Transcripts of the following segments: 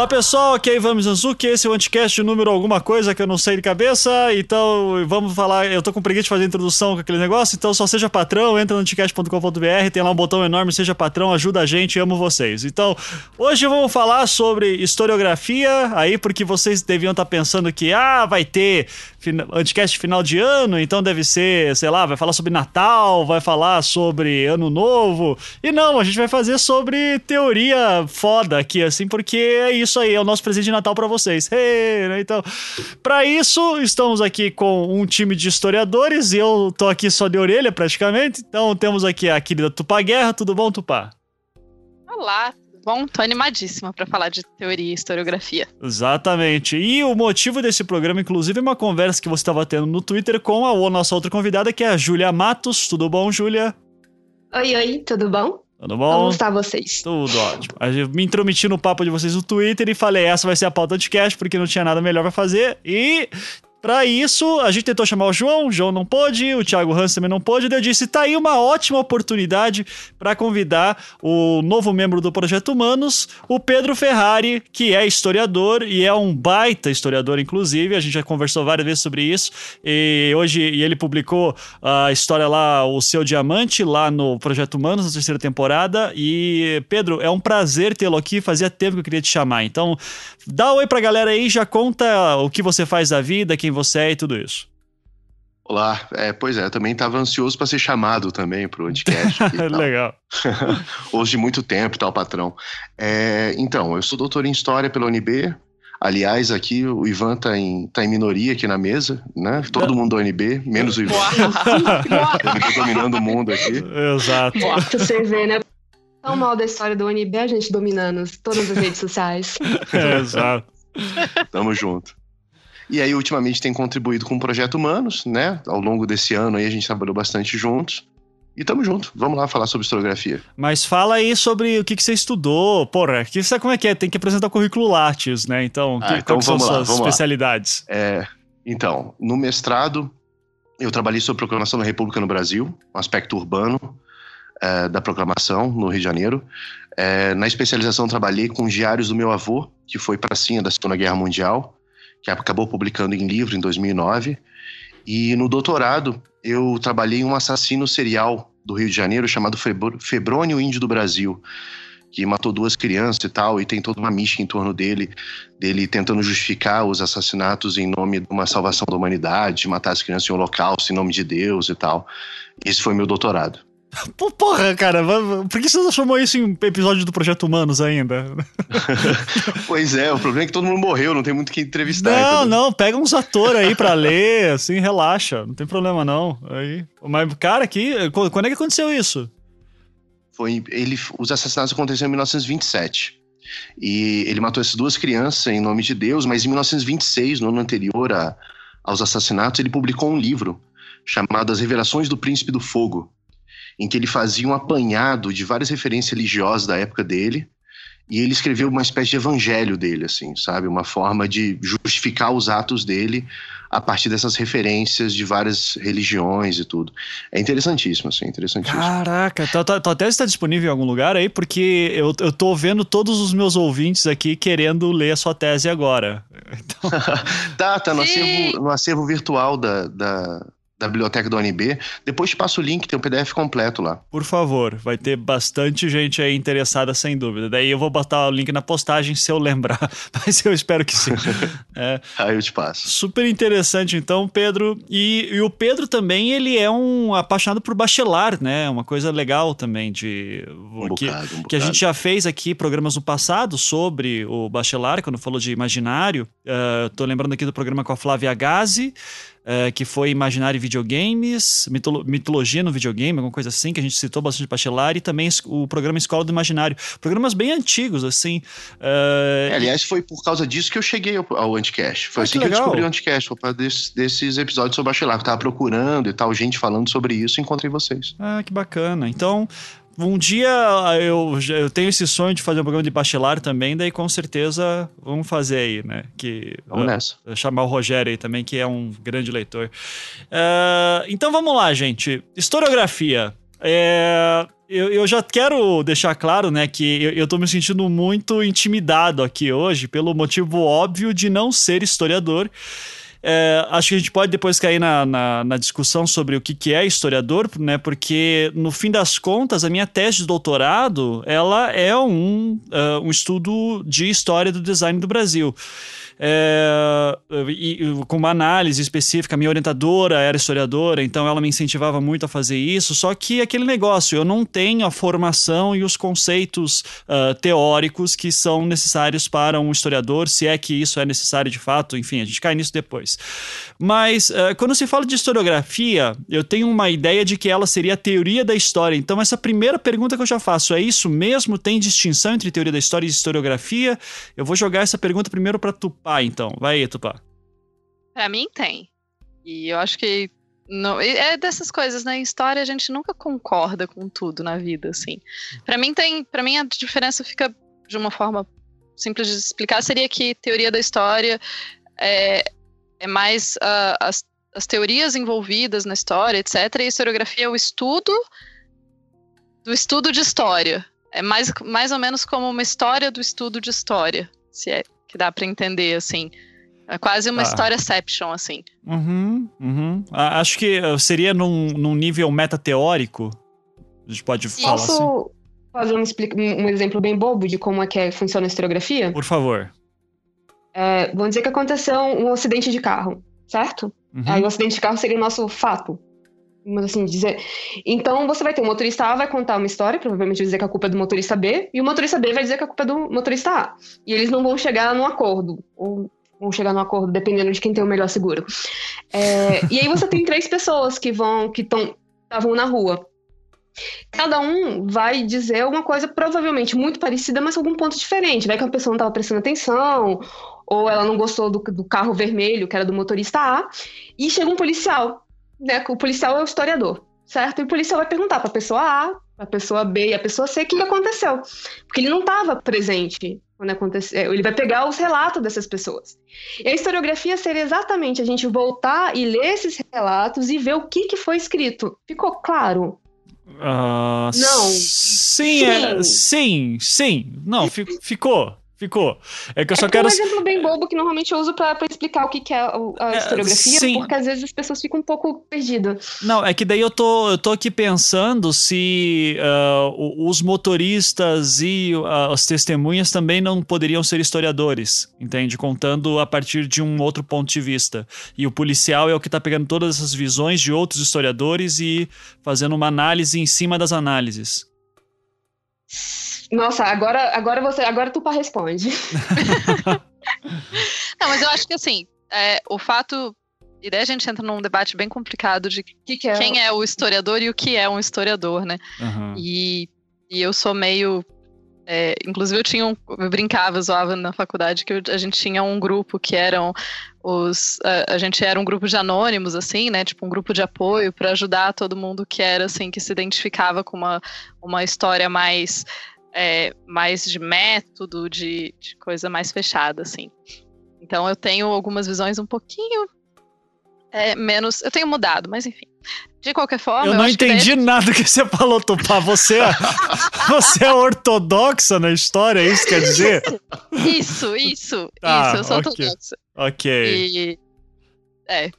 Olá pessoal, aqui é Ivan Mizanzuki, esse é o Anticast número alguma coisa que eu não sei de cabeça, então vamos falar, eu tô com preguiça de fazer introdução com aquele negócio, então só seja patrão, entra no anticast.com.br, tem lá um botão enorme, seja patrão, ajuda a gente, amo vocês. Então, hoje vamos falar sobre historiografia, aí porque vocês deviam estar tá pensando que, ah, vai ter Anticast final de ano, então deve ser, sei lá, vai falar sobre Natal, vai falar sobre Ano Novo, e não, a gente vai fazer sobre teoria foda aqui, assim, porque é isso aí, é o nosso presente de Natal para vocês. Hey, né? Então, para isso, estamos aqui com um time de historiadores e eu tô aqui só de orelha praticamente. Então, temos aqui a querida Tupá Guerra. Tudo bom, Tupá? Olá, tudo bom? Tô animadíssima para falar de teoria e historiografia. Exatamente. E o motivo desse programa, inclusive, é uma conversa que você estava tendo no Twitter com a, a nossa outra convidada, que é a Júlia Matos. Tudo bom, Júlia? Oi, oi, tudo bom? Tudo bom? Como está vocês? Tudo ótimo. Eu me intrometi no papo de vocês no Twitter e falei, essa vai ser a pauta de cast, porque não tinha nada melhor para fazer. E para isso, a gente tentou chamar o João, o João não pôde, o Thiago Hans também não pôde, eu disse, tá aí uma ótima oportunidade para convidar o novo membro do Projeto Humanos, o Pedro Ferrari, que é historiador e é um baita historiador, inclusive, a gente já conversou várias vezes sobre isso, e hoje e ele publicou a história lá, O Seu Diamante, lá no Projeto Humanos, na terceira temporada, e Pedro, é um prazer tê-lo aqui, fazia tempo que eu queria te chamar, então dá um oi pra galera aí, já conta o que você faz da vida, quem quem você é e tudo isso. Olá, é, pois é, eu também estava ansioso para ser chamado também para o Anticast. Legal. Hoje de muito tempo tal, patrão. É, então, eu sou doutor em História pela UNB. Aliás, aqui o Ivan tá em, tá em minoria aqui na mesa, né? Todo mundo da UNB, menos o Ivan. eu dominando o mundo aqui. Exato. Você vê, né? Tão mal da história da UNB, a gente dominando todas as redes sociais. É, exato. Tamo junto. E aí, ultimamente, tem contribuído com o Projeto Humanos, né? Ao longo desse ano aí, a gente trabalhou bastante juntos. E tamo junto. Vamos lá falar sobre historiografia. Mas fala aí sobre o que, que você estudou. Porra, que sabe como é que é? Tem que apresentar o currículo Lattes, né? Então, ah, que, então são lá, suas especialidades? É, então, no mestrado, eu trabalhei sobre proclamação da República no Brasil, um aspecto urbano é, da proclamação no Rio de Janeiro. É, na especialização, trabalhei com os diários do meu avô, que foi pracinha da Segunda Guerra Mundial que acabou publicando em livro em 2009. E no doutorado, eu trabalhei em um assassino serial do Rio de Janeiro chamado Febrônio Índio do Brasil, que matou duas crianças e tal, e tem toda uma mística em torno dele, dele tentando justificar os assassinatos em nome de uma salvação da humanidade, matar as crianças em holocausto em nome de Deus e tal. Esse foi meu doutorado. Porra, cara, por que você não chamou isso em episódio do Projeto Humanos ainda? pois é, o problema é que todo mundo morreu, não tem muito que entrevistar. Não, entendeu? não, pega uns atores aí pra ler, assim, relaxa, não tem problema não. Aí, mas, cara, aqui, quando é que aconteceu isso? Foi, ele, os assassinatos aconteceram em 1927. E ele matou essas duas crianças em nome de Deus, mas em 1926, no ano anterior a, aos assassinatos, ele publicou um livro chamado As Revelações do Príncipe do Fogo em que ele fazia um apanhado de várias referências religiosas da época dele, e ele escreveu uma espécie de evangelho dele, assim, sabe? Uma forma de justificar os atos dele a partir dessas referências de várias religiões e tudo. É interessantíssimo, assim, interessantíssimo. Caraca, tua, tua, tua tese está disponível em algum lugar aí? Porque eu, eu tô vendo todos os meus ouvintes aqui querendo ler a sua tese agora. Então... tá, tá no acervo, no acervo virtual da, da, da biblioteca do UNB. Depois te passo o link, tem o um PDF completo lá. Por favor, vai ter bastante gente aí interessada, sem dúvida. Daí eu vou botar o link na postagem se eu lembrar, mas eu espero que sim. é, aí eu te passo. Super interessante, então, Pedro. E, e, o Pedro também, ele é um apaixonado por bachelar, né? Uma coisa legal também de... Um que, bocado, um que a gente já fez aqui programas no passado sobre o bachelar, quando falou de imaginário. Uh, tô lembrando aqui do programa com a Flávia Gazi, é, que foi Imaginário e Videogames, mitolo Mitologia no Videogame, alguma coisa assim, que a gente citou bastante Pachelar, e também o programa Escola do Imaginário. Programas bem antigos, assim. É... É, aliás, foi por causa disso que eu cheguei ao, ao Anticast. Foi ah, assim que, eu descobri o Anticast, foi por desse, desses episódios sobre Bachelar, que eu tava procurando e tal, gente falando sobre isso, e encontrei vocês. Ah, que bacana. Então, um dia eu, eu tenho esse sonho de fazer um programa de bachelar também, daí com certeza vamos fazer aí, né? Que, vamos nessa. Uh, chamar o Rogério aí também, que é um grande leitor. Uh, então vamos lá, gente. Historiografia. É, Eu, eu já quero deixar claro, né, que eu, eu tô me sentindo muito intimidado aqui hoje, pelo motivo óbvio de não ser historiador. É, acho que a gente pode depois cair na, na, na, discussão sobre o que, que é historiador, né? Porque, no fim das contas, a minha tese de doutorado ela é um, uh, um estudo de história do design do Brasil é, e, com uma análise específica. Minha orientadora era historiadora, então ela me incentivava muito a fazer isso. Só que aquele negócio, eu não tenho a formação e os conceitos uh, teóricos que são necessários para um historiador, se é que isso é necessário de fato. Enfim, a gente cai nisso depois. Mas uh, quando se fala de historiografia, eu tenho uma ideia de que ela seria a teoria da história. Então, essa primeira pergunta que eu já faço é isso mesmo? Tem distinção entre teoria da história e historiografia? Eu vou jogar essa pergunta primeiro para Tupá Tupá, então. Vai aí, Tupá. Pra mim tem. E eu acho que. Não, é dessas coisas, né? Em história a gente nunca concorda com tudo na vida, assim. Para mim tem. para mim a diferença fica de uma forma simples de explicar seria que teoria da história é, é mais uh, as, as teorias envolvidas na história, etc. E historiografia é o estudo do estudo de história. É mais, mais ou menos como uma história do estudo de história, se é que dá para entender, assim. É quase uma ah. história-ception, assim. Uhum, uhum. Acho que eh, seria num, num nível metateórico. A gente pode Sim. falar Posso assim. fazer um, um, exemplo bem bobo de como é que é, funciona a historiografia? Por favor. É, vamos dizer que aconteceu um acidente de carro, certo? Uhum. Aí o acidente de carro seria o nosso fato. Mas assim, dizer. Então você vai ter o motorista A vai contar uma história, provavelmente vai dizer que a culpa é do motorista B, e o motorista B vai dizer que a culpa é do motorista A. E eles não vão chegar num acordo. Ou vão chegar num acordo, dependendo de quem tem o melhor seguro. É, e aí você tem três pessoas que vão, que estavam na rua. Cada um vai dizer uma coisa provavelmente muito parecida, mas algum ponto diferente. Vai que a pessoa não estava prestando atenção, ou ela não gostou do, do carro vermelho, que era do motorista A, e chega um policial né, o policial é o historiador, certo? E o policial vai perguntar para a pessoa A, para a pessoa B e a pessoa C o que aconteceu. Porque ele não estava presente quando aconteceu. Ele vai pegar os relatos dessas pessoas. E a historiografia seria exatamente a gente voltar e ler esses relatos e ver o que, que foi escrito. Ficou claro? Uh, não. Sim, sim. É, sim, sim. Não, ficou. Ficou. É que eu só é quero. É um exemplo bem bobo que normalmente eu uso para explicar o que, que é a, a é, historiografia, sim. porque às vezes as pessoas ficam um pouco perdidas. Não, é que daí eu tô, eu tô aqui pensando se uh, os motoristas e uh, as testemunhas também não poderiam ser historiadores, entende? Contando a partir de um outro ponto de vista. E o policial é o que tá pegando todas essas visões de outros historiadores e fazendo uma análise em cima das análises. Nossa, agora, agora você, agora tu responde. Não, mas eu acho que assim, é, o fato e daí a gente entra num debate bem complicado de que que é? quem é o historiador e o que é um historiador, né? Uhum. E, e eu sou meio. É, inclusive, eu tinha um. Eu brincava, zoava na faculdade que eu, a gente tinha um grupo que eram os. A, a, gente era um grupo de anônimos, assim, né? Tipo, um grupo de apoio para ajudar todo mundo que era, assim, que se identificava com uma, uma história mais é, mais de método, de, de coisa mais fechada, assim. Então eu tenho algumas visões um pouquinho é, menos. Eu tenho mudado, mas enfim. De qualquer forma. Eu não eu entendi daí... nada que você falou, Tupá. Você é, você é ortodoxa na história, é isso quer dizer? Isso, isso. Ah, isso, eu sou okay. ortodoxa. Ok. E, é.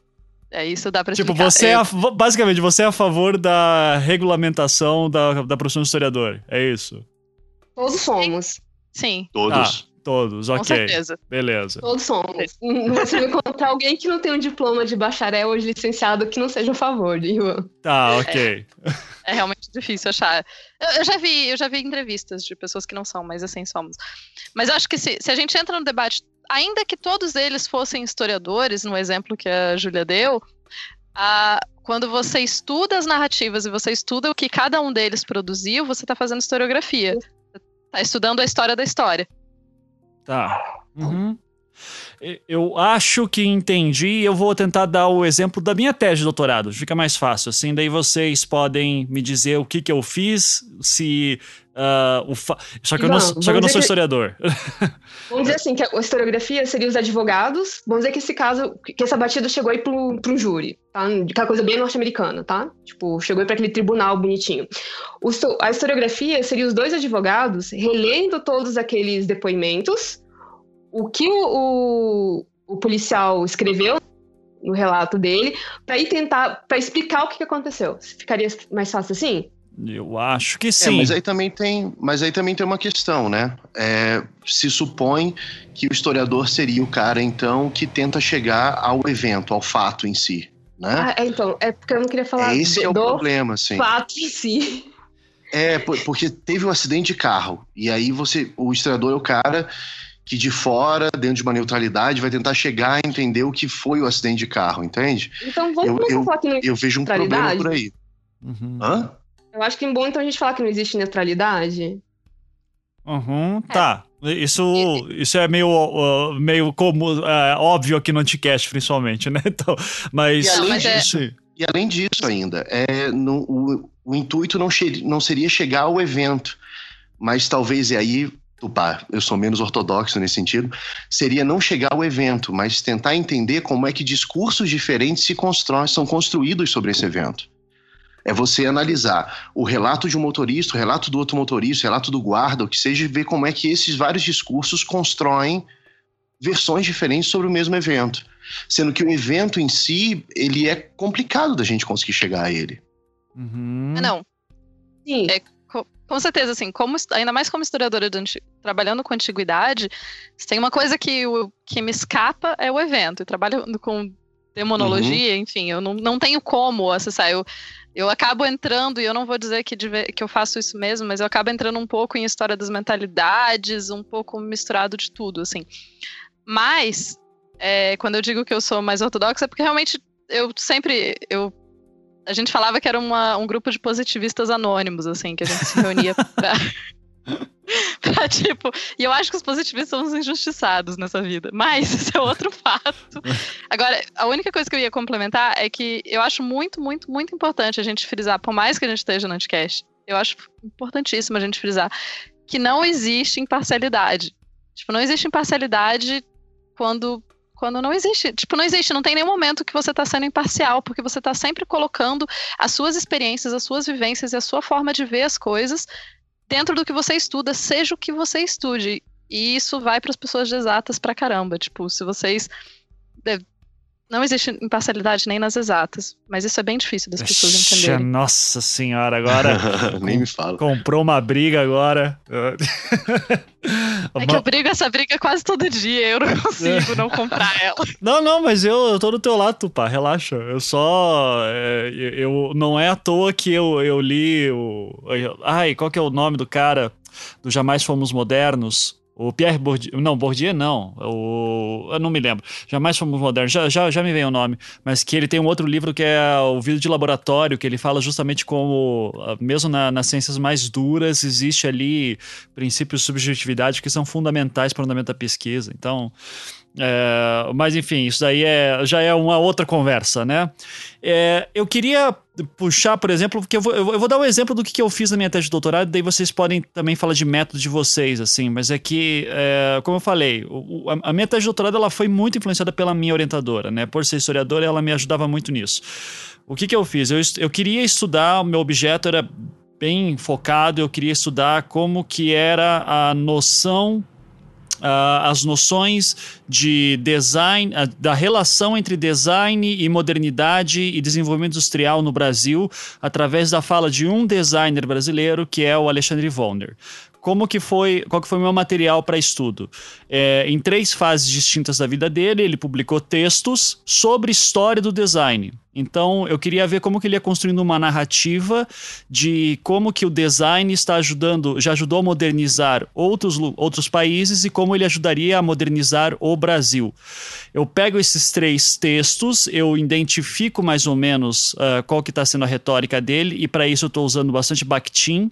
É isso dá pra Tipo, você é, a, basicamente, você é a favor da regulamentação da, da profissão de historiador. É isso. Todos somos. Sim. Todos. Ah, todos, ok. Com certeza. Beleza. Todos somos. Você vai encontrar alguém que não tem um diploma de bacharel ou de licenciado que não seja a favor, Ivan. Tá, ok. É, é, realmente difícil achar. Eu, eu, já vi, eu já vi entrevistas de pessoas que não são, mas assim somos. Mas eu acho que se, se a gente entra no debate, ainda que todos eles fossem historiadores, no exemplo que a Júlia deu, a, quando você estuda as narrativas e você estuda o que cada um deles produziu, você está fazendo historiografia. Tá estudando a história da história. Tá. Uhum. Eu acho que entendi. Eu vou tentar dar o exemplo da minha tese de doutorado. Fica mais fácil. Assim, daí vocês podem me dizer o que, que eu fiz, se Uh, o fa... Só que eu não, só que eu não sou que... historiador. Vamos dizer assim, que a historiografia seria os advogados. Vamos dizer que esse caso, que essa batida chegou aí para um júri, tá? Aquela coisa bem norte-americana, tá? Tipo, chegou aí para aquele tribunal bonitinho. O, a historiografia seria os dois advogados relendo todos aqueles depoimentos, o que o, o, o policial escreveu no relato dele, para ir tentar, para explicar o que aconteceu. Ficaria mais fácil assim? Eu acho que é, sim. É, mas aí também tem, mas aí também tem uma questão, né? É, se supõe que o historiador seria o cara então que tenta chegar ao evento, ao fato em si, né? Ah, é, então, é porque eu não queria falar é, Esse do, é o problema, sim. Fato em si. É, porque teve um acidente de carro e aí você, o historiador é o cara que de fora, dentro de uma neutralidade, vai tentar chegar a entender o que foi o acidente de carro, entende? Então vamos eu, eu, falar que eu vejo um problema por aí. Uhum. Hã? Eu acho que é bom então a gente falar que não existe neutralidade. Uhum, é. tá. Isso, isso é meio, uh, meio como, uh, óbvio aqui no Anticast, principalmente, né? Então, mas. E além, disso, é... e além disso, ainda, é, no, o, o intuito não, não seria chegar ao evento, mas talvez, e aí, Tupá, eu sou menos ortodoxo nesse sentido, seria não chegar ao evento, mas tentar entender como é que discursos diferentes se constroem, são construídos sobre esse evento. É você analisar o relato de um motorista, o relato do outro motorista, o relato do guarda, o que seja, e ver como é que esses vários discursos constroem versões diferentes sobre o mesmo evento. Sendo que o evento em si, ele é complicado da gente conseguir chegar a ele. Uhum. Não. Sim. É, com, certeza, assim, como, ainda mais como historiadora de, trabalhando com antiguidade, tem uma coisa que, o, que me escapa é o evento. E trabalhando com demonologia, uhum. enfim, eu não, não tenho como acessar. Eu, eu acabo entrando, e eu não vou dizer que, que eu faço isso mesmo, mas eu acabo entrando um pouco em história das mentalidades, um pouco misturado de tudo, assim. Mas, é, quando eu digo que eu sou mais ortodoxa, é porque realmente eu sempre. Eu, a gente falava que era uma, um grupo de positivistas anônimos, assim, que a gente se reunia pra. pra, tipo, e eu acho que os positivistas são os injustiçados nessa vida. Mas isso é outro fato. Agora, a única coisa que eu ia complementar é que eu acho muito, muito, muito importante a gente frisar, por mais que a gente esteja no Anticast, eu acho importantíssimo a gente frisar que não existe imparcialidade. Tipo, não existe imparcialidade quando quando não existe. Tipo, não existe, não tem nenhum momento que você está sendo imparcial, porque você está sempre colocando as suas experiências, as suas vivências e a sua forma de ver as coisas dentro do que você estuda, seja o que você estude. E isso vai para as pessoas exatas pra caramba. Tipo, se vocês. Não existe imparcialidade nem nas exatas, mas isso é bem difícil das pessoas entenderem. Nossa senhora, agora. nem me fala. Comprou uma briga agora. É que eu brigo essa briga quase todo dia, eu não consigo não comprar ela. Não, não, mas eu, eu tô do teu lado, pá, relaxa. Eu só. É, eu, não é à toa que eu, eu li o. Ai, qual que é o nome do cara do Jamais Fomos Modernos? O Pierre Bourdieu, não, Bourdieu não, o, eu não me lembro, Jamais Fomos Modernos, já, já, já me vem o nome, mas que ele tem um outro livro que é o Vídeo de Laboratório, que ele fala justamente como, ah, mesmo na, nas ciências mais duras, existe ali princípios de subjetividade que são fundamentais para o andamento da pesquisa, então... É, mas enfim, isso daí é, já é uma outra conversa, né? É, eu queria puxar, por exemplo, porque eu vou, eu vou dar um exemplo do que, que eu fiz na minha tese de doutorado, daí vocês podem também falar de método de vocês, assim, mas é que, é, como eu falei, o, a, a, minha tese de doutorado ela foi muito influenciada pela minha orientadora, né? Por ser historiadora, ela me ajudava muito nisso. O que, que eu fiz? Eu, eu queria estudar, o meu objeto era bem focado, eu queria estudar como que era a noção uh, as noções de design, uh, da relação entre design e modernidade e desenvolvimento industrial no Brasil, através da fala de um designer brasileiro, que é o Alexandre Volner como que foi, qual que foi o meu material para estudo? É, em três fases distintas da vida dele, ele publicou textos sobre história do design. Então, eu queria ver como que ele ia construindo uma narrativa de como que o design está ajudando, já ajudou a modernizar outros, outros países e como ele ajudaria a modernizar o Brasil. Eu pego esses três textos, eu identifico mais ou menos uh, qual que está sendo a retórica dele e para isso eu estou usando bastante Bakhtin,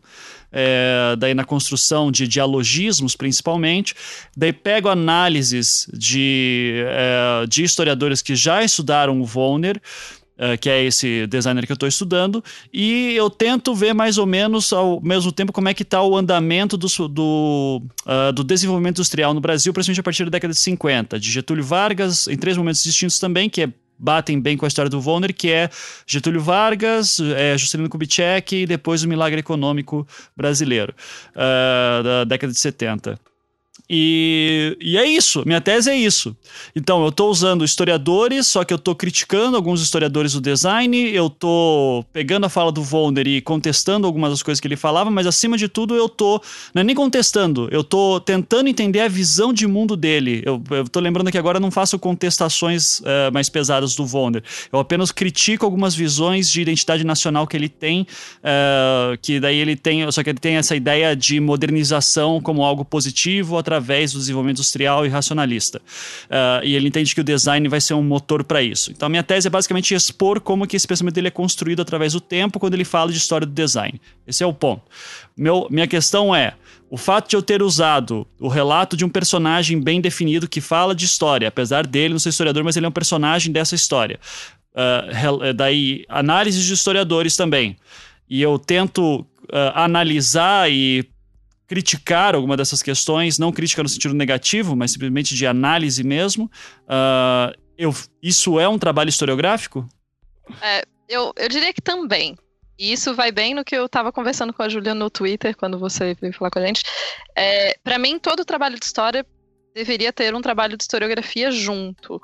é, daí na construção de dialogismos principalmente, daí pego análises de, é, de historiadores que já estudaram o Volner, uh, que é esse designer que eu estou estudando, e eu tento ver mais ou menos ao mesmo tempo como é que está o andamento do, do, uh, do desenvolvimento industrial no Brasil, principalmente a partir da década de 50, de Getúlio Vargas, em três momentos distintos também, que é batem bem com a história do Volner, que é Getúlio Vargas, é, Juscelino Kubitschek e depois o milagre econômico brasileiro, uh, da década de 70. E, e é isso, minha tese é isso. Então, eu estou usando historiadores, só que eu estou criticando alguns historiadores do design, eu estou pegando a fala do Volner e contestando algumas das coisas que ele falava, mas acima de tudo eu estou não é nem contestando, eu estou tentando entender a visão de mundo dele. Eu, estou lembrando que agora eu não faço contestações uh, mais pesadas do Volner, eu apenas critico algumas visões de identidade nacional que ele tem, uh, que daí ele tem, só que ele tem essa ideia de modernização como algo positivo através através do desenvolvimento industrial e racionalista. Uh, e ele entende que o design vai ser um motor para isso. Então, a minha tese é basicamente expor como que esse pensamento dele é construído através do tempo quando ele fala de história do design. Esse é o ponto. Meu, minha questão é, o fato de eu ter usado o relato de um personagem bem definido que fala de história, apesar dele não ser historiador, mas ele é um personagem dessa história. Uh, daí, análise de historiadores também. E eu tento uh, analisar e criticar alguma dessas questões, não crítica no sentido negativo, mas simplesmente de análise mesmo. Uh, eu, isso é um trabalho historiográfico? É, eu, eu diria que também. E isso vai bem no que eu estava conversando com a Juliana no Twitter, quando você veio falar com a gente. É, Para mim, todo trabalho de história deveria ter um trabalho de historiografia junto.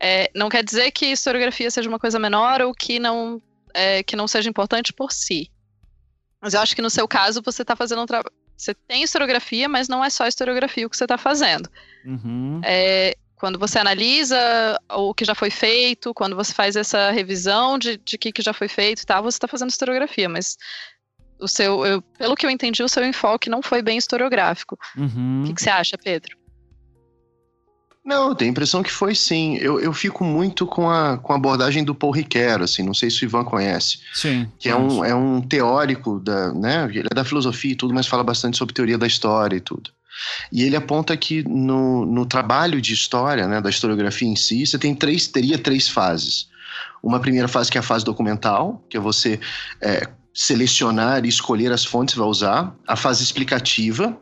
É, não quer dizer que historiografia seja uma coisa menor ou que não, é, que não seja importante por si. Mas eu acho que no seu caso você está fazendo um trabalho. Você tem historiografia, mas não é só historiografia o que você está fazendo. Uhum. É, quando você analisa o que já foi feito, quando você faz essa revisão de, de que, que já foi feito e tal, você está fazendo historiografia, mas o seu, eu, pelo que eu entendi, o seu enfoque não foi bem historiográfico. Uhum. O que, que você acha, Pedro? Não, eu tenho a impressão que foi sim. Eu, eu fico muito com a, com a abordagem do Paul Ricoeur, assim, não sei se o Ivan conhece. Sim. Que é um, é um teórico da, né, ele é da filosofia e tudo, mas fala bastante sobre teoria da história e tudo. E ele aponta que no, no trabalho de história, né, da historiografia em si, você tem três, teria três fases. Uma primeira fase que é a fase documental, que é você é, selecionar e escolher as fontes que vai usar. A fase explicativa,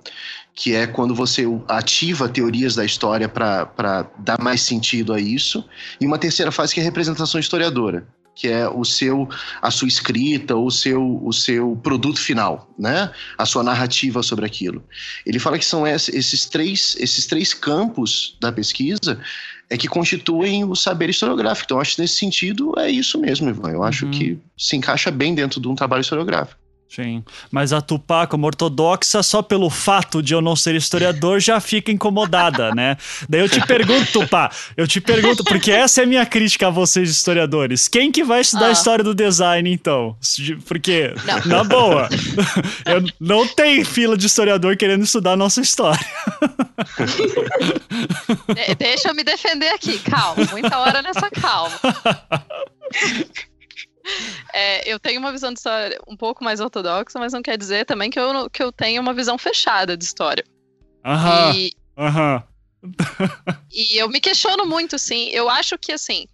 que é quando você ativa teorias da história para dar mais sentido a isso, e uma terceira fase que é a representação historiadora, que é o seu a sua escrita, o seu o seu produto final, né? A sua narrativa sobre aquilo. Ele fala que são esses três esses três campos da pesquisa é que constituem o saber historiográfico. Então, acho que nesse sentido é isso mesmo, Ivan. Eu acho uhum. que se encaixa bem dentro de um trabalho historiográfico. Sim. Mas a Tupá, como ortodoxa, só pelo fato de eu não ser historiador, já fica incomodada, né? Daí eu te pergunto, Tupá, eu te pergunto, porque essa é a minha crítica a vocês, historiadores. Quem que vai estudar ah. a história do design, então? Porque, não. na boa, eu não tem fila de historiador querendo estudar a nossa história. De deixa eu me defender aqui, calma. Muita hora nessa calma. É, eu tenho uma visão de história um pouco mais ortodoxa, mas não quer dizer também que eu, que eu tenha uma visão fechada de história. Aham. E, aham. e eu me questiono muito, assim. Eu acho que, assim,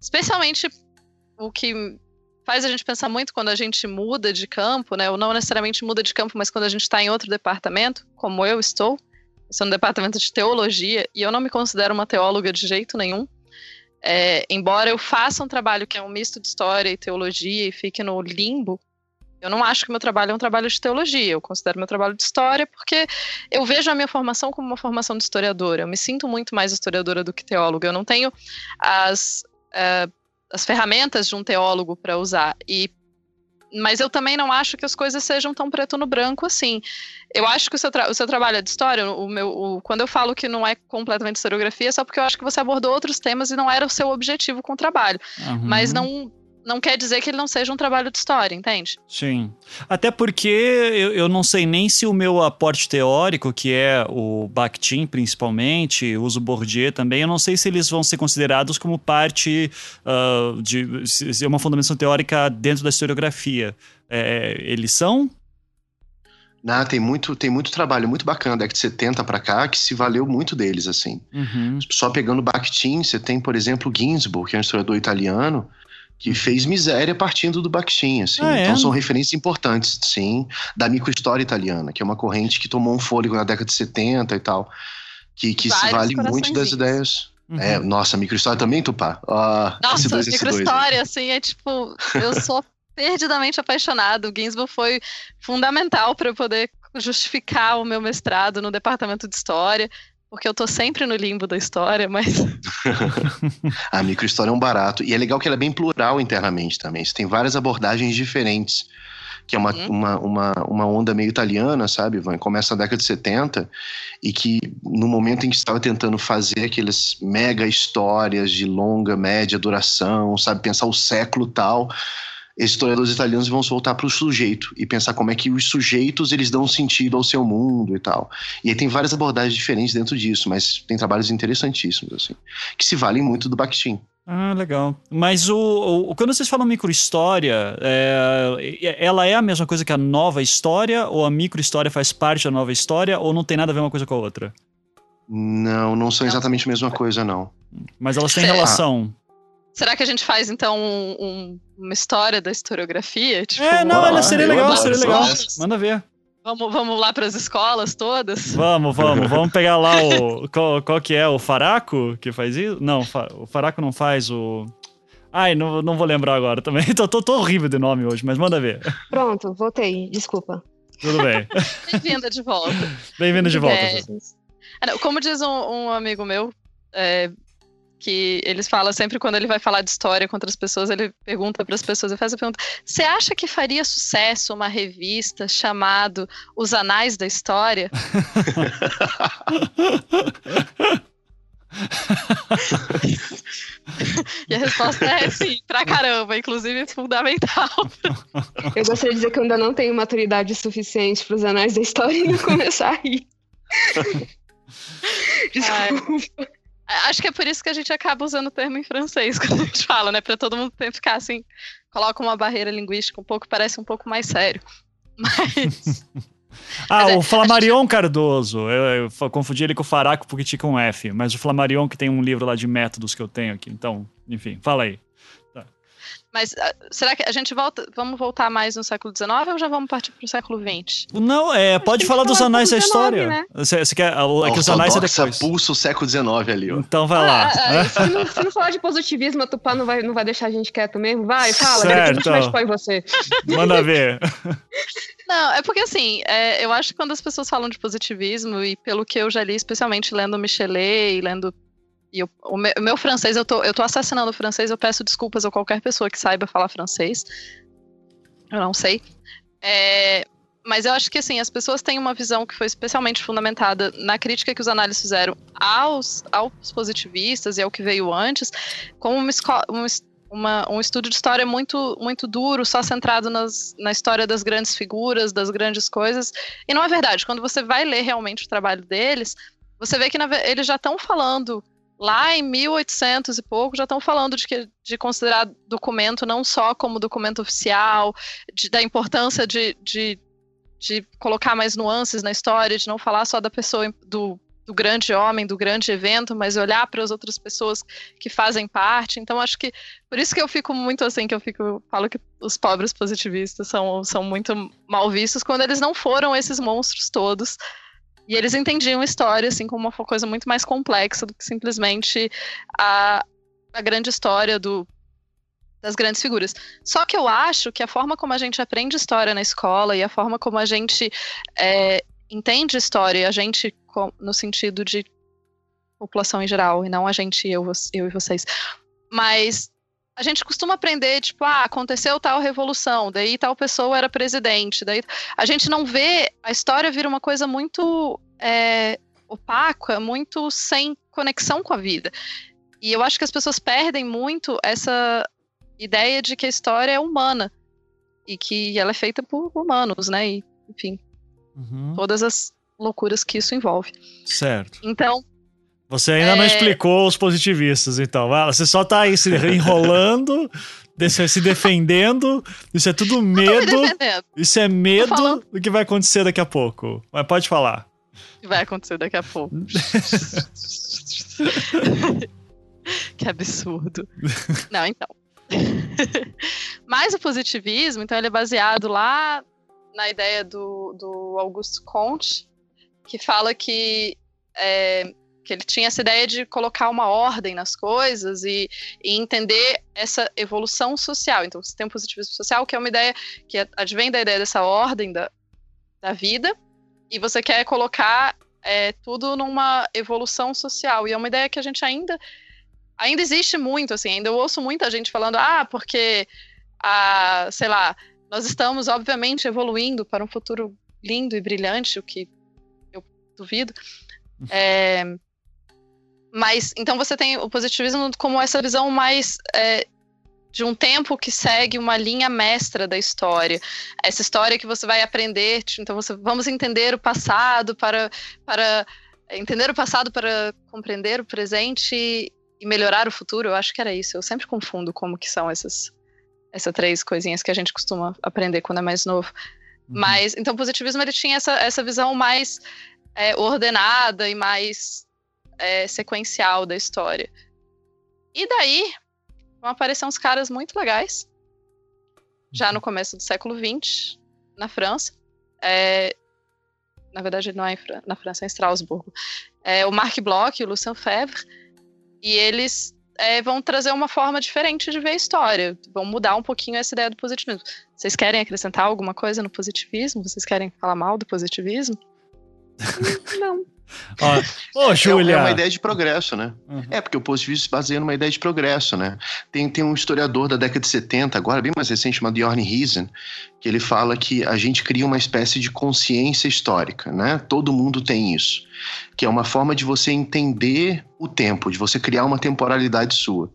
especialmente o que faz a gente pensar muito quando a gente muda de campo, né? Ou não necessariamente muda de campo, mas quando a gente está em outro departamento, como eu estou. Eu sou no departamento de teologia e eu não me considero uma teóloga de jeito nenhum. É, embora eu faça um trabalho que é um misto de história e teologia e fique no limbo, eu não acho que meu trabalho é um trabalho de teologia, eu considero meu trabalho de história porque eu vejo a minha formação como uma formação de historiadora. Eu me sinto muito mais historiadora do que teóloga. Eu não tenho as, uh, as ferramentas de um teólogo para usar. E mas eu também não acho que as coisas sejam tão preto no branco assim. Eu acho que o seu, o seu trabalho é de história, o meu, o, quando eu falo que não é completamente historiografia, é só porque eu acho que você abordou outros temas e não era o seu objetivo com o trabalho. Uhum. Mas não, não quer dizer que ele não seja um trabalho de história, entende? Sim. Até porque eu, eu não sei nem se o meu aporte teórico, que é o Bakhtin principalmente, uso Bourdieu também, eu não sei se eles vão ser considerados como parte uh, de, de uma fundamentação teórica dentro da historiografia. É, eles são? Não, tem muito, tem muito trabalho muito bacana da década de 70 para cá que se valeu muito deles, assim. Uhum. Só pegando Bakhtin, você tem, por exemplo, Ginsburg, que é um historiador italiano, que fez miséria partindo do Bakhtin, assim. Ah, é? então são referências importantes, sim, da microhistória italiana, que é uma corrente que tomou um fôlego na década de 70 e tal, que, que se vale muito das ideias. Uhum. É, nossa, microhistória também, Tupá? Ah, nossa, S2, microhistória, assim, é tipo, eu sou perdidamente apaixonado. O Ginsburg foi fundamental para eu poder justificar o meu mestrado no departamento de história porque eu tô sempre no limbo da história, mas. a microhistória é um barato. E é legal que ela é bem plural internamente também. Você tem várias abordagens diferentes. Que é uma, uhum. uma, uma, uma onda meio italiana, sabe? Começa na década de 70, e que no momento em que estava tentando fazer aquelas mega histórias de longa, média duração, sabe? Pensar o século tal esses historiadores italianos vão se voltar para o sujeito e pensar como é que os sujeitos eles dão sentido ao seu mundo e tal. E aí tem várias abordagens diferentes dentro disso, mas tem trabalhos interessantíssimos, assim, que se valem muito do Bakhtin. Ah, legal. Mas o, o quando vocês falam microhistória, é, ela é a mesma coisa que a nova história? Ou a microhistória faz parte da nova história? Ou não tem nada a ver uma coisa com a outra? Não, não são exatamente a mesma coisa, não. Mas elas têm relação. Será que a gente faz, então, um, um, uma história da historiografia? Tipo, é, não, olha, seria legal, seria legal. Manda ver. Vamos, vamos lá para as escolas todas? Vamos, vamos. Vamos pegar lá o. Qual, qual que é? O Faraco que faz isso? Não, o Faraco não faz o. Ai, não, não vou lembrar agora também. Tô, tô, tô horrível de nome hoje, mas manda ver. Pronto, voltei. Desculpa. Tudo bem. Bem-vinda de volta. Bem-vinda de volta. É, como diz um, um amigo meu, é, que eles falam sempre quando ele vai falar de história com outras pessoas, ele pergunta para as pessoas, ele faz a pergunta: "Você acha que faria sucesso uma revista chamado Os Anais da História?" e a resposta é sim, pra caramba, inclusive fundamental. Eu gostaria de dizer que eu ainda não tenho maturidade suficiente para os anais da história e começar a rir. Desculpa. Ai. Acho que é por isso que a gente acaba usando o termo em francês quando a gente fala, né? Pra todo mundo ficar assim, coloca uma barreira linguística um pouco, parece um pouco mais sério. Mas. ah, mas é, o Flamarion gente... Cardoso. Eu, eu, confundi ele com o Faraco porque tinha um F, mas o Flamarion que tem um livro lá de métodos que eu tenho aqui. Então, enfim, fala aí. Mas uh, será que a gente volta, vamos voltar mais no século XIX ou já vamos partir para o século XX? Não, é, pode falar dos anais da história. Né? Você, você quer, é que os anais é depois. pulsa o século XIX ali, ó. Então vai lá. Ah, ah, se, não, se, não, falar de positivismo, a Tupá não vai, não vai deixar a gente quieto mesmo? Vai, fala, certo. a gente vai você. Manda ver. Não, é porque assim, é, eu acho que quando as pessoas falam de positivismo, e pelo que eu já li, especialmente lendo Michelet e lendo e eu, o, meu, o, meu, francês, eu tô, eu tô assassinando o francês, eu peço desculpas a qualquer pessoa que saiba falar francês. Eu não sei. É, mas eu acho que assim, as pessoas têm uma visão que foi especialmente fundamentada na crítica que os análises fizeram aos, aos positivistas e ao que veio antes, como uma, uma, uma, um estudo de história muito, muito duro, só centrado nas, na história das grandes figuras, das grandes coisas. E não é verdade. Quando você vai ler realmente o trabalho deles, você vê que na, eles já estão falando lá em 1800 e pouco já estão falando de, que, de considerar documento não só como documento oficial, de, da importância de, de, de, colocar mais nuances na história, de não falar só da pessoa, do, do grande homem, do grande evento, mas olhar para as outras pessoas que fazem parte. Então, acho que por isso que eu fico muito assim, que eu fico falo que os pobres positivistas são, são muito mal vistos quando eles não foram esses monstros todos e eles entendiam a história assim como uma coisa muito mais complexa do que simplesmente a, a grande história do, das grandes figuras. Só que eu acho que a forma como a gente aprende história na escola e a forma como a gente é, entende história, a gente no sentido de população em geral, e não a gente, eu, eu e vocês, mas a gente costuma aprender, tipo, ah, aconteceu tal revolução, daí tal pessoa era presidente, daí a gente não vê a história vira uma coisa muito é, opaca, muito sem conexão com a vida. E eu acho que as pessoas perdem muito essa ideia de que a história é humana e que ela é feita por humanos, né? E, enfim, uhum. todas as loucuras que isso envolve. Certo. Então, você ainda é... não explicou os positivistas, então. Você só tá aí se enrolando, se defendendo. Isso é tudo medo. Isso é medo do que vai acontecer daqui a pouco. Mas pode falar. O que vai acontecer daqui a pouco? que absurdo. Não, então. Mas o positivismo, então, ele é baseado lá na ideia do, do Augusto Comte, que fala que, é, que ele tinha essa ideia de colocar uma ordem nas coisas e, e, entender essa evolução social. Então, você tem um positivismo social, que é uma ideia que advém da ideia dessa ordem da, da vida, e você quer colocar é, tudo numa evolução social. E é uma ideia que a gente ainda ainda existe muito, assim, ainda eu ouço muita gente falando, ah, porque a, sei lá, nós estamos obviamente evoluindo para um futuro lindo e brilhante, o que eu duvido. É, mas então você tem o positivismo como essa visão mais é, de um tempo que segue uma linha mestra da história. Essa história que você vai aprender, então você, vamos entender o passado para, para entender o passado para compreender o presente e melhorar o futuro. Eu acho que era isso. Eu sempre confundo como que são essas essas três coisinhas que a gente costuma aprender quando é mais novo. Uhum. Mas então o positivismo ele tinha essa, essa visão mais é, ordenada e mais é, sequencial da história. E daí vão aparecer uns caras muito legais, já no começo do século XX, na França. É, na verdade, não é na França, é em Estrasburgo. É, o Marc Bloch e o Lucien Febvre. E eles é, vão trazer uma forma diferente de ver a história. Vão mudar um pouquinho essa ideia do positivismo. Vocês querem acrescentar alguma coisa no positivismo? Vocês querem falar mal do positivismo? Não. Ó, oh, Júlia. É, é uma ideia de progresso, né? Uhum. É, porque o positivismo se baseia numa ideia de progresso, né? Tem, tem um historiador da década de 70, agora bem mais recente, chamado Jorn Riesen, que ele fala que a gente cria uma espécie de consciência histórica, né? Todo mundo tem isso. Que é uma forma de você entender o tempo, de você criar uma temporalidade sua.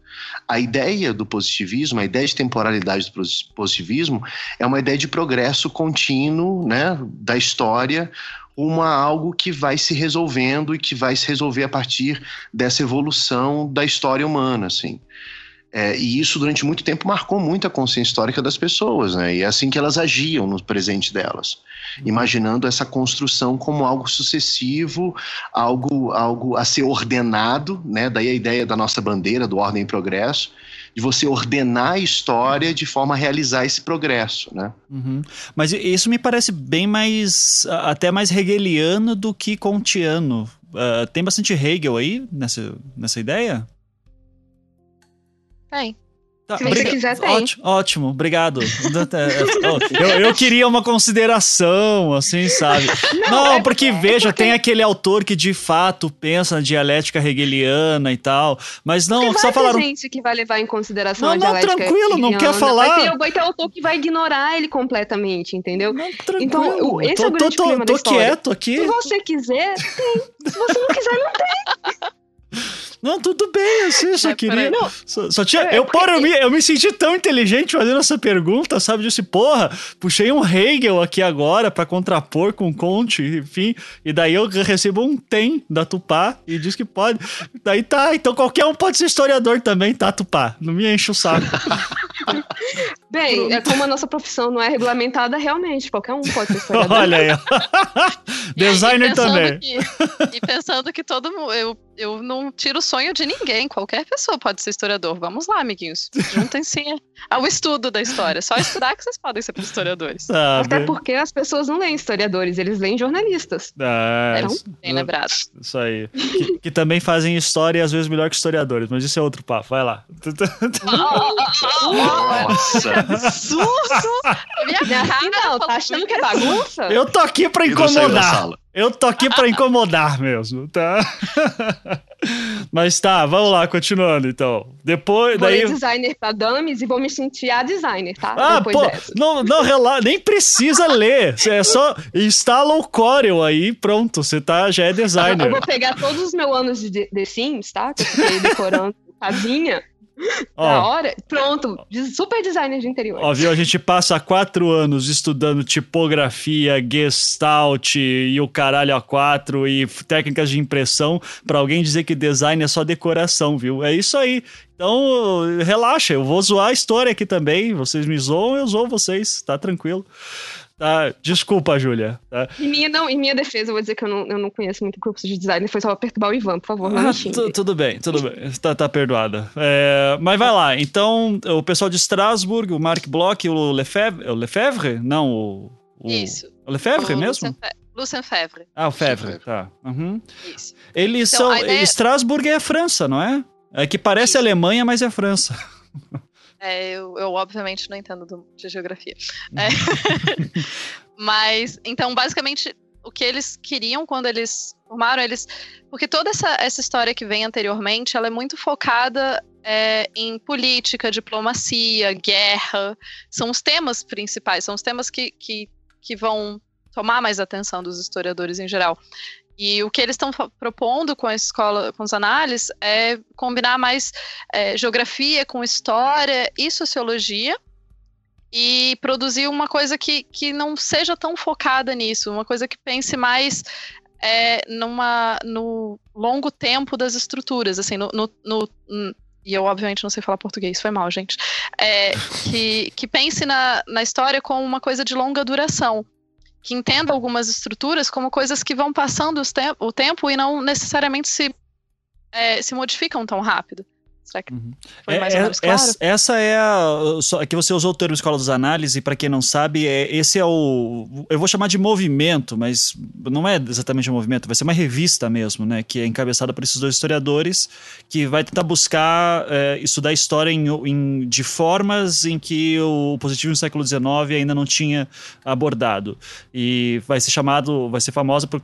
A ideia do positivismo, a ideia de temporalidade do positivismo, é uma ideia de progresso contínuo, né? Da história uma algo que vai se resolvendo e que vai se resolver a partir dessa evolução da história humana, assim. É, e isso durante muito tempo marcou muito a consciência histórica das pessoas, né? E é assim que elas agiam no presente delas, uhum. imaginando essa construção como algo sucessivo, algo, algo a ser ordenado, né? Daí a ideia da nossa bandeira do ordem e progresso, de você ordenar a história de forma a realizar esse progresso, né? Uhum. Mas isso me parece bem mais, até mais hegeliano do que kantiano. Uh, tem bastante Hegel aí nessa, nessa ideia? Tem. Tá, Se você quiser, tem. Ótimo, ótimo obrigado. eu, eu queria uma consideração, assim, sabe? Não, Não é porque, é veja, porque... tem aquele autor que de fato pensa na dialética hegeliana e tal, mas não, porque só falaram... Tem gente que vai levar em consideração não, a dialética Não, tranquilo, não quer falar. Vai ter, vai ter autor que vai ignorar ele completamente, entendeu? Não, tranquilo. Então, esse tô, é o grande tô, problema tô, tô quieto aqui. Se você quiser, tem. Se você não quiser, não tem. Não, tudo bem, assim, só queria. Não, só, só tinha. É, eu, porra, eu, me, eu me senti tão inteligente fazendo essa pergunta, sabe? Disse, porra, puxei um Hegel aqui agora para contrapor com Conte, enfim. E daí eu recebo um tem da Tupá e diz que pode. Daí tá, então qualquer um pode ser historiador também, tá, Tupá? Não me enche o saco. Bem, é como a nossa profissão não é regulamentada, realmente, qualquer um pode ser historiador. Olha aí. Designer e também. Que, e pensando que todo mundo. Eu, eu não tiro o sonho de ninguém. Qualquer pessoa pode ser historiador. Vamos lá, amiguinhos. Juntem-se ao estudo da história. Só estudar que vocês podem ser historiadores. Ah, Até bem... porque as pessoas não leem historiadores, eles leem jornalistas. Ah, então, bem lembrado. Isso aí. Que, que, também fazem história às vezes melhor que historiadores, mas isso é outro papo. Vai lá. Nossa! Susto! Não, tá achando que é bagunça? Eu tô aqui pra incomodar. Eu tô aqui pra incomodar mesmo, tá? Mas tá, vamos lá, continuando então. Depois. Vou daí... ler designer pra dummies e vou me sentir a designer, tá? Ah, Depois pô, dessa. não, não, rela... nem precisa ler. É só instala o Corel aí, pronto, você tá, já é designer. Eu vou pegar todos os meus anos de The Sims, tá? Que eu fiquei decorando casinha. Da hora, pronto, super designer de interior. Ó, viu? A gente passa quatro anos estudando tipografia, gestalt e o caralho a quatro e técnicas de impressão para alguém dizer que design é só decoração, viu? É isso aí. Então, relaxa, eu vou zoar a história aqui também. Vocês me zoam, eu zoo vocês, tá tranquilo. Tá? Desculpa, Júlia. Tá? Em, minha, não, em minha defesa, eu vou dizer que eu não, eu não conheço muito curso de design. Foi só pra perturbar o Ivan, por favor. Não ah, tudo bem, tudo bem. Tá, tá perdoada. É, mas vai lá. Então, o pessoal de Strasbourg, o Marc Bloch e o Lefebvre. O Lefebvre? Não, o. o Isso. O Lefebvre o mesmo? Lucien Febvre. Ah, o Febvre, tá. Uhum. Isso. Eles então, são. Ideia... Strasbourg é a França, não é? É que parece Isso. Alemanha, mas é França. É, eu, eu, obviamente não entendo do, de geografia. É. Mas, então, basicamente, o que eles queriam quando eles formaram, eles. Porque toda essa, essa história que vem anteriormente, ela é muito focada é, em política, diplomacia, guerra. São os temas principais, são os temas que, que, que vão tomar mais atenção dos historiadores em geral. E o que eles estão propondo com a escola, com os análises, é combinar mais é, geografia com história e sociologia e produzir uma coisa que, que não seja tão focada nisso, uma coisa que pense mais é, numa, no longo tempo das estruturas, assim, no, no, no e eu obviamente não sei falar português, foi mal, gente, é, que, que pense na, na história como uma coisa de longa duração que entenda algumas estruturas como coisas que vão passando o tempo e não necessariamente se, é, se modificam tão rápido. Será que uhum. foi mais é, ou menos claro? Essa, essa é a. Aqui você usou o termo escola dos análises, e para quem não sabe, é, esse é o. Eu vou chamar de movimento, mas não é exatamente um movimento, vai ser uma revista mesmo, né? Que é encabeçada por esses dois historiadores, que vai tentar buscar é, estudar história em, em, de formas em que o positivo no século XIX ainda não tinha abordado. E vai ser chamado, vai ser famosa por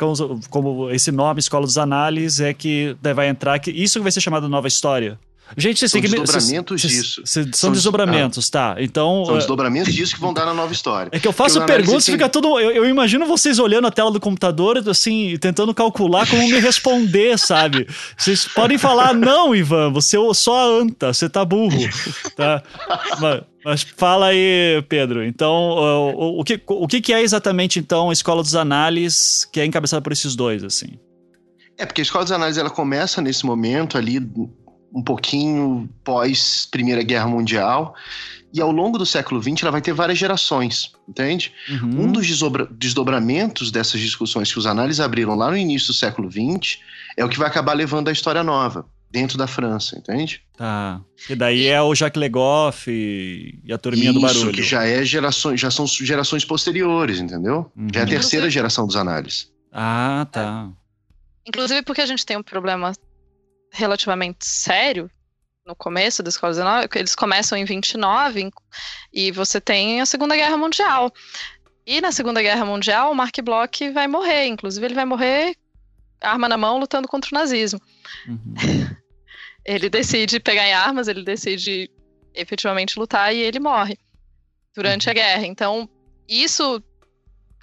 como esse nome, Escola dos Análises, é que vai entrar. que Isso vai ser chamado Nova História. Gente, são desdobramentos disso. Cês, são, são desdobramentos, ah, tá. Então. São é, desdobramentos disso que vão dar na nova história. É que eu faço perguntas e fica tudo. Eu, eu, imagino vocês olhando a tela do computador, assim, tentando calcular como me responder, sabe? Vocês podem falar, não, Ivan, você só a anta, você tá burro. Tá? Mas, mas fala aí, Pedro. Então, o, o, que, o que é exatamente, então, a Escola dos Análises, que é encabeçada por esses dois, assim? É, porque a Escola dos Análises ela começa nesse momento ali um pouquinho pós Primeira Guerra Mundial. E ao longo do século XX ela vai ter várias gerações, entende? Uhum. Um dos desdobramentos dessas discussões que os análises abriram lá no início do século XX é o que vai acabar levando a história nova dentro da França, entende? Tá. E daí é o Jacques Legoff e, a turminha Isso, do barulho. Isso, que já é gerações, já são gerações posteriores, entendeu? Uhum. Já é a terceira geração dos análises. Ah, tá. Inclusive porque a gente tem um problema relativamente sério no começo da escola 19, eles começam em 29 e você tem a Segunda Guerra Mundial. E na Segunda Guerra Mundial, o Mark Bloch vai morrer, inclusive ele vai morrer arma na mão lutando contra o nazismo. Uhum. ele decide pegar em armas, ele decide efetivamente lutar e ele morre durante a guerra. Então, isso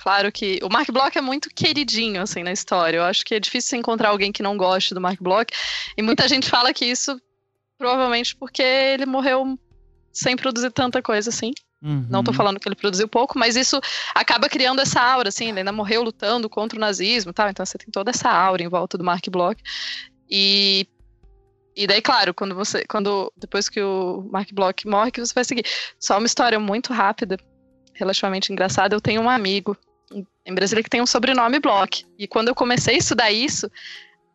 Claro que o Mark Bloch é muito queridinho, assim, na história. Eu acho que é difícil encontrar alguém que não goste do Mark Bloch. E muita gente fala que isso provavelmente porque ele morreu sem produzir tanta coisa assim. Uhum. Não tô falando que ele produziu pouco, mas isso acaba criando essa aura, assim, ele ainda morreu lutando contra o nazismo e tal, então você tem toda essa aura em volta do Mark Bloch. E e daí, claro, quando você, quando depois que o Mark Bloch morre, que você vai seguir. Só uma história muito rápida, relativamente engraçada. Eu tenho um amigo em Brasília que tem um sobrenome Bloch. E quando eu comecei a estudar isso,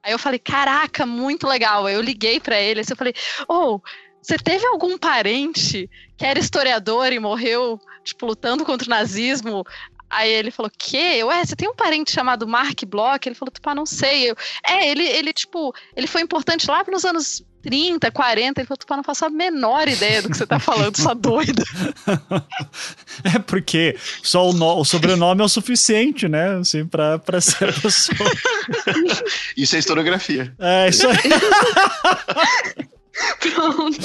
aí eu falei, caraca, muito legal. Aí eu liguei para ele, assim, eu falei, oh, você teve algum parente que era historiador e morreu, tipo, lutando contra o nazismo? Aí ele falou, que? Ué, você tem um parente chamado Mark Bloch? Ele falou, tipo, ah, não sei. Eu, é, ele, ele, tipo, ele foi importante lá nos anos 30, 40. Ele falou, tipo, não faço a menor ideia do que você tá falando, sua doida. é porque só o, no, o, sobrenome é o suficiente, né? Assim, pra, pra ser a pessoa. isso é historiografia. É, isso aí. Pronto.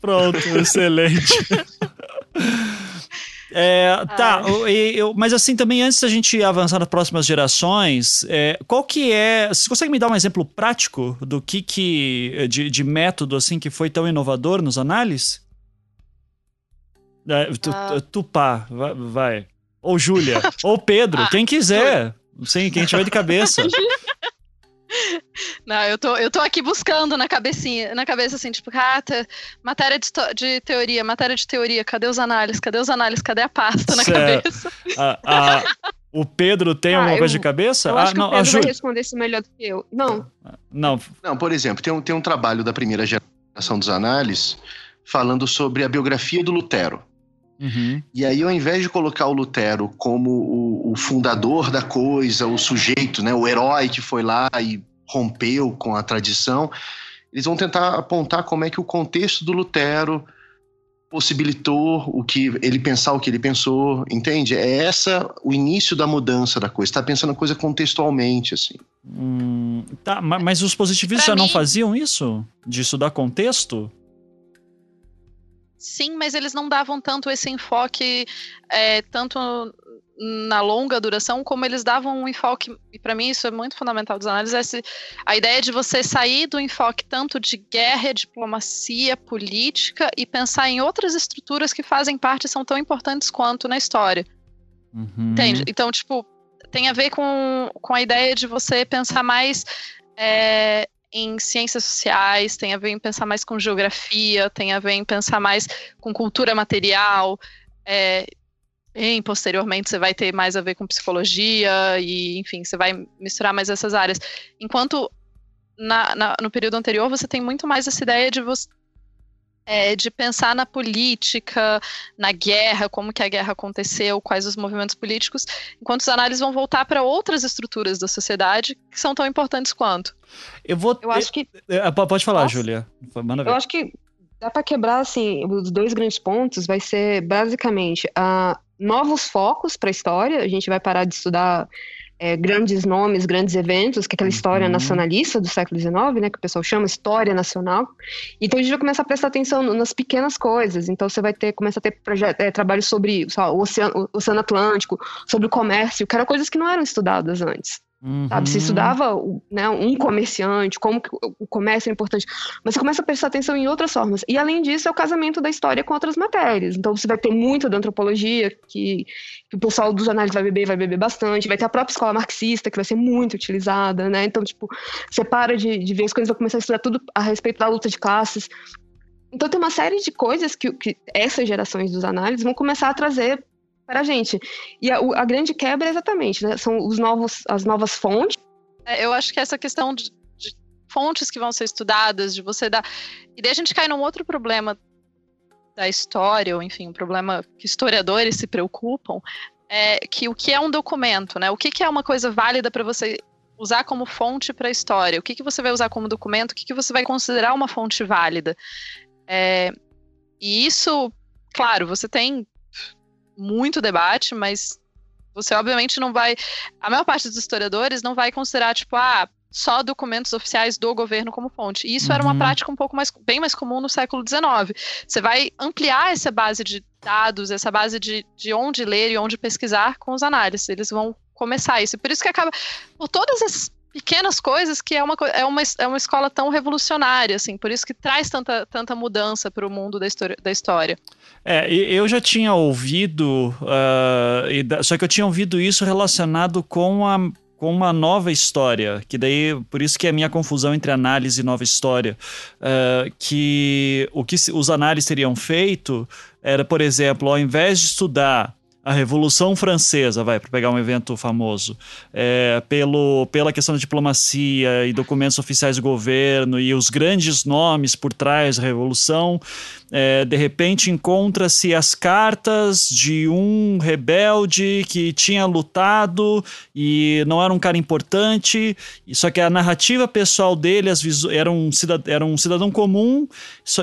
Pronto, excelente. É, tá, eu, eu, mas assim também antes da gente avançar nas próximas gerações, é, qual que é? Você consegue me dar um exemplo prático do que que de, de método assim que foi tão inovador nos análises? É, tu, ah. Tupá, vai, vai. Ou Júlia, ou Pedro, ah, quem quiser. Sim, quem tiver de cabeça. Não, eu tô, eu tô aqui buscando na cabecinha, na cabeça assim, tipo, ah, matéria de, de, teoria, matéria de teoria, cadê os análises? Cadê os análises? Cadê a pasta na certo. cabeça? A, a, o Pedro tem ah, alguma eu, coisa de cabeça? Eu ah, acho não, que o Pedro vai responder isso melhor do que eu. Não. Não. Não, por exemplo, tem um, tem um trabalho da primeira geração dos análises falando sobre a biografia do Lutero. Uhum. E aí, ao invés de colocar o Lutero como o, o, fundador da coisa, o sujeito, né, o herói que foi lá e rompeu com a tradição, eles vão tentar apontar como é que o contexto do Lutero possibilitou o que ele pensar o que ele pensou, entende? É essa o início da mudança da coisa. Está pensando a coisa contextualmente, assim. Hum, tá, mas os positivistas já mim... não faziam isso? De estudar contexto? Sim, mas eles não davam tanto esse enfoque, é, tanto na longa duração, como eles davam um enfoque, e para mim isso é muito fundamental dos análises, é esse, a ideia de você sair do enfoque tanto de guerra, diplomacia, política e pensar em outras estruturas que fazem parte e são tão importantes quanto na história. Uhum. Entende? Então, tipo, tem a ver com, com a ideia de você pensar mais é, em ciências sociais, tem a ver em pensar mais com geografia, tem a ver em pensar mais com cultura material. É, em posteriormente você vai ter mais a ver com psicologia e, enfim, você vai misturar mais essas áreas. Enquanto na, na, no período anterior você tem muito mais essa ideia de você é, de pensar na política, na guerra, como que a guerra aconteceu, quais os movimentos políticos, enquanto os análises vão voltar para outras estruturas da sociedade que são tão importantes quanto. Eu vou. Eu acho que. É, pode falar. Júlia. Manda ver. Eu acho que dá para quebrar assim os dois grandes pontos. Vai ser basicamente uh, novos focos para a história. A gente vai parar de estudar é, grandes nomes, grandes eventos, que é aquela história uhum. nacionalista do século XIX, né, que o pessoal chama história nacional. Então a gente vai começar a prestar atenção nas pequenas coisas. Então você vai ter, começa a ter projeto, é, trabalho sobre o, oceano, o Oceano Atlântico, sobre o comércio, que eram coisas que não eram estudadas antes. Uhum. Sabe? Se estudava né, um comerciante, como o comércio é importante, mas você começa a prestar atenção em outras formas. E além disso, é o casamento da história com outras matérias. Então você vai ter muito da antropologia, que, que o pessoal dos análises vai beber, vai beber bastante, vai ter a própria escola marxista, que vai ser muito utilizada, né? Então, tipo, você para de, de ver as coisas, vai começar a estudar tudo a respeito da luta de classes. Então tem uma série de coisas que, que essas gerações dos análises vão começar a trazer para a gente. E a, a, grande quebra é exatamente, né? São os novos, as novas fontes. É, eu acho que essa questão de, de, fontes que vão ser estudadas, de você dar. E daí a gente cai num outro problema da história, ou enfim, um problema que historiadores se preocupam, é que o que é um documento, né? O que, que é uma coisa válida para você usar como fonte para a história? O que, que você vai usar como documento? O que, que você vai considerar uma fonte válida? É, e isso, claro, você tem muito debate, mas você obviamente não vai. A maior parte dos historiadores não vai considerar, tipo, ah, só documentos oficiais do governo como fonte. E isso uhum. era uma uhum. prática um pouco mais, bem mais comum no século XIX. Você vai ampliar essa base de dados, essa base de, de onde ler e onde pesquisar com os análises. Eles vão começar isso. Por isso que acaba. Por todas essas pequenas coisas que é uma, é uma, é uma escola tão revolucionária, assim, por isso que traz tanta, tanta mudança para o mundo da história, da história. É, eu já tinha ouvido, uh, só que eu tinha ouvido isso relacionado com a com uma nova história, que daí, por isso que é a minha confusão entre análise e nova história, uh, que o que os análises teriam feito era, por exemplo, ao invés de estudar a Revolução Francesa, vai, para pegar um evento famoso, é, pelo, pela questão da diplomacia e documentos oficiais do governo e os grandes nomes por trás da Revolução, é, de repente encontra-se as cartas de um rebelde que tinha lutado e não era um cara importante, só que a narrativa pessoal dele era, um cidadão, era um cidadão comum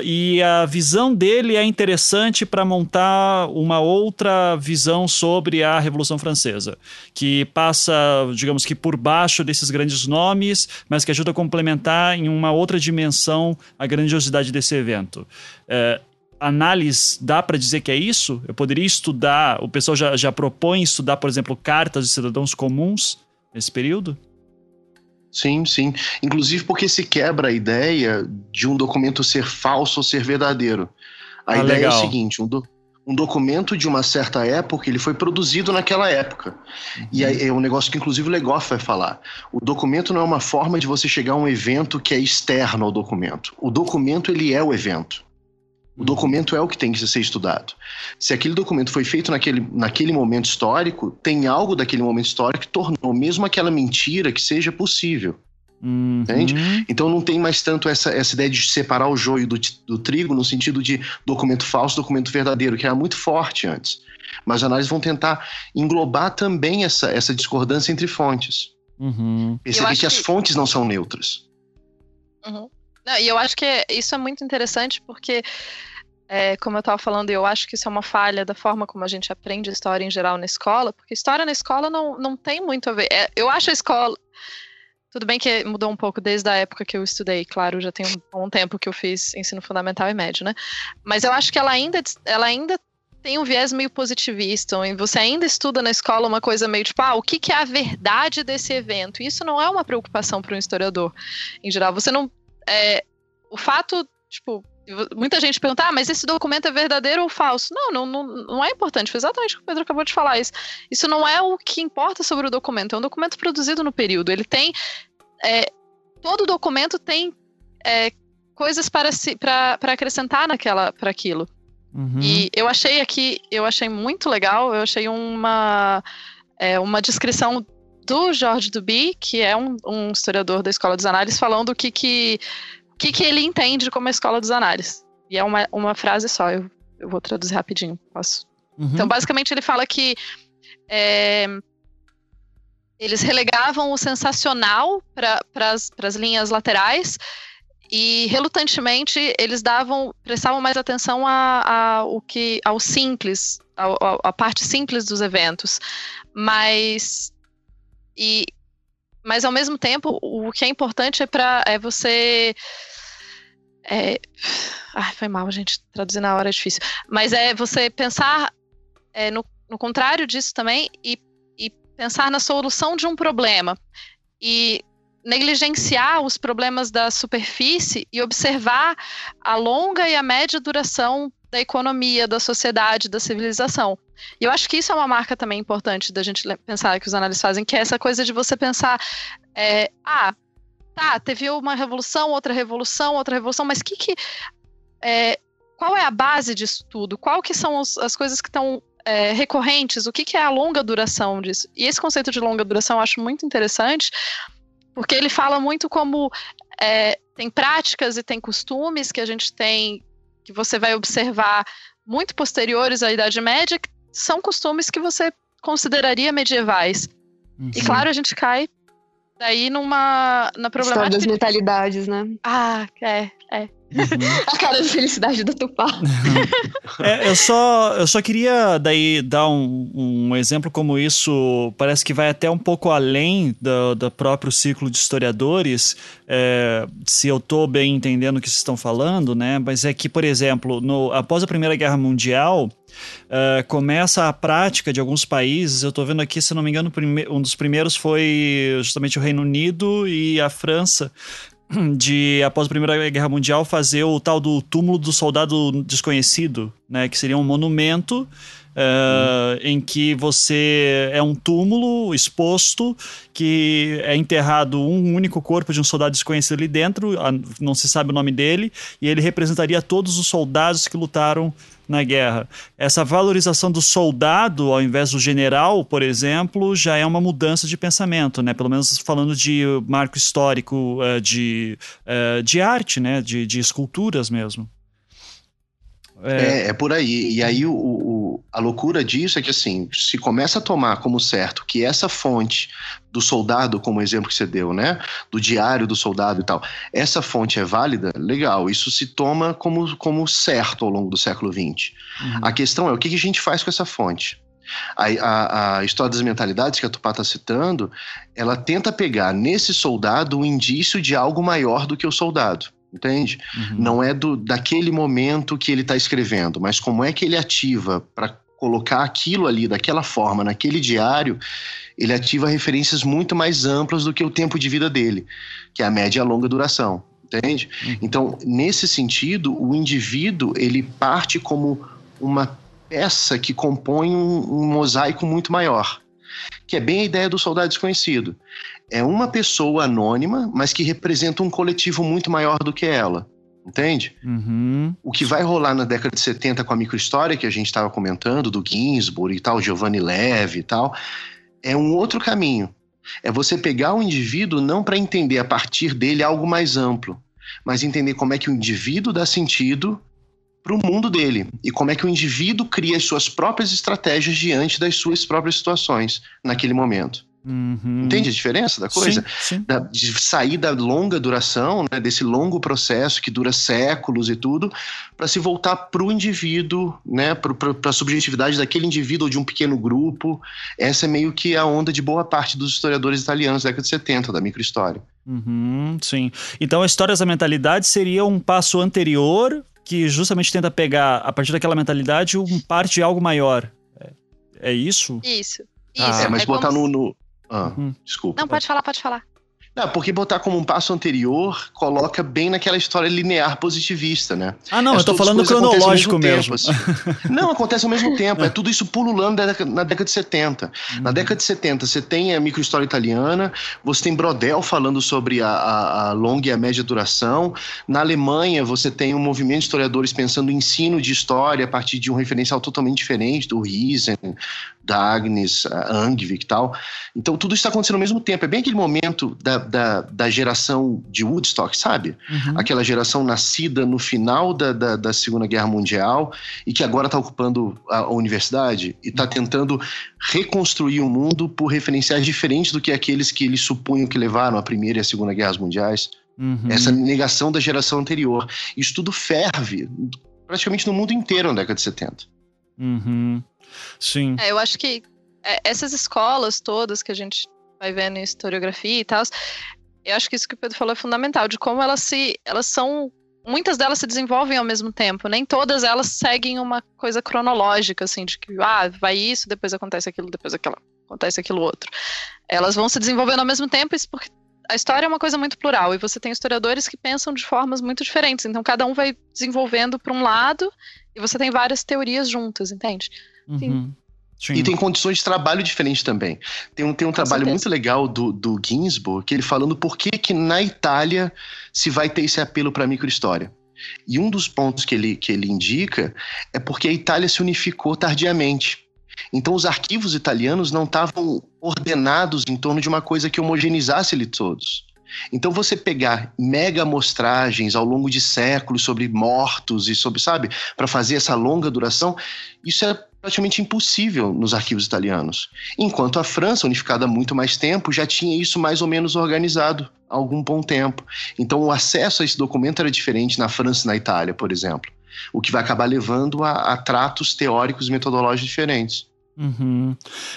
e a visão dele é interessante para montar uma outra visão sobre a Revolução Francesa, que passa, digamos que por baixo desses grandes nomes, mas que ajuda a complementar em uma outra dimensão a grandiosidade desse evento. É, análise dá para dizer que é isso? Eu poderia estudar, o pessoal já, já propõe estudar, por exemplo, cartas de cidadãos comuns nesse período? Sim, sim. Inclusive porque se quebra a ideia de um documento ser falso ou ser verdadeiro. A ah, ideia legal. é o seguinte: um, do, um documento de uma certa época, ele foi produzido naquela época. Uhum. E é, um negócio que, inclusive, o Legoff vai falar. O documento não é uma forma de você chegar a um evento que é externo ao documento. O documento, ele é o evento. O documento é o que tem que ser estudado. Se aquele documento foi feito naquele, naquele momento histórico, tem algo daquele momento histórico que tornou mesmo aquela mentira que seja possível. Uhum. Entende? Então não tem mais tanto essa, essa ideia de separar o joio do, do trigo no sentido de documento falso, documento verdadeiro, que era muito forte antes. Mas as análises vão tentar englobar também essa, essa discordância entre fontes. Uhum. Perceber que, que, as fontes não são neutras. Uhum. Não, e eu acho que isso é muito interessante porque, é, como eu estava falando, eu acho que isso é uma falha da forma como a gente aprende história em geral na escola, porque história na escola não, não tem muito a ver. É, eu acho a escola. Tudo bem que mudou um pouco desde a época que eu estudei, claro, já tem um, um tempo que eu fiz ensino fundamental e médio, né? Mas eu acho que ela ainda, ela ainda tem um viés meio positivista, e você ainda estuda na escola uma coisa meio tipo, ah, o que, que é a verdade desse evento? Isso não é uma preocupação para um historiador, em geral. Você não. É, o fato, tipo, muita gente pergunta, ah, mas esse documento é verdadeiro ou falso? Não, não, não, não é importante. Foi exatamente o que o Pedro acabou de falar. Isso, isso não é o que importa sobre o documento. É um documento produzido no período. Ele tem. É, todo documento tem é, coisas para, se, para, para acrescentar naquela para aquilo. Uhum. E eu achei aqui, eu achei muito legal, eu achei uma, é, uma descrição do George Duby, que é um, um historiador da Escola dos Análises, falando o que, que que, que ele entende como a escola dos análises. E é uma, uma frase só, eu, eu vou traduzir rapidinho. Posso? Uhum. Então, basicamente, ele fala que é, eles relegavam o sensacional para as linhas laterais e relutantemente eles davam prestavam mais atenção a, a o que ao simples a, parte simples dos eventos mas e mas ao mesmo tempo o que é importante é para é você é... Ai, foi mal, gente. Traduzir na hora é difícil. Mas é você pensar é, no, no contrário disso também e, e pensar na solução de um problema. E negligenciar os problemas da superfície e observar a longa e a média duração da economia, da sociedade, da civilização. E eu acho que isso é uma marca também importante da gente pensar que os analistas fazem, que é essa coisa de você pensar, é, ah, tá, teve uma revolução, outra revolução, outra revolução, mas que que é, qual é a base disso tudo? Qual que são os, as coisas que estão é, recorrentes? O que, que é a longa duração disso? E esse conceito de longa duração eu acho muito interessante, porque ele fala muito como é, tem práticas e tem costumes que a gente tem, que você vai observar muito posteriores à Idade Média, que são costumes que você consideraria medievais. Uhum. E claro, a gente cai daí numa na problemática. História das mentalidades, né? Ah, é, é. Uhum. a cara de felicidade do Tupá. é, eu, só, eu só queria daí dar um, um exemplo como isso parece que vai até um pouco além do, do próprio ciclo de historiadores, é, se eu estou bem entendendo o que vocês estão falando, né? Mas é que, por exemplo, no, após a Primeira Guerra Mundial, Uh, começa a prática de alguns países. Eu estou vendo aqui, se não me engano, um dos primeiros foi justamente o Reino Unido e a França, de, após a Primeira Guerra Mundial, fazer o tal do túmulo do soldado desconhecido, né? Que seria um monumento uh, em que você é um túmulo exposto que é enterrado um único corpo de um soldado desconhecido ali dentro, não se sabe o nome dele, e ele representaria todos os soldados que lutaram na guerra. Essa valorização do soldado ao invés do general, por exemplo, já é uma mudança de pensamento, né? Pelo menos falando de marco histórico uh, de, uh, de arte, né? De, de esculturas mesmo. É, é, é por aí. E aí o, o, a loucura disso é que assim, se começa a tomar como certo que essa fonte do soldado, como exemplo que você deu, né? Do diário do soldado e tal, essa fonte é válida, legal, isso se toma como, como certo ao longo do século XX. Uhum. A questão é o que, a gente faz com essa fonte? A, a, a, história das mentalidades que a Tupá está citando, ela tenta pegar nesse soldado um indício de algo maior do que o soldado entende? Uhum. Não é do, daquele momento que ele está escrevendo, mas como é que ele ativa para colocar aquilo ali daquela forma, naquele diário, ele ativa referências muito mais amplas do que o tempo de vida dele, que é a média e a longa duração, entende? Uhum. Então, nesse sentido, o indivíduo ele parte como uma peça que compõe um, um mosaico muito maior, que é bem a ideia do soldado desconhecido. É uma pessoa anônima, mas que representa um coletivo muito maior do que ela. Entende? Uhum. O que vai rolar na década de 70 com a microhistória que a gente estava comentando, do Ginsburg e tal, Giovanni Leve e tal, é um outro caminho. É você pegar o indivíduo não para entender a partir dele algo mais amplo, mas entender como é que o indivíduo dá sentido para o mundo dele e como é que o indivíduo cria as suas próprias estratégias diante das suas próprias situações naquele momento. Uhum. Entende a diferença da coisa? Sim, sim. Da, de sair da longa duração, né, desse longo processo que dura séculos e tudo, para se voltar para o indivíduo, né, para a subjetividade daquele indivíduo ou de um pequeno grupo. Essa é meio que a onda de boa parte dos historiadores italianos da década de 70, da microhistória. Uhum, sim. Então, a história da mentalidade seria um passo anterior que justamente tenta pegar, a partir daquela mentalidade, um parte de algo maior. É, é isso? Isso. Ah, Isso, é, mas é botar como no, no... Ah, Uhum. desculpa. Não, pode falar, pode falar. Não, porque botar como um passo anterior coloca bem naquela história linear positivista, né? Ah, não, As eu tô falando cronológico ao mesmo. tempo, assim. Não, acontece ao mesmo tempo. É tudo isso pululando na década, na década de 70. Uhum. Na década de 70, você tem a microhistória italiana, você tem Brodel falando sobre a, a, a longa e a média duração. Na Alemanha, você tem um movimento de historiadores pensando em ensino de história a partir de um referencial totalmente diferente, do Riesen, da Agnes, Angvik e tal. Então, tudo isso está acontecendo ao mesmo tempo. É bem aquele momento da, da, da geração de Woodstock, sabe? Uhum. Aquela geração nascida no final da, da, da Segunda Guerra Mundial e que agora está ocupando a, a universidade e está tentando reconstruir o mundo por referenciais diferentes do que aqueles que eles supunham que levaram a Primeira e a Segunda Guerras Mundiais. Uhum. Essa negação da geração anterior. Isso tudo ferve praticamente no mundo inteiro na década de 70. Uhum. Sim. É, eu acho que é, essas escolas todas que a gente vai vendo em historiografia e tal, eu acho que isso que o Pedro falou é fundamental, de como elas se. Elas são. Muitas delas se desenvolvem ao mesmo tempo, nem todas elas seguem uma coisa cronológica, assim, de que ah, vai isso, depois acontece aquilo, depois aquilo, acontece aquilo outro. Elas vão se desenvolvendo ao mesmo tempo, isso porque a história é uma coisa muito plural, e você tem historiadores que pensam de formas muito diferentes, então cada um vai desenvolvendo para um lado, e você tem várias teorias juntas, entende? Uhum. Sim. E tem condições de trabalho diferentes também. Tem um, tem um trabalho certeza. muito legal do, do Ginsburg, que ele falando por que, que na Itália se vai ter esse apelo para a microhistória. E um dos pontos que ele, que ele indica é porque a Itália se unificou tardiamente. Então os arquivos italianos não estavam ordenados em torno de uma coisa que homogenizasse eles todos. Então você pegar mega amostragens ao longo de séculos sobre mortos e sobre, sabe, para fazer essa longa duração, isso é praticamente impossível nos arquivos italianos. Enquanto a França, unificada há muito mais tempo, já tinha isso mais ou menos organizado há algum bom tempo. Então o acesso a esse documento era diferente na França e na Itália, por exemplo. O que vai acabar levando a, a tratos teóricos e metodológicos diferentes. Uhum.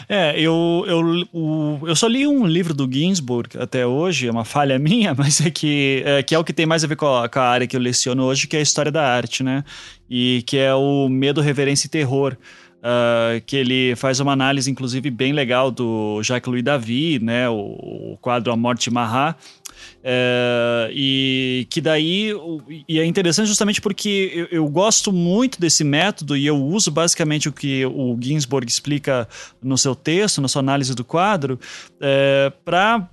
É, eu, eu, o, eu só li um livro do Ginsburg até hoje, é uma falha minha, mas é que é, que é o que tem mais a ver com a, com a área que eu leciono hoje, que é a história da arte, né? E que é o Medo, Reverência e Terror. Uh, que ele faz uma análise, inclusive, bem legal do Jacques-Louis David, né, o, o quadro A Morte de Marat, é, e que daí e é interessante justamente porque eu, eu, gosto muito desse método e eu uso basicamente o que o Ginsburg explica no seu texto, na sua análise do quadro, é, para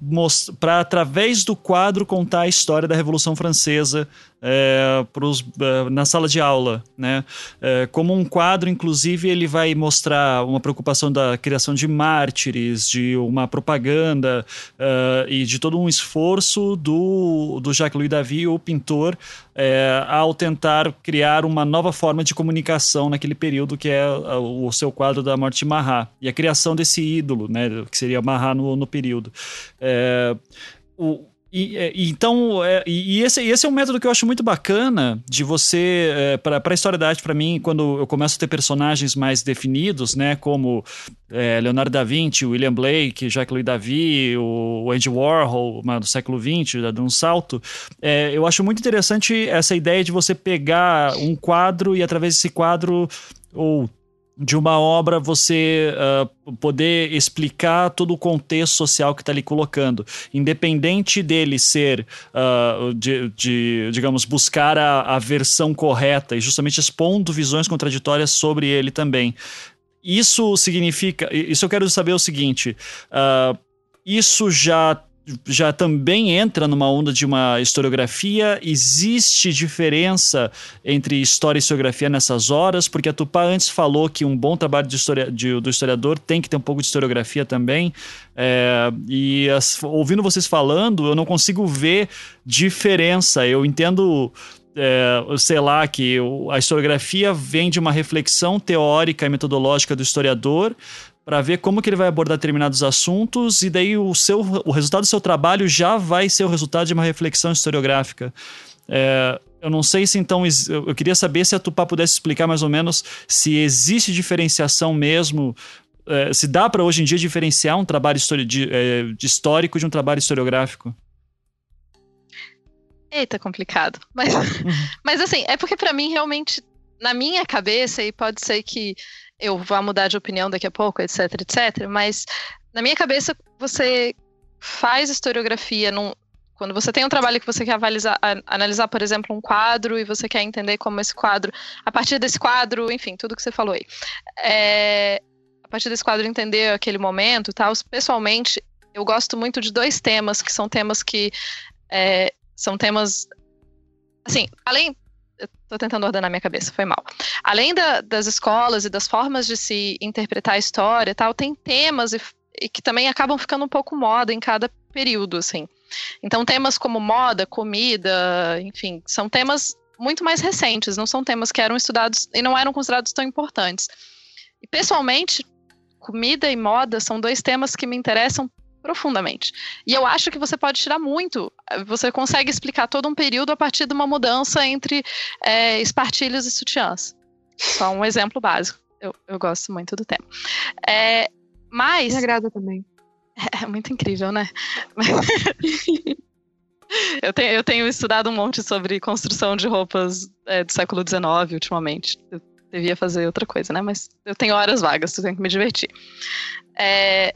através do quadro contar a história da Revolução Francesa é, pros, é, na sala de aula, né? É, como um quadro, inclusive, ele vai mostrar uma preocupação da criação de mártires, de uma propaganda é, e de todo um esforço do, do Jacques-Louis David, o pintor, é, ao tentar criar uma nova forma de comunicação naquele período que é o seu quadro da morte de Marat e a criação desse ídolo, né? Que seria Marat no, no período. É, o, e, e, então, é, e, esse, esse é um método que eu acho muito bacana de você, é, para a história da arte, para mim, quando eu começo a ter personagens mais definidos, né, como é, Leonardo da Vinci, William Blake, Jacques-Louis David, o Andy Warhol, do século XX, dando um salto, é, eu acho muito interessante essa ideia de você pegar um quadro e através desse quadro, ou de uma obra você uh, poder explicar todo o contexto social que está ali colocando, independente dele ser, uh, de, de, digamos, buscar a, a versão correta e justamente expondo visões contraditórias sobre ele também. Isso significa, isso eu quero saber o seguinte, uh, isso já já também entra numa onda de uma historiografia. Existe diferença entre história e historiografia nessas horas? Porque a Tupá antes falou que um bom trabalho de história, de, do historiador tem que ter um pouco de historiografia também. É, e as, ouvindo vocês falando, eu não consigo ver diferença. Eu entendo. É, sei lá, que a historiografia vem de uma reflexão teórica e metodológica do historiador, para ver como que ele vai abordar determinados assuntos e daí o seu o resultado do seu trabalho já vai ser o resultado de uma reflexão historiográfica. É, eu não sei se então eu queria saber se a Tupá pudesse explicar mais ou menos se existe diferenciação mesmo, é, se dá para hoje em dia diferenciar um trabalho de, é, de histórico de um trabalho historiográfico. Eita, complicado. Mas, mas assim, é porque para mim realmente, na minha cabeça, e pode ser que eu vá mudar de opinião daqui a pouco, etc, etc. Mas na minha cabeça, você faz historiografia num, quando você tem um trabalho que você quer avalizar, analisar, por exemplo, um quadro e você quer entender como esse quadro, a partir desse quadro, enfim, tudo que você falou aí, é, a partir desse quadro entender aquele momento, tal. Pessoalmente, eu gosto muito de dois temas que são temas que é, são temas assim, além Estou tentando ordenar minha cabeça, foi mal. Além da, das escolas e das formas de se interpretar a história tal, tem temas e, e que também acabam ficando um pouco moda em cada período, assim. Então, temas como moda, comida, enfim, são temas muito mais recentes, não são temas que eram estudados e não eram considerados tão importantes. E, pessoalmente, comida e moda são dois temas que me interessam profundamente. E eu acho que você pode tirar muito. Você consegue explicar todo um período a partir de uma mudança entre é, espartilhos e sutiãs. Só um exemplo básico. Eu, eu gosto muito do tema. É, mas. Me agrada também. É, é muito incrível, né? eu, tenho, eu tenho estudado um monte sobre construção de roupas é, do século XIX ultimamente. Eu devia fazer outra coisa, né? Mas eu tenho horas vagas, eu tenho que me divertir. É,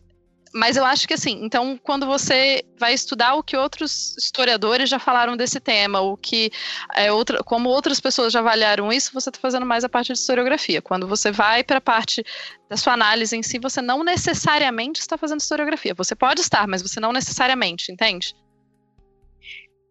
mas eu acho que assim, então quando você vai estudar o que outros historiadores já falaram desse tema, o que é, outra, como outras pessoas já avaliaram isso, você está fazendo mais a parte de historiografia. Quando você vai para a parte da sua análise em si, você não necessariamente está fazendo historiografia. Você pode estar, mas você não necessariamente, entende?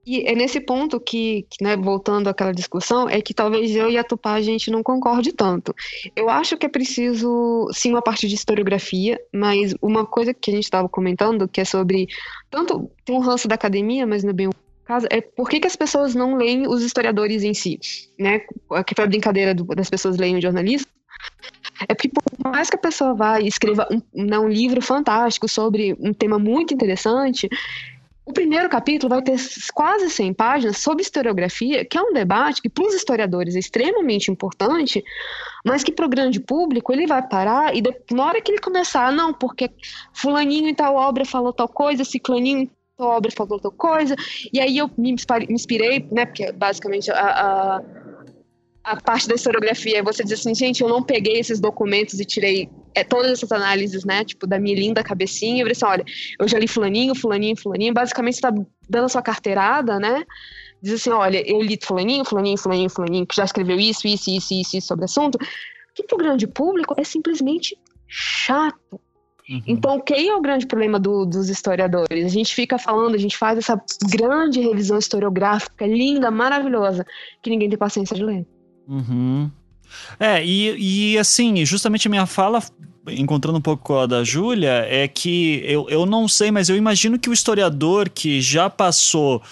E é nesse ponto que, que né, voltando àquela discussão, é que talvez eu e a Tupá a gente não concorde tanto. Eu acho que é preciso, sim, uma parte de historiografia, mas uma coisa que a gente estava comentando, que é sobre, tanto, tem um ranço da academia, mas não é bem caso, é por que, que as pessoas não leem os historiadores em si, né? Que foi a brincadeira do, das pessoas leem o jornalismo, é porque por mais que a pessoa vá e escreva um, né, um livro fantástico sobre um tema muito interessante, o primeiro capítulo vai ter quase 100 páginas sobre historiografia, que é um debate que para os historiadores é extremamente importante, mas que para o grande público ele vai parar e na hora que ele começar, não, porque fulaninho em tal obra falou tal coisa, ciclaninho tal obra falou tal coisa, e aí eu me inspirei, né, porque basicamente a, a a parte da historiografia, você diz assim, gente, eu não peguei esses documentos e tirei é, todas essas análises, né, tipo, da minha linda cabecinha, eu falei assim, olha, eu já li fulaninho, fulaninho, fulaninho, basicamente você tá dando a sua carteirada, né, diz assim, olha, eu li fulaninho, fulaninho, fulaninho, fulaninho, que já escreveu isso, isso, isso, isso, isso sobre o assunto, que pro grande público é simplesmente chato. Uhum. Então, quem é o grande problema do, dos historiadores? A gente fica falando, a gente faz essa grande revisão historiográfica, linda, maravilhosa, que ninguém tem paciência de ler. Uhum. É, e, e assim, justamente minha fala, encontrando um pouco com a da Júlia, é que eu, eu não sei, mas eu imagino que o historiador que já passou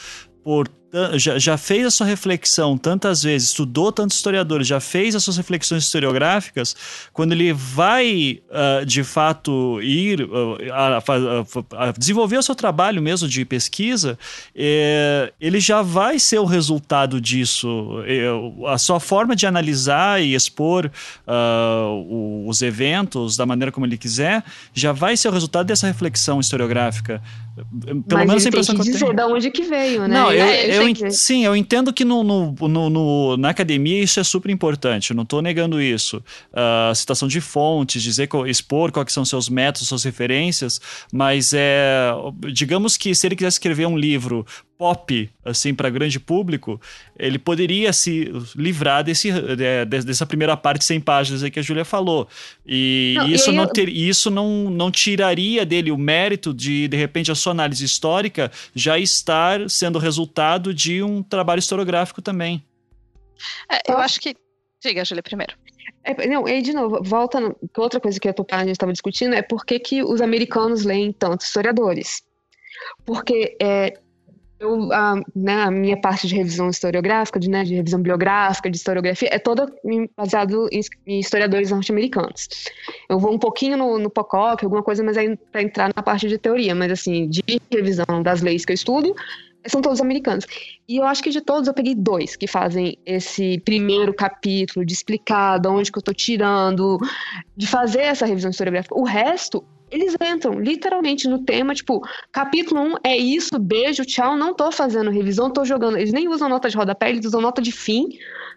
por já, já fez a sua reflexão tantas vezes, estudou tantos historiadores, já fez as suas reflexões historiográficas, quando ele vai uh, de fato ir uh, a, a, a, desenvolver o seu trabalho mesmo de pesquisa, eh, ele já vai ser o resultado disso. Eh, a sua forma de analisar e expor uh, os eventos da maneira como ele quiser já vai ser o resultado dessa reflexão historiográfica. Pelo Mas menos a impressão que, que dizer de onde que veio, né? Não, eu, eu, eu sim, eu entendo que no, no, no, na academia isso é super importante, eu não estou negando isso. Uh, citação de fontes, dizer, expor quais são seus métodos, suas referências, mas é, digamos que se ele quiser escrever um livro pop assim para grande público, ele poderia se livrar desse, de, dessa primeira parte sem páginas aí que a Júlia falou. E não, isso, e não ter, isso não, não tiraria dele o mérito de, de repente, a sua análise histórica já estar sendo resultado de um trabalho historiográfico também. É, eu acho que. Diga, Júlia, primeiro. É, não, e de novo, volta. No, outra coisa que a gente estava discutindo é por que, que os americanos leem tantos historiadores. Porque é, eu, a, né, a, minha parte de revisão historiográfica, de, né, de revisão bibliográfica, de historiografia, é toda baseado em, em historiadores norte-americanos. Eu vou um pouquinho no, no POCOC, alguma coisa, mas aí para entrar na parte de teoria, mas assim, de revisão das leis que eu estudo, são todos americanos. E eu acho que de todos eu peguei dois que fazem esse primeiro capítulo de explicar de onde que eu estou tirando, de fazer essa revisão historiográfica. O resto eles entram literalmente no tema, tipo, capítulo 1 é isso, beijo, tchau, não tô fazendo revisão, tô jogando. Eles nem usam nota de rodapé, eles usam nota de fim,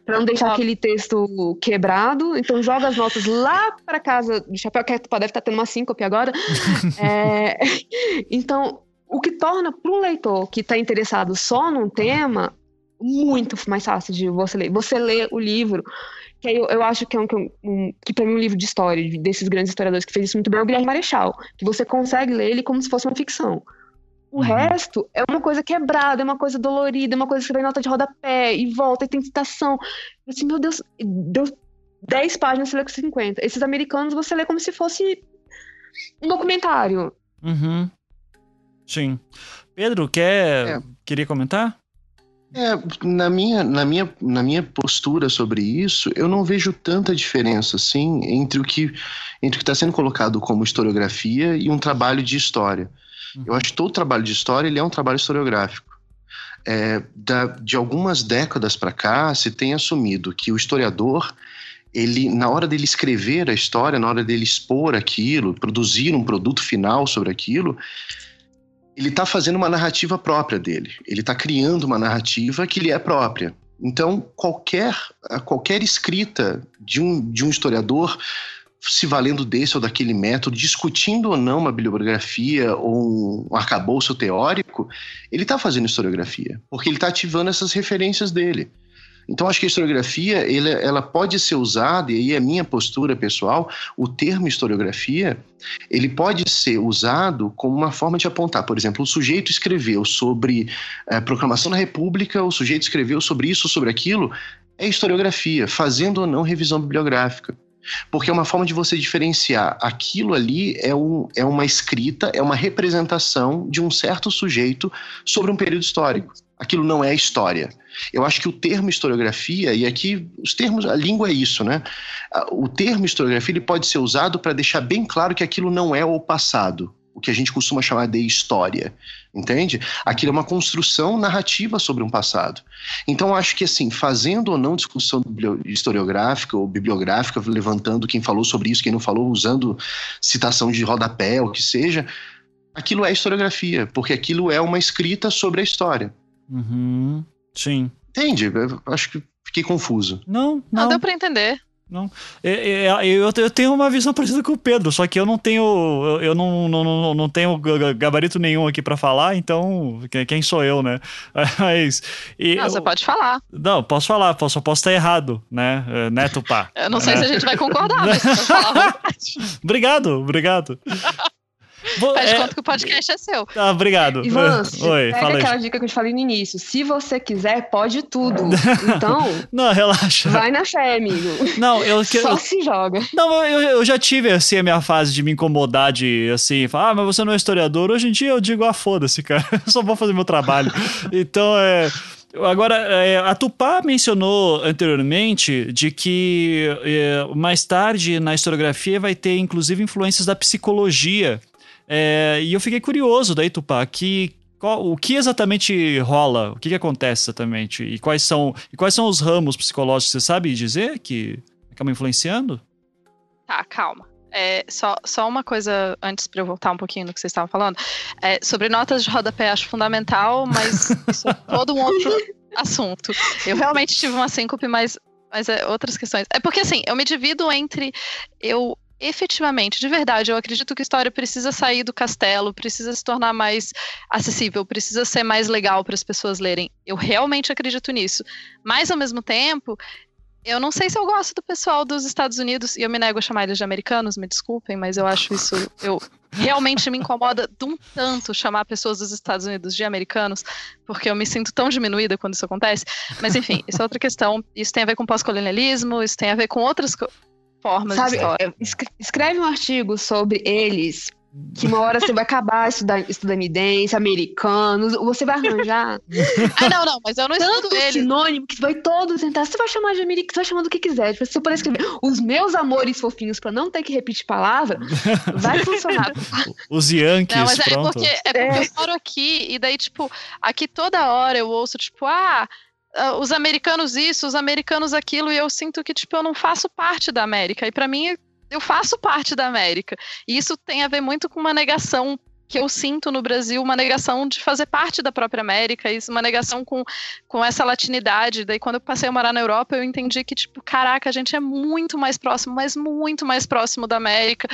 para não deixar aquele texto quebrado. Então joga as notas lá para casa do chapéu, que deve estar tá tendo uma síncope agora. é... Então, o que torna para um leitor que está interessado só num tema muito mais fácil de você ler. Você lê o livro que eu, eu acho que é um, um que para mim um livro de história desses grandes historiadores que fez isso muito bem é o Guilherme Marechal, que você consegue ler ele como se fosse uma ficção. O uhum. resto é uma coisa quebrada, é uma coisa dolorida, é uma coisa que você vai em nota de rodapé e volta e tem citação. Assim, meu Deus, deu 10 páginas, você lê com 50. Esses americanos você lê como se fosse um documentário. Uhum. Sim. Pedro, quer é. queria comentar? É, na minha, na, minha, na minha postura sobre isso, eu não vejo tanta diferença assim entre o que entre o que está sendo colocado como historiografia e um trabalho de história. Eu acho que todo trabalho de história ele é um trabalho historiográfico. É, da, de algumas décadas para cá, se tem assumido que o historiador ele na hora dele escrever a história, na hora dele expor aquilo, produzir um produto final sobre aquilo, ele está fazendo uma narrativa própria dele. Ele está criando uma narrativa que lhe é própria. Então, qualquer, qualquer escrita de um, de um historiador se valendo desse ou daquele método, discutindo ou não uma bibliografia ou um arcabouço teórico, ele está fazendo historiografia, porque ele está ativando essas referências dele. Então, acho que a historiografia ele, ela pode ser usada, e aí é minha postura pessoal, o termo historiografia, ele pode ser usado como uma forma de apontar. Por exemplo, o sujeito escreveu sobre a eh, proclamação da República, o sujeito escreveu sobre isso, sobre aquilo, é historiografia, fazendo ou não revisão bibliográfica. Porque é uma forma de você diferenciar aquilo ali é, um, é uma escrita, é uma representação de um certo sujeito sobre um período histórico. Aquilo não é história. Eu acho que o termo historiografia, e aqui os termos, a língua é isso, né? O termo historiografia ele pode ser usado para deixar bem claro que aquilo não é o passado, o que a gente costuma chamar de história, entende? Aquilo é uma construção narrativa sobre um passado. Então, acho que, assim, fazendo ou não discussão historiográfica ou bibliográfica, levantando quem falou sobre isso, quem não falou, usando citação de rodapé, o que seja, aquilo é historiografia, porque aquilo é uma escrita sobre a história. Uhum. Sim. Entende? Eu acho que fiquei confuso. Não, não. Não deu pra entender. Não. Eu, eu, eu, tenho uma visão parecida com o Pedro, só que eu não tenho. Eu não, não, não, não tenho gabarito nenhum aqui para falar, então quem sou eu, né? Mas. E, não, você pode falar. Não, posso falar, só posso estar errado, né? É, né, Tupá? Eu não sei né? se a gente vai concordar, mas pode falar. obrigado, obrigado. Faz é... conta que o podcast é seu. Ah, obrigado. Ivan, Oi, pega fala aquela aí. dica que eu te falei no início. Se você quiser, pode tudo. Então. não, relaxa. Vai na fé, amigo. Não, eu. Só eu... se joga. Não, eu, eu já tive assim a minha fase de me incomodar de assim, falar, ah, mas você não é historiador. Hoje em dia eu digo, ah, foda-se, cara. Eu só vou fazer meu trabalho. então, é. Agora, é, a Tupá mencionou anteriormente de que é, mais tarde na historiografia vai ter inclusive influências da psicologia é, e eu fiquei curioso daí, Tupá, que qual, o que exatamente rola? O que, que, acontece exatamente? E quais são, e quais são os ramos psicológicos? Você sabe dizer que acabam influenciando? Tá, calma. É, só, só uma coisa antes para eu voltar um pouquinho no que vocês estavam falando. É, sobre notas de rodapé, acho fundamental, mas isso é todo um outro assunto. Eu realmente tive uma síncope, mas, mas é outras questões. É porque, assim, eu me divido entre eu efetivamente, de verdade, eu acredito que a história precisa sair do castelo, precisa se tornar mais acessível, precisa ser mais legal para as pessoas lerem. Eu realmente acredito nisso. Mas, ao mesmo tempo, eu não sei se eu gosto do pessoal dos Estados Unidos, e eu me nego a chamar eles de americanos, me desculpem, mas eu acho isso. Eu realmente me incomoda de um tanto chamar pessoas dos Estados Unidos de americanos, porque eu me sinto tão diminuída quando isso acontece. Mas enfim, isso é outra questão. Isso tem a ver com pós-colonialismo, isso tem a ver com outras formas Sabe, de história. Escreve um artigo sobre eles, que uma hora você vai acabar estudando estadunidense, americanos, você vai arranjar. ah, não, não, mas eu não Tanto estudo ele. sinônimo que vai todos entrar. Você vai chamar de americano, você vai chamar do que quiser. Tipo, se você puder escrever os meus amores fofinhos pra não ter que repetir palavra, vai funcionar. os Yankees, não, mas é pronto. Porque, é porque é. eu moro aqui, e daí, tipo, aqui toda hora eu ouço, tipo, ah uh, os americanos isso, os americanos aquilo, e eu sinto que, tipo, eu não faço parte da América. E para mim, eu faço parte da América. E isso tem a ver muito com uma negação que eu sinto no Brasil uma negação de fazer parte da própria América, isso, uma negação com, com essa latinidade. Daí, quando eu passei a morar na Europa, eu entendi que, tipo, caraca, a gente é muito mais próximo, mas muito mais próximo da América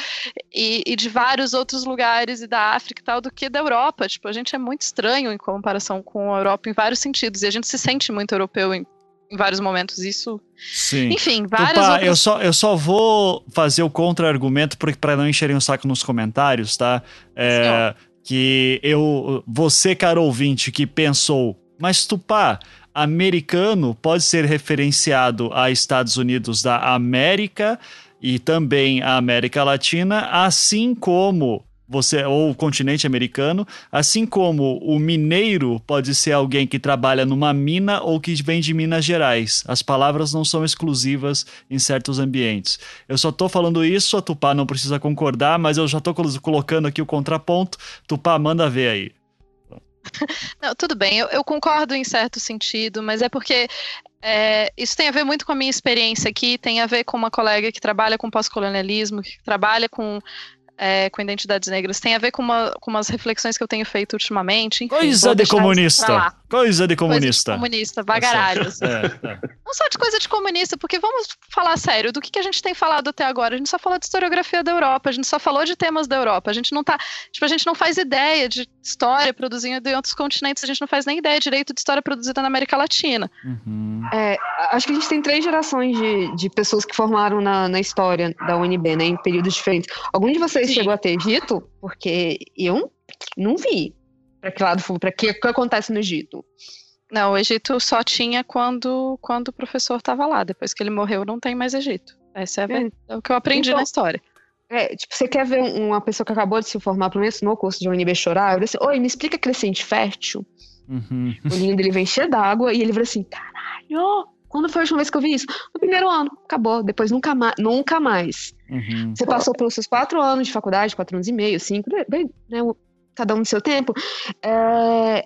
e, e de vários outros lugares e da África e tal, do que da Europa. Tipo, a gente é muito estranho em comparação com a Europa em vários sentidos, e a gente se sente muito europeu em em vários momentos isso. Sim. Enfim, várias Tupá, outras... eu só eu só vou fazer o contra-argumento para não encherem o saco nos comentários, tá? É, que eu você, caro ouvinte, que pensou, mas Tupá, americano pode ser referenciado a Estados Unidos da América e também a América Latina, assim como você ou o continente americano, assim como o mineiro pode ser alguém que trabalha numa mina ou que vem de Minas Gerais. As palavras não são exclusivas em certos ambientes. Eu só estou falando isso, a Tupá não precisa concordar, mas eu já estou colocando aqui o contraponto. Tupá, manda ver aí. Não, tudo bem, eu, eu, concordo em certo sentido, mas é porque é, isso tem a ver muito com a minha experiência aqui, tem a ver com uma colega que trabalha com pós-colonialismo, que trabalha com é, com identidades negras tem a ver com, uma, com umas reflexões que eu tenho feito ultimamente. Enfim, coisa de comunista. Coisa de comunista. Coisa de comunista, bagaralho. Assim. É, é. Não só de coisa de comunista, porque vamos falar sério, do que, que a gente tem falado até agora? A gente só falou de historiografia da Europa, a gente só falou de temas da Europa, a gente não tá. Tipo, a gente não faz ideia de história produzida em outros continentes, a gente não faz nem ideia direito de história produzida na América Latina. Uhum. É, acho que a gente tem três gerações de, de pessoas que formaram na, na história da UNB, né, em períodos diferentes. Algum de vocês Sim. chegou a ter Egito? Porque eu não vi para que lado para que, que acontece no Egito. Não, o Egito só tinha quando, quando o professor estava lá. Depois que ele morreu, não tem mais Egito. Essa é, a, é. é o que eu aprendi então, na história. É, tipo, você quer ver uma pessoa que acabou de se formar, pelo menos no curso de UNB chorar? Eu disse, oi, me explica crescente fértil. Uhum. O olhinho dele vem cheio d'água e ele vira assim, caralho, quando foi a última vez que eu vi isso? No primeiro ano, acabou. Depois nunca mais. Nunca mais. Uhum. Você passou pelos seus quatro anos de faculdade, quatro anos e meio, cinco, bem, né, cada um no seu tempo. É,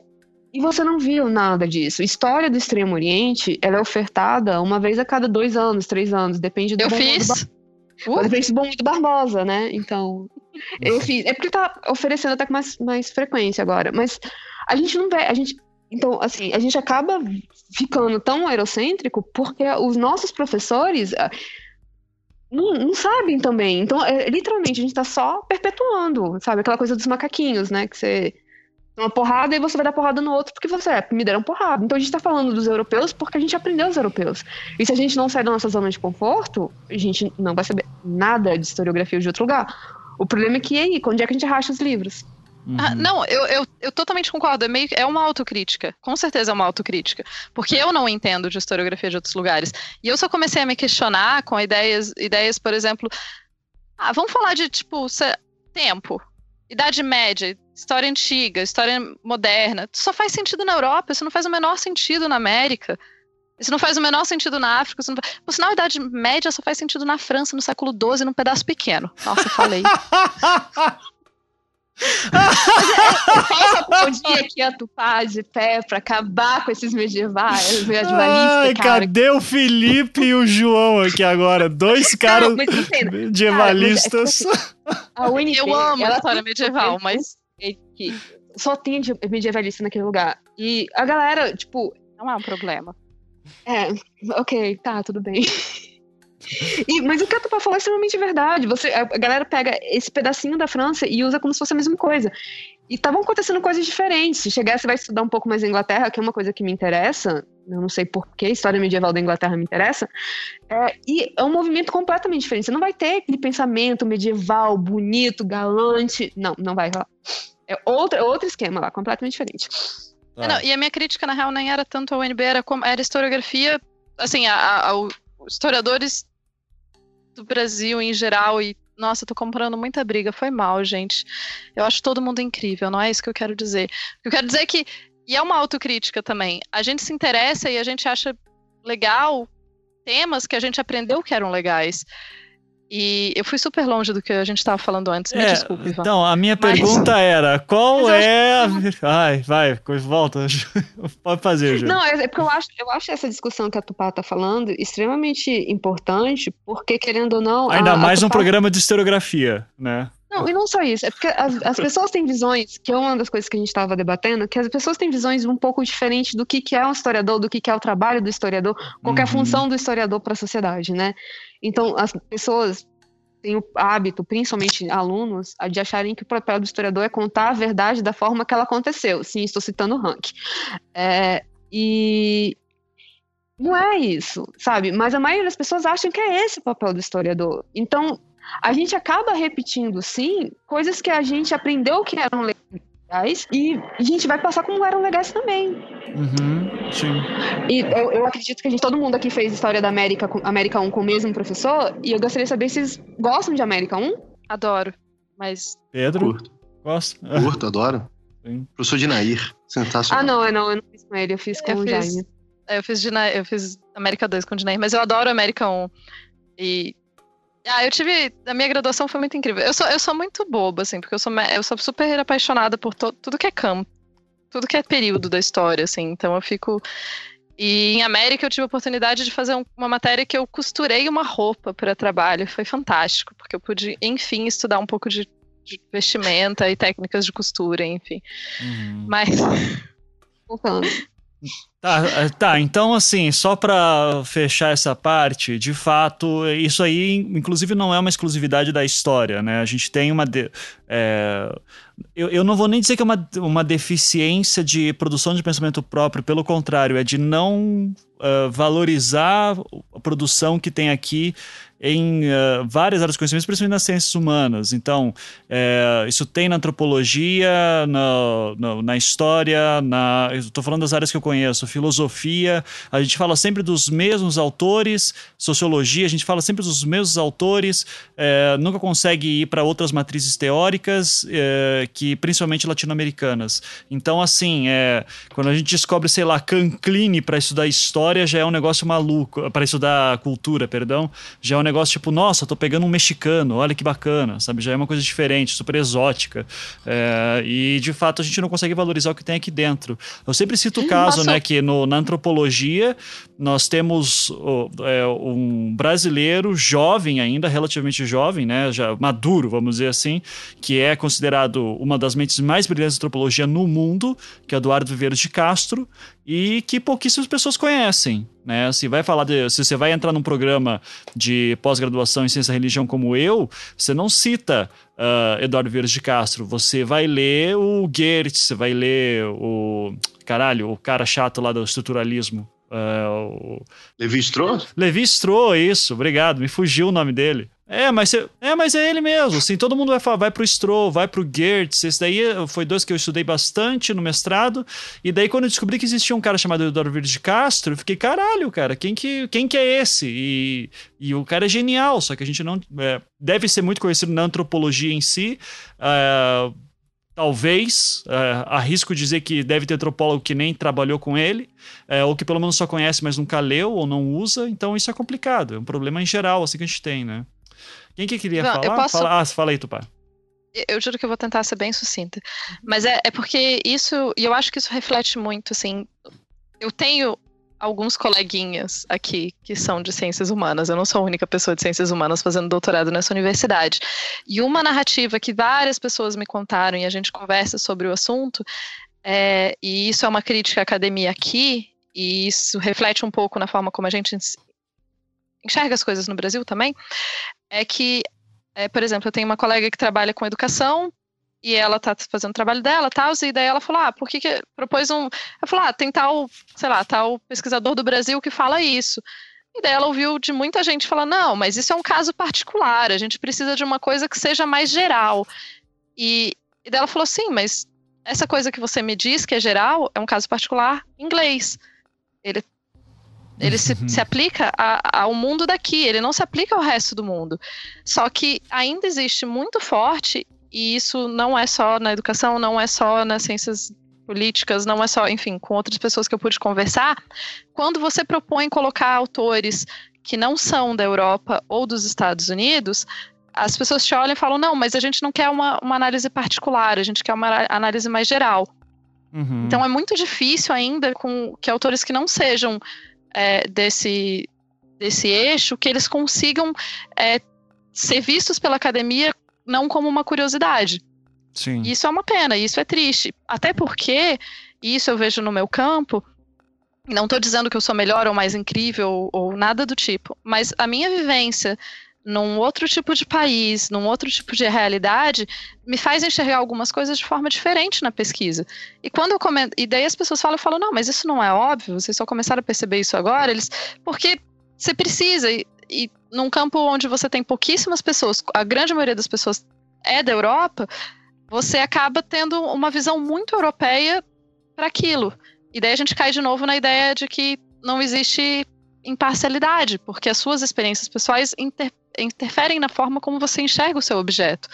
e você não viu nada disso. História do Extremo Oriente, ela é ofertada uma vez a cada dois anos, três anos, depende do Eu fiz. Do uh. Depende do bom do Barbosa, né? Então, eu fiz. É porque tá oferecendo até com mais, mais frequência agora. Mas a gente não vê, a gente então, assim, a gente acaba ficando tão eurocêntrico porque os nossos professores ah, não, não sabem também. Então, é, literalmente, a gente está só perpetuando, sabe? Aquela coisa dos macaquinhos, né? Que você uma porrada e você vai dar porrada no outro porque você é, me deram porrada. Então a gente está falando dos europeus porque a gente aprendeu os europeus. E se a gente não sair da nossa zona de conforto, a gente não vai saber nada de historiografia de outro lugar. O problema é que aí, onde é que a gente racha os livros? Uhum. Ah, não, eu, eu, eu, totalmente concordo. É, meio, é uma autocrítica. Com certeza é uma autocrítica. Porque eu não entendo de historiografia de outros lugares. E eu só comecei a me questionar com ideias, ideias por exemplo. Ah, vamos falar de, tipo, tempo. Idade média, história antiga, história moderna. Isso só faz sentido na Europa, isso não faz o menor sentido na América. Isso não faz o menor sentido na África. Isso não... Por sinal, a Idade Média só faz sentido na França, no século XII, num pedaço pequeno. Nossa, falei. Falta um dia que a Tupá de pé pra acabar com esses medievais, medievalistas. Ai, cara. cadê o Felipe e o João aqui agora? Dois caras não, medievalistas. Cara, é assim, a Eu amo a história medieval, mas. Só tem medievalista naquele lugar. E a galera, tipo. Não é um problema. É, ok, tá, tudo bem. E, mas o que a Tupá falou é extremamente verdade. Você, a galera pega esse pedacinho da França e usa como se fosse a mesma coisa. E estavam acontecendo coisas diferentes. Se chegar, você vai estudar um pouco mais a Inglaterra, que é uma coisa que me interessa. Eu não sei por que a história medieval da Inglaterra me interessa. É, e é um movimento completamente diferente. Você não vai ter aquele pensamento medieval, bonito, galante. Não, não vai rolar. É outro, outro esquema lá, completamente diferente. Ah. Não, e a minha crítica, na real, nem era tanto a UNB, era, como, era historiografia. Assim, a, a, a, historiadores do Brasil em geral e nossa, tô comprando muita briga, foi mal, gente. Eu acho todo mundo incrível, não é isso que eu quero dizer. Eu quero dizer é que, e é uma autocrítica também, a gente se interessa e a gente acha legal temas que a gente aprendeu que eram legais. E eu fui super longe do que a gente estava falando antes. Me é, desculpe, Ivan. Então, a minha Mas... pergunta era: qual é. A... Ai, vai, volta. Pode fazer, Ju. Não, é, é porque eu acho, eu acho essa discussão que a Tupá está falando extremamente importante, porque, querendo ou não. Ainda a, mais a Tupá... um programa de historiografia, né? Não, e não só isso, é porque as, as pessoas têm visões, que é uma das coisas que a gente estava debatendo, que as pessoas têm visões um pouco diferentes do que, que é um historiador, do que, que é o trabalho do historiador, qual é a uhum. função do historiador para a sociedade, né? Então, as pessoas têm o hábito, principalmente alunos, de acharem que o papel do historiador é contar a verdade da forma que ela aconteceu. Sim, estou citando o Rank. É, e não é isso, sabe? Mas a maioria das pessoas acham que é esse o papel do historiador. Então, a gente acaba repetindo, sim, coisas que a gente aprendeu que eram legais e a gente vai passar como eram legais também. Uhum, sim. E eu, eu, acredito que a gente, todo mundo aqui fez História da América, América 1 com o mesmo professor, e eu gostaria de saber se vocês gostam de América 1? Adoro, mas... Pedro? Curto. Gosto. Curto, adoro. Sim. Professor de Nair, sensacional. Ah, não, não, eu não fiz com ele, eu fiz com eu o fiz, Jaime. Eu fiz, de, eu fiz América 2 com o Dinair, mas eu adoro América 1. E ah, eu tive. A minha graduação foi muito incrível. Eu sou, eu sou muito boba, assim, porque eu sou, eu sou super apaixonada por to, tudo que é campo, tudo que é período da história, assim. Então eu fico. E em América eu tive a oportunidade de fazer um, uma matéria que eu costurei uma roupa para trabalho. Foi fantástico, porque eu pude, enfim, estudar um pouco de, de vestimenta e técnicas de costura, enfim. Uhum. Mas. Voltando. Tá, é, tá, então assim, só para fechar essa parte, de fato, isso aí, inclusive, não é uma exclusividade da história, né? A gente tem uma. De, é, eu, eu não vou nem dizer que é uma, uma deficiência de produção de pensamento próprio, pelo contrário, é de não uh, valorizar a produção que tem aqui em uh, várias áreas de conhecimento, principalmente nas ciências humanas. Então, é, isso tem na antropologia, na, na, na história, na, estou falando das áreas que eu conheço, filosofia, a gente fala sempre dos mesmos autores, sociologia, a gente fala sempre dos mesmos autores, é, nunca consegue ir para outras matrizes teóricas, é, que principalmente latino-americanas. Então, assim, é, quando a gente descobre, sei lá, Cancline para estudar história, já é um negócio maluco, para estudar cultura, perdão, já é um negócio tipo, nossa, tô pegando um mexicano, olha que bacana, sabe? Já é uma coisa diferente, super exótica. É, e de fato a gente não consegue valorizar o que tem aqui dentro. Eu sempre cito o caso, nossa. né, que no, na antropologia nós temos é, um brasileiro jovem ainda, relativamente jovem, né, já maduro, vamos dizer assim, que é considerado uma das mentes mais brilhantes de antropologia no mundo, que é Eduardo Viveiros de Castro, e que pouquíssimas pessoas conhecem. Né? Se vai falar de, se você vai entrar num programa de pós-graduação em ciência e religião como eu, você não cita uh, Eduardo Vieira de Castro, você vai ler o Goethe, você vai ler o caralho, o cara chato lá do estruturalismo. Uh, o... Levi Strauss? Levi Strauss, isso, obrigado, me fugiu o nome dele. É, mas, é, mas é ele mesmo. Assim, todo mundo vai falar, vai pro Stroh, vai pro Gertz. Esse daí foi dois que eu estudei bastante no mestrado. E daí, quando eu descobri que existia um cara chamado Eduardo Verde de Castro, eu fiquei, caralho, cara, quem que, quem que é esse? E, e o cara é genial, só que a gente não. É, deve ser muito conhecido na antropologia em si. É, talvez, é, arrisco dizer que deve ter antropólogo que nem trabalhou com ele, é, ou que pelo menos só conhece, mas nunca leu ou não usa. Então, isso é complicado. É um problema em geral, assim que a gente tem, né? Quem que queria não, falar? Posso... Fala... Ah, fala aí, Tupá. eu juro que eu vou tentar ser bem sucinta. Mas é, é porque isso, e eu acho que isso reflete muito, assim. Eu tenho alguns coleguinhas aqui que são de ciências humanas. Eu não sou a única pessoa de ciências humanas fazendo doutorado nessa universidade. E uma narrativa que várias pessoas me contaram e a gente conversa sobre o assunto, é, e isso é uma crítica à academia aqui, e isso reflete um pouco na forma como a gente enxerga as coisas no Brasil também, é que, é, por exemplo, eu tenho uma colega que trabalha com educação e ela tá fazendo o trabalho dela, tal, e daí ela falou, ah, por que, que propôs um... Ela falou, ah, tem tal, sei lá, tal pesquisador do Brasil que fala isso. E daí ela ouviu de muita gente falar, não, mas isso é um caso particular, a gente precisa de uma coisa que seja mais geral. E, e daí ela falou, sim, mas essa coisa que você me diz que é geral é um caso particular inglês. Ele ele se, se aplica a, ao mundo daqui, ele não se aplica ao resto do mundo. Só que ainda existe muito forte, e isso não é só na educação, não é só nas ciências políticas, não é só, enfim, com outras pessoas que eu pude conversar. Quando você propõe colocar autores que não são da Europa ou dos Estados Unidos, as pessoas te olham e falam: não, mas a gente não quer uma, uma análise particular, a gente quer uma análise mais geral. Uhum. Então é muito difícil ainda com que autores que não sejam é, desse, desse eixo que eles consigam é, ser vistos pela academia não como uma curiosidade. Sim. Isso é uma pena, isso é triste. Até porque, isso eu vejo no meu campo, não estou dizendo que eu sou melhor ou mais incrível ou, ou nada do tipo, mas a minha vivência num outro tipo de país, num outro tipo de realidade, me faz enxergar algumas coisas de forma diferente na pesquisa. E quando eu comento, e daí as pessoas falam, eu falo, não, mas isso não é óbvio, vocês só começaram a perceber isso agora, eles, porque você precisa, e, e num campo onde você tem pouquíssimas pessoas, a grande maioria das pessoas é da Europa, você acaba tendo uma visão muito europeia para aquilo. E daí a gente cai de novo na ideia de que não existe imparcialidade, porque as suas experiências pessoais inter interferem na forma como você enxerga o seu objeto.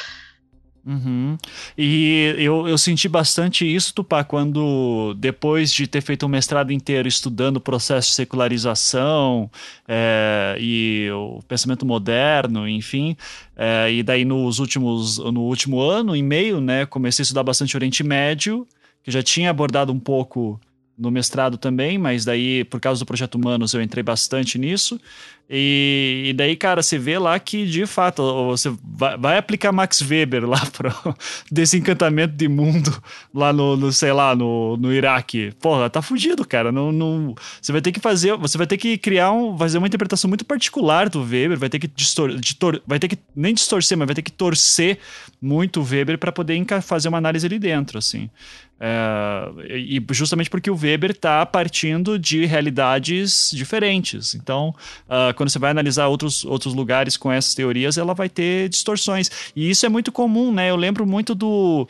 Uhum. E eu, eu senti bastante isso, Tupá, quando depois de ter feito um mestrado inteiro estudando o processo de secularização é, e o pensamento moderno, enfim, é, e daí nos últimos, no último ano e meio, né, comecei a estudar bastante Oriente Médio, que já tinha abordado um pouco no mestrado também, mas daí, por causa do Projeto Humanos, eu entrei bastante nisso. E, e, daí, cara, você vê lá que, de fato, você vai, vai aplicar Max Weber lá para desencantamento de mundo lá no, no, sei lá, no, no Iraque. Porra, tá fugido, cara. Não, não, você vai ter que fazer, você vai ter que criar um, fazer uma interpretação muito particular do Weber, vai ter que distor, distor, vai ter que nem distorcer, mas vai ter que torcer muito o Weber para poder fazer uma análise ali dentro, assim. É, e justamente porque o Weber está partindo de realidades diferentes. Então, uh, quando você vai analisar outros, outros lugares com essas teorias, ela vai ter distorções. E isso é muito comum, né? Eu lembro muito do.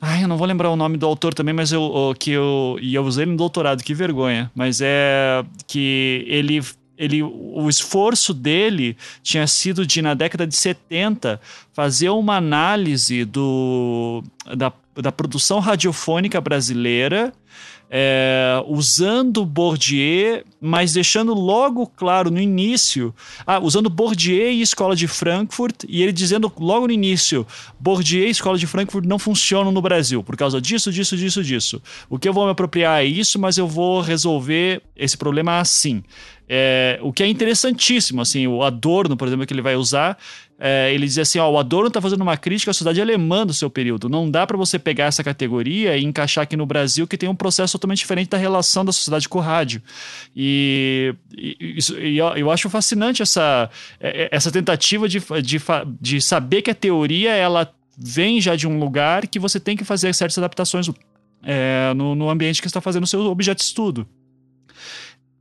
Ai, eu não vou lembrar o nome do autor também, mas eu, que eu, e eu usei ele no doutorado, que vergonha. Mas é que ele ele, o esforço dele tinha sido de, na década de 70, fazer uma análise do, da da produção radiofônica brasileira, é, usando Bourdieu, mas deixando logo claro no início, ah, usando Bourdieu e Escola de Frankfurt, e ele dizendo logo no início, Bourdieu e Escola de Frankfurt não funcionam no Brasil, por causa disso, disso, disso, disso. O que eu vou me apropriar é isso, mas eu vou resolver esse problema assim. É, o que é interessantíssimo, assim, o Adorno, por exemplo, que ele vai usar, é, ele diz assim: ó, o Adorno está fazendo uma crítica à sociedade alemã do seu período. Não dá para você pegar essa categoria e encaixar aqui no Brasil, que tem um processo totalmente diferente da relação da sociedade com o rádio. E, e, e eu acho fascinante essa, é, é, essa tentativa de, de, de saber que a teoria ela vem já de um lugar que você tem que fazer certas adaptações é, no, no ambiente que está fazendo o seu objeto de estudo.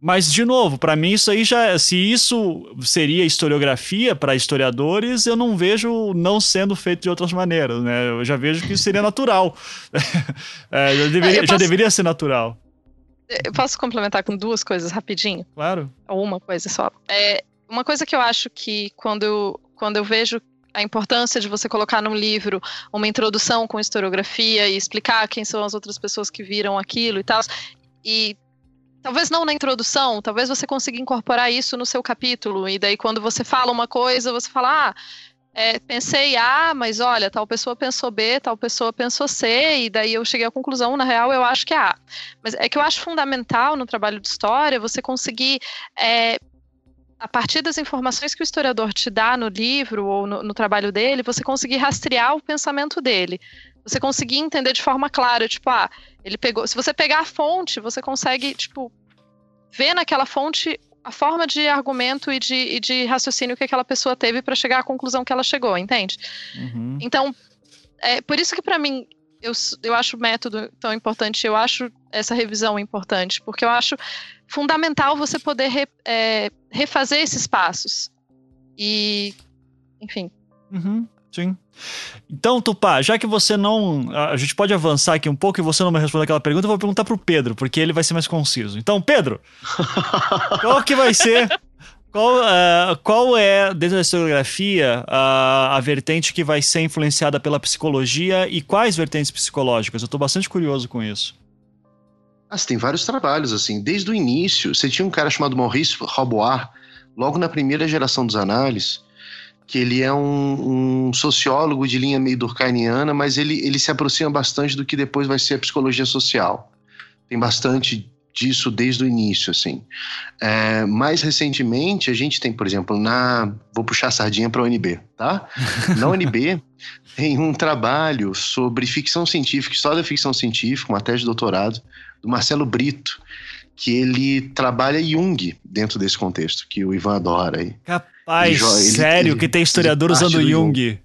Mas, de novo, para mim isso aí já. Se isso seria historiografia para historiadores, eu não vejo não sendo feito de outras maneiras, né? Eu já vejo que isso seria natural. é, já, deveria, posso... já deveria ser natural. Eu posso complementar com duas coisas rapidinho? Claro. Ou uma coisa só. É, uma coisa que eu acho que quando eu, quando eu vejo a importância de você colocar num livro uma introdução com historiografia e explicar quem são as outras pessoas que viram aquilo e tal. E Talvez não na introdução, talvez você consiga incorporar isso no seu capítulo, e daí quando você fala uma coisa, você fala, ah, é, pensei A, mas olha, tal pessoa pensou B, tal pessoa pensou C, e daí eu cheguei à conclusão, na real, eu acho que é A. Mas é que eu acho fundamental no trabalho de história você conseguir. É, a partir das informações que o historiador te dá no livro ou no, no trabalho dele, você conseguir rastrear o pensamento dele você conseguir entender de forma clara, tipo, ah, ele pegou. Se você pegar a fonte, você consegue, tipo, ver naquela fonte a forma de argumento e de, e de raciocínio que aquela pessoa teve para chegar à conclusão que ela chegou, entende? Uhum. Então, é por isso que para mim eu, eu acho o método tão importante, eu acho essa revisão importante, porque eu acho fundamental você poder re, é, refazer esses passos. E, enfim. Uhum. Sim. Então, Tupá, já que você não. A gente pode avançar aqui um pouco e você não me responder aquela pergunta, eu vou perguntar pro Pedro, porque ele vai ser mais conciso. Então, Pedro, qual que vai ser. Qual, uh, qual é, dentro da historiografia, uh, a vertente que vai ser influenciada pela psicologia e quais vertentes psicológicas? Eu estou bastante curioso com isso. Ah, você tem vários trabalhos, assim. Desde o início, você tinha um cara chamado Maurice Roboir, logo na primeira geração dos análises, que ele é um, um, sociólogo de linha meio durkheimiana, mas ele, ele se aproxima bastante do que depois vai ser a psicologia social. Tem bastante disso desde o início, assim. É, mais recentemente, a gente tem, por exemplo, na... Vou puxar a sardinha para a UNB, tá? Na UNB tem um trabalho sobre ficção científica, história da ficção científica, uma tese de doutorado, do Marcelo Brito, que ele trabalha Jung dentro desse contexto, que o Ivan adora aí. Rapaz, sério ele, que tem historiador usando Jung? Jung.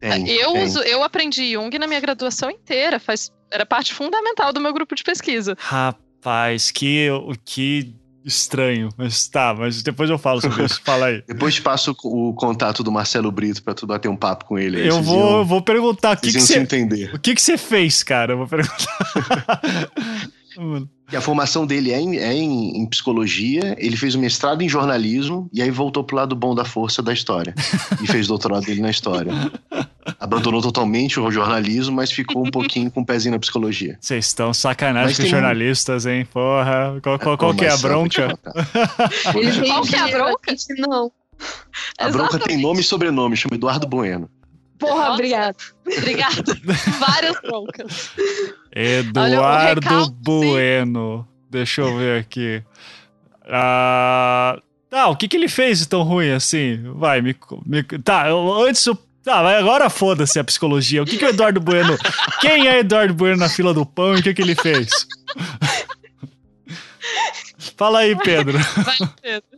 Tem, eu, tem. Uso, eu aprendi Jung na minha graduação inteira, faz, era parte fundamental do meu grupo de pesquisa. Rapaz, que, que estranho. Mas tá, mas depois eu falo sobre isso. Fala aí. depois te passo o contato do Marcelo Brito pra tu bater um papo com ele. Aí, eu vou, iam, vou perguntar o que, que você. entender. O que, que você fez, cara? Eu vou perguntar. E a formação dele é, em, é em, em, psicologia, ele fez um mestrado em jornalismo e aí voltou pro lado bom da força da história. e fez doutorado dele na história. Abandonou totalmente o jornalismo, mas ficou um pouquinho com o um pezinho na psicologia. Vocês estão sacanagem com os jornalistas, hein? Porra, qual, qual, qual que é a bronca? qual que é a bronca? Não. A bronca tem nome e sobrenome, chama Eduardo Bueno. Porra, Nossa. obrigado. Obrigado. Várias broncas. Eduardo Olha, Bueno. Sim. Deixa eu ver aqui. Ah, tá, o que, que ele fez de tão ruim assim? Vai, me. me tá, eu, antes eu Tá, mas agora foda-se a psicologia. O que, que o Eduardo Bueno. Quem é Eduardo Bueno na fila do pão e o que, que ele fez? Fala aí, Pedro. Vai, Pedro.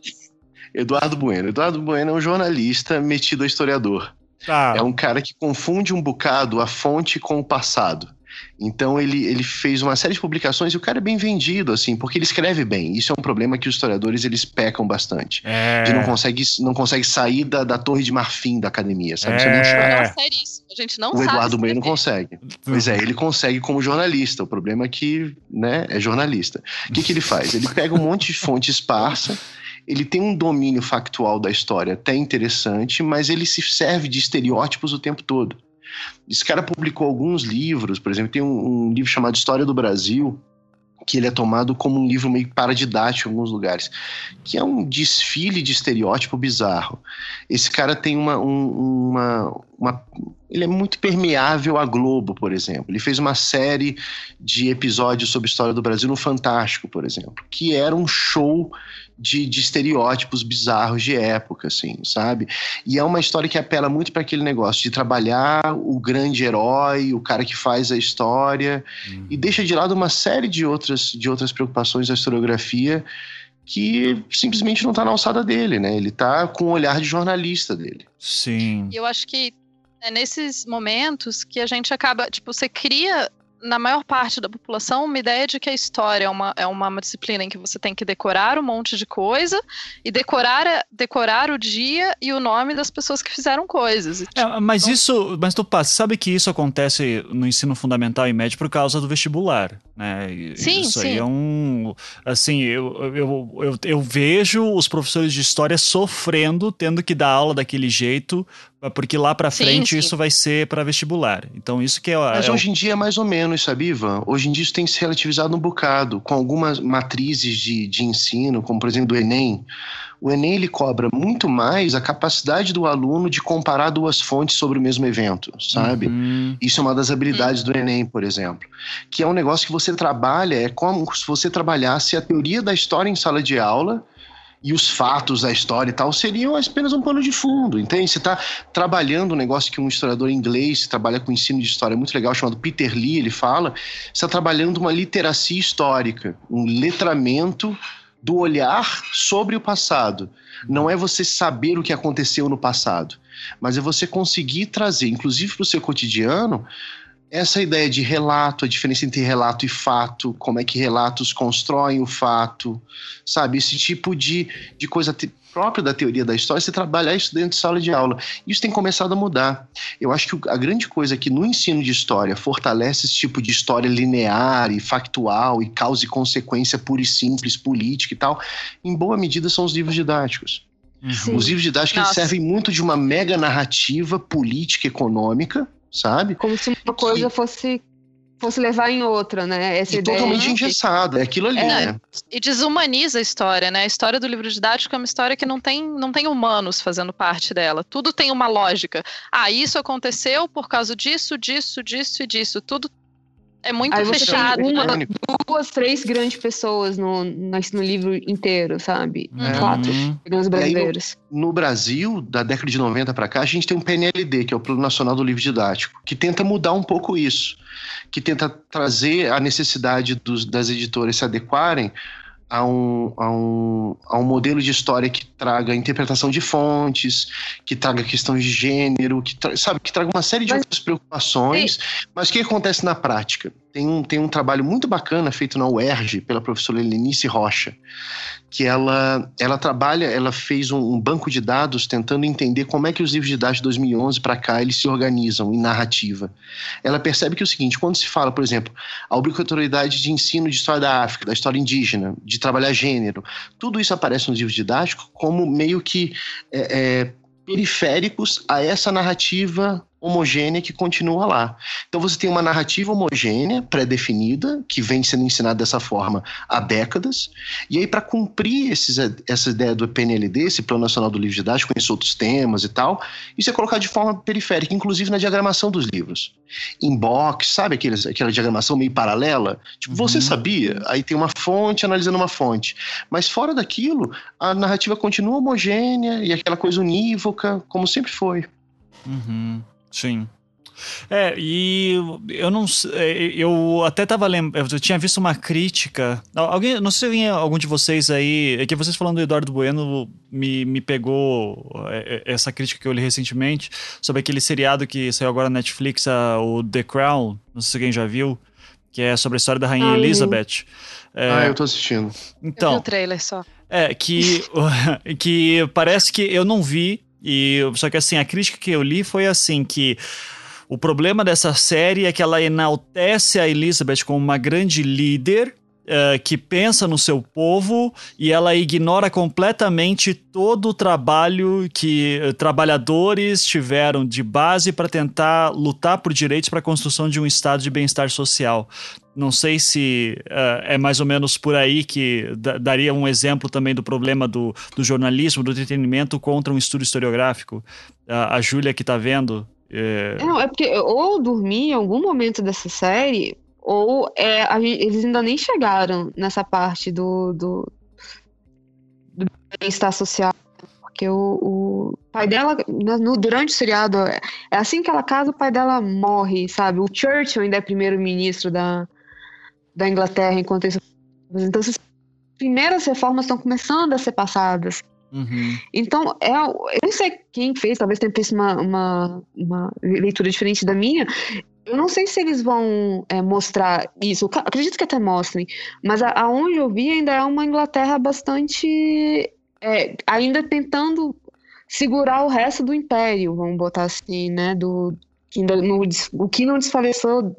Eduardo Bueno. Eduardo Bueno é um jornalista metido a historiador. Tá. É um cara que confunde um bocado a fonte com o passado. Então ele, ele fez uma série de publicações e o cara é bem vendido, assim, porque ele escreve bem. Isso é um problema que os historiadores eles pecam bastante. É. De não consegue, não consegue sair da, da torre de marfim da academia, sabe? É. Isso é muito chato. A gente não o sabe Eduardo Meio não consegue. Pois é, ele consegue como jornalista. O problema é que, né, é jornalista. O que, que ele faz? Ele pega um monte de fonte esparsa ele tem um domínio factual da história até interessante, mas ele se serve de estereótipos o tempo todo. Esse cara publicou alguns livros, por exemplo, tem um, um livro chamado História do Brasil, que ele é tomado como um livro meio paradidático em alguns lugares, que é um desfile de estereótipo bizarro. Esse cara tem uma, um, uma, uma, Ele é muito permeável à Globo, por exemplo. Ele fez uma série de episódios sobre a história do Brasil no Fantástico, por exemplo, que era um show de, de, estereótipos bizarros de época, assim, sabe? E é uma história que apela muito para aquele negócio de trabalhar o grande herói, o cara que faz a história, uhum. e deixa de lado uma série de outras, de outras preocupações da historiografia que simplesmente não está na alçada dele, né? Ele está com o olhar de jornalista dele. Sim. Eu acho que é nesses momentos que a gente acaba, tipo, você cria na maior parte da população, uma ideia de que a história é uma, é uma disciplina em que você tem que decorar um monte de coisa e decorar, decorar o dia e o nome das pessoas que fizeram coisas. É, tipo, mas então... isso, mas tu passa, sabe que isso acontece no ensino fundamental e médio por causa do vestibular, né? Sim, isso sim. aí é um, assim, eu, eu, eu, eu vejo os professores de história sofrendo, tendo que dar aula daquele jeito porque lá para frente sim, sim. isso vai ser para vestibular. Então isso que é. Mas é hoje em dia é mais ou menos, sabe, Ivan? Hoje em dia isso tem se relativizado um bocado com algumas matrizes de, de ensino, como por exemplo do Enem. O Enem ele cobra muito mais a capacidade do aluno de comparar duas fontes sobre o mesmo evento, sabe? Uhum. Isso é uma das habilidades uhum. do Enem, por exemplo, que é um negócio que você trabalha é como se você trabalhasse a teoria da história em sala de aula e os fatos da história e tal seriam apenas um pano de fundo, entende? Você está trabalhando um negócio que um historiador inglês trabalha com ensino de história muito legal, chamado Peter Lee, ele fala, você está trabalhando uma literacia histórica, um letramento do olhar sobre o passado. Não é você saber o que aconteceu no passado, mas é você conseguir trazer, inclusive para o seu cotidiano, essa ideia de relato, a diferença entre relato e fato, como é que relatos constroem o fato, sabe? Esse tipo de, de coisa te, própria da teoria da história, você trabalhar isso dentro de sala de aula. Isso tem começado a mudar. Eu acho que a grande coisa que no ensino de história fortalece esse tipo de história linear e factual e causa e consequência pura e simples, política e tal, em boa medida são os livros didáticos. Uhum. Os livros didáticos servem muito de uma mega narrativa política econômica, sabe? Como se uma coisa que... fosse fosse levar em outra, né? Essa e ideia totalmente engessada, é aquilo ali, é, né? E desumaniza a história, né? A história do livro didático é uma história que não tem, não tem humanos fazendo parte dela. Tudo tem uma lógica. Ah, isso aconteceu por causa disso, disso, disso e disso. Tudo é muito Aí fechado. uma, né? duas, três grandes pessoas no, no, livro inteiro, sabe? É. Quatro grandes brasileiros. No, no, Brasil, da década de 90 para cá, a gente tem um PNLD, que é o Plano Nacional do Livro Didático, que tenta mudar um pouco isso. Que tenta trazer a necessidade dos, das editoras se adequarem a um, a, um, a um modelo de história que traga interpretação de fontes, que traga questões de gênero, que tra sabe, que traga uma série de mas, outras preocupações. Mas o que acontece na prática? Tem um, tem um trabalho muito bacana feito na UERJ pela professora Helenice Rocha, que ela, ela trabalha, ela fez um, um, banco de dados tentando entender como é que os livros de dados de 2011 para cá eles se organizam em narrativa. Ela percebe que é o seguinte, quando se fala, por exemplo, a obrigatoriedade de ensino de história da África, da história indígena, de trabalhar gênero, tudo isso aparece nos livros didáticos como meio que é, é, periféricos a essa narrativa homogênea que continua lá. Então você tem uma narrativa homogênea, pré-definida, que vem sendo ensinada dessa forma há décadas, e aí para cumprir esses, essa ideia do PNLD, esse Plano Nacional do Livro Didático, conhecer outros temas e tal, isso é colocado de forma periférica, inclusive na diagramação dos livros. Em box, sabe aquele, aquela diagramação meio paralela? Tipo, uhum. você sabia? Aí tem uma fonte analisando uma fonte. Mas fora daquilo, a narrativa continua homogênea e aquela coisa unívoca, como sempre foi. Uhum. Sim. É, e eu não é, eu até tava lembrando, eu tinha visto uma crítica. Alguém, não sei se algum de vocês aí, é que vocês falando do Eduardo Bueno me, me pegou é, é, essa crítica que eu li recentemente sobre aquele seriado que saiu agora na Netflix, a, o The Crown, não sei se alguém já viu, que é sobre a história da rainha Ai. Elizabeth. É, ah, eu tô assistindo. Então, eu vi o trailer só. É, que que parece que eu não vi e só que assim, a crítica que eu li foi assim que o problema dessa série é que ela enaltece a Elizabeth como uma grande líder Uh, que pensa no seu povo e ela ignora completamente todo o trabalho que uh, trabalhadores tiveram de base para tentar lutar por direitos para a construção de um estado de bem-estar social. Não sei se uh, é mais ou menos por aí que daria um exemplo também do problema do, do jornalismo, do entretenimento contra um estudo historiográfico. a Júlia que está vendo. É... Não, é porque ou dormi em algum momento dessa série, ou é, a, eles ainda nem chegaram nessa parte do, do, do bem-estar social. Porque o, o, pai dela, no, durante o seriado, é, é assim que ela casa, o pai dela morre, sabe? O Churchill ainda é primeiro-ministro da, da Inglaterra enquanto isso. Então, as primeiras reformas estão começando a ser passadas. Uhum. Então, é, eu não sei quem fez, talvez tenha feito uma, uma, uma, leitura diferente da minha. Eu não sei se eles vão é, mostrar isso, acredito que até mostrem, mas a, aonde eu vi ainda é uma Inglaterra bastante. É, ainda tentando segurar o resto do império, vamos botar assim, né? Do, que ainda não, o que não desfaleceu,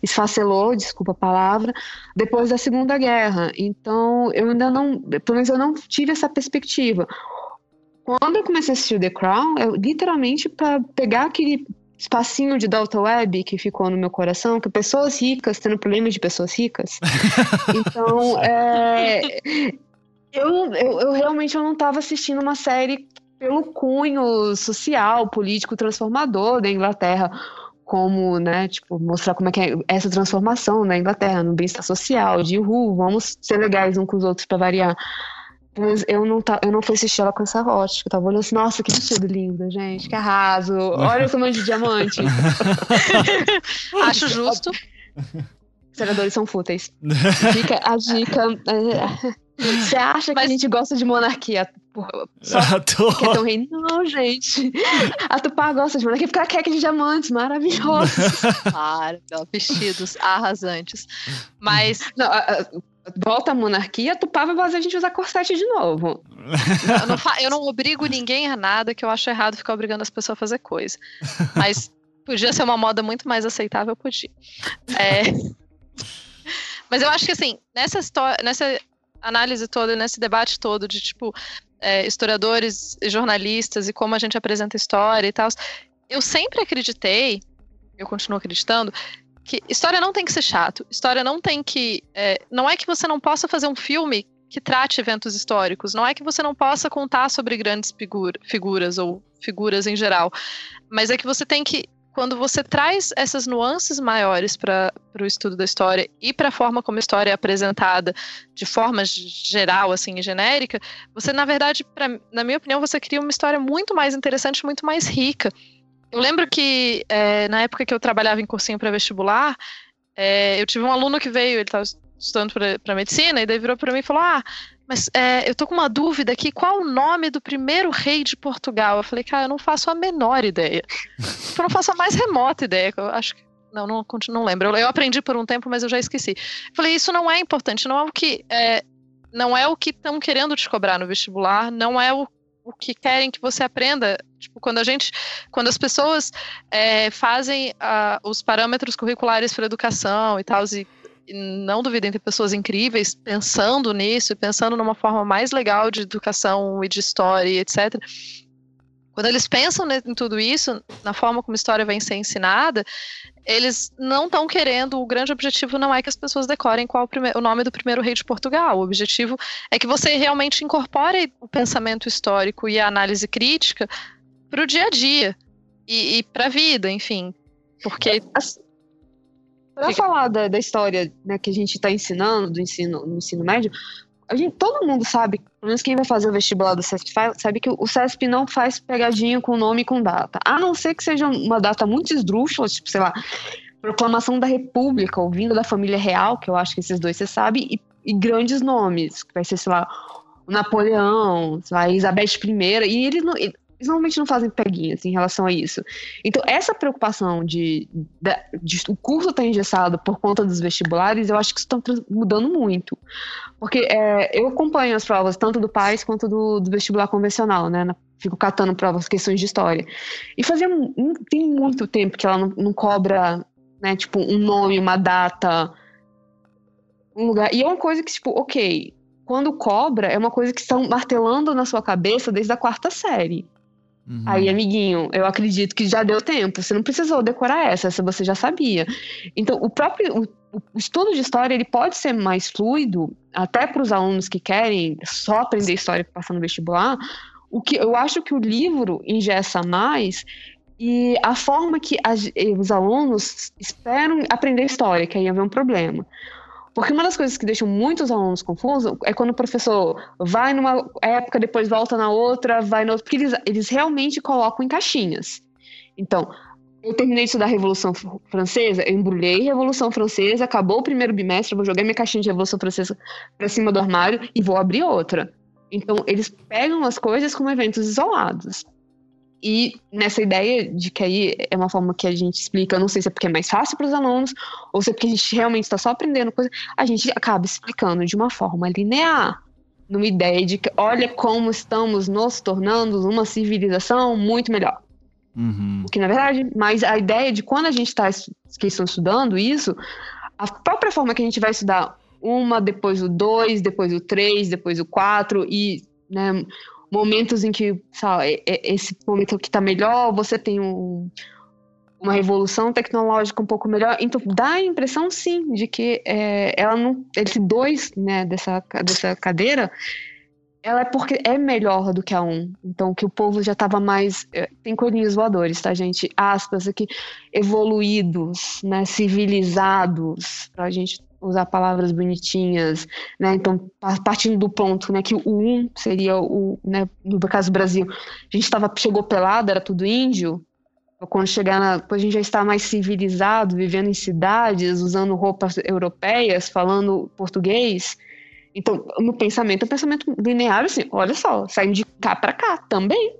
esfacelou, desculpa a palavra, depois da Segunda Guerra. Então, eu ainda não, pelo menos eu não tive essa perspectiva. quando eu comecei a assistir The Crown, eu literalmente para pegar aquele espacinho de Delta Web que ficou no meu coração, que pessoas ricas tendo problemas de pessoas ricas. então, é, eu, eu, eu, realmente eu não estava assistindo uma série pelo cunho social, político, transformador da Inglaterra, como, né, tipo, mostrar como é que é essa transformação na Inglaterra, no bem-estar social, de, uhul, vamos ser legais uns com os outros para variar. Mas eu não, tá, eu não fui assistir ela com essa ótica. Eu tava olhando assim, nossa, que vestido lindo, gente, que arraso. Olha o tamanho de diamante. Acho justo. Senadores são fúteis. Fica a dica. Você acha Mas... que a gente gosta de monarquia? Só que é tão rei? Não, gente. A Tupá gosta de monarquia porque ela quer de diamantes maravilhosos. Claro, vestidos arrasantes. Mas. Não, volta a monarquia, Tupá vai fazer a gente usar corsete de novo. Eu não, eu não obrigo ninguém a nada, que eu acho errado ficar obrigando as pessoas a fazer coisa. Mas podia ser uma moda muito mais aceitável, podia. É... Mas eu acho que assim, nessa história, nessa análise toda, nesse debate todo de tipo é, historiadores e jornalistas e como a gente apresenta história e tal, eu sempre acreditei, eu continuo acreditando, que história não tem que ser chato. História não tem que. É, não é que você não possa fazer um filme que trate eventos históricos. Não é que você não possa contar sobre grandes figura, figuras ou figuras em geral. Mas é que você tem que. Quando você traz essas nuances maiores para o estudo da história e para a forma como a história é apresentada de forma geral, assim, genérica, você, na verdade, pra, na minha opinião, você cria uma história muito mais interessante, muito mais rica. Eu lembro que é, na época que eu trabalhava em cursinho para vestibular, é, eu tive um aluno que veio, ele estava estudando para medicina, e daí virou para mim e falou: Ah, mas é, eu tô com uma dúvida aqui, qual o nome do primeiro rei de Portugal? Eu falei, cara, eu não faço a menor ideia. eu não faço a mais remota ideia, eu acho que. Não, não, não lembro. Eu, eu, aprendi por um tempo, mas eu já esqueci. Eu falei, isso não é importante, não é o que. É, não é o que estão querendo te cobrar no vestibular, não é o o que querem que você aprenda. Tipo, quando a gente, quando as pessoas é, fazem uh, os parâmetros curriculares para educação e tal, e, não duvidem ter pessoas incríveis pensando nisso pensando numa forma mais legal de educação e de história, etc. Quando eles pensam em tudo isso, na forma como a história vai ser ensinada, eles não estão querendo. O grande objetivo não é que as pessoas decorem qual o, o, nome do primeiro rei de Portugal. O objetivo é que você realmente incorpore o pensamento histórico e a análise crítica para o dia a dia e, e para a vida, enfim. Porque. Para falar da, da história né, que a gente está ensinando, do ensino, no ensino médio, a gente, todo mundo sabe, pelo menos quem vai fazer o vestibular do CESP sabe que o CESP não faz pegadinha com nome e com data. A não ser que seja uma data muito esdrúxula, tipo, sei lá, proclamação da República, ou vindo da família real, que eu acho que esses dois você sabe, e, e grandes nomes, que vai ser, sei lá, o Napoleão, sei lá, Elizabeth I, e ele, não, ele eles normalmente não fazem peguinhas em relação a isso. Então, essa preocupação de, de, de o curso estar tá engessado por conta dos vestibulares, eu acho que isso está mudando muito. Porque é, eu acompanho as provas, tanto do PAIS quanto do, do vestibular convencional, né? Fico catando provas, questões de história. E fazia tem muito tempo que ela não, não cobra, né, tipo, um nome, uma data, um lugar. E é uma coisa que, tipo, ok, quando cobra, é uma coisa que estão martelando na sua cabeça desde a quarta série. Uhum. Aí, amiguinho, eu acredito que já deu tempo. Você não precisou decorar essa, essa você já sabia. Então, o próprio o, o estudo de história ele pode ser mais fluido, até para os alunos que querem só aprender história para passar no vestibular. O que eu acho que o livro ingessa mais e a forma que as, os alunos esperam aprender história, que aí haver um problema. Porque uma das coisas que deixam muitos alunos confusos é quando o professor vai numa época, depois volta na outra, vai na outra, porque eles, eles realmente colocam em caixinhas. Então, eu terminei de estudar Revolução Francesa, eu embrulhei Revolução Francesa, acabou o primeiro bimestre, vou jogar minha caixinha de Revolução Francesa para cima do armário e vou abrir outra. Então, eles pegam as coisas como eventos isolados. E nessa ideia de que aí é uma forma que a gente explica, não sei se é porque é mais fácil para os alunos, ou se é porque a gente realmente está só aprendendo coisa, a gente acaba explicando de uma forma linear, numa ideia de que olha como estamos nos tornando uma civilização muito melhor. Uhum. O que na verdade, mas a ideia de quando a gente está que estão estudando isso, a própria forma que a gente vai estudar uma, depois o dois, depois o três, depois o quatro, e né, momentos em que, sabe, esse momento que está melhor, você tem um, uma revolução tecnológica um pouco melhor. Então dá a impressão, sim, de que é, ela não, esse dois, né, dessa, dessa cadeira, ela é porque é melhor do que a um. Então que o povo já estava mais, é, tem coelhinhos voadores, tá, gente? Aspas aqui, evoluídos, né, civilizados, a gente usar palavras bonitinhas, né? Então, partindo do ponto, né, que o um seria o, né, no caso do Brasil, a gente estava chegou pelado, era tudo índio, quando chegar na, a gente já está mais civilizado, vivendo em cidades, usando roupas europeias, falando português. Então, no pensamento, é um pensamento linear, assim, olha só, saindo de cá para cá também.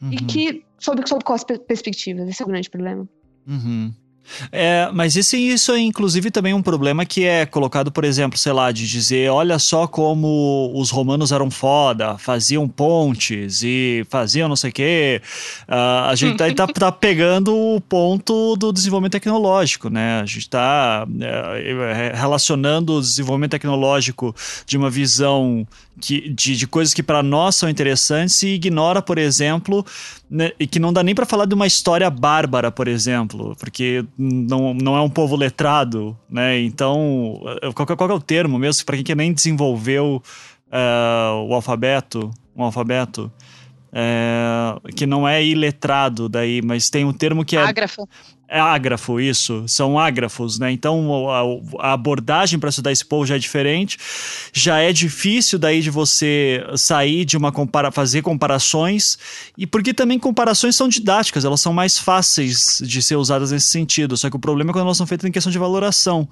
Uhum. E que, sob, sob quais perspectivas? Esse é o grande problema. Uhum. É, mas isso, isso é inclusive também um problema que é colocado, por exemplo, sei lá, de dizer, olha só como os romanos eram foda, faziam pontes e faziam não sei o quê. Uh, a gente tá, tá, tá, pegando o ponto do desenvolvimento tecnológico, né? A gente tá é, relacionando o desenvolvimento tecnológico de uma visão que, de, de coisas que para nós são interessantes e ignora, por exemplo, né, e que não dá nem para falar de uma história bárbara, por exemplo, porque não, não é um povo letrado, né? Então, qual, qual é o termo mesmo para quem nem desenvolveu uh, o alfabeto, um alfabeto? É, que não é iletrado daí, mas tem um termo que é. Ágrafo. É ágrafo, isso. São ágrafos, né? Então a, a abordagem para estudar esse povo já é diferente. Já é difícil daí de você sair de uma compara fazer comparações. E porque também comparações são didáticas, elas são mais fáceis de ser usadas nesse sentido. Só que o problema é quando elas são feitas em questão de valoração.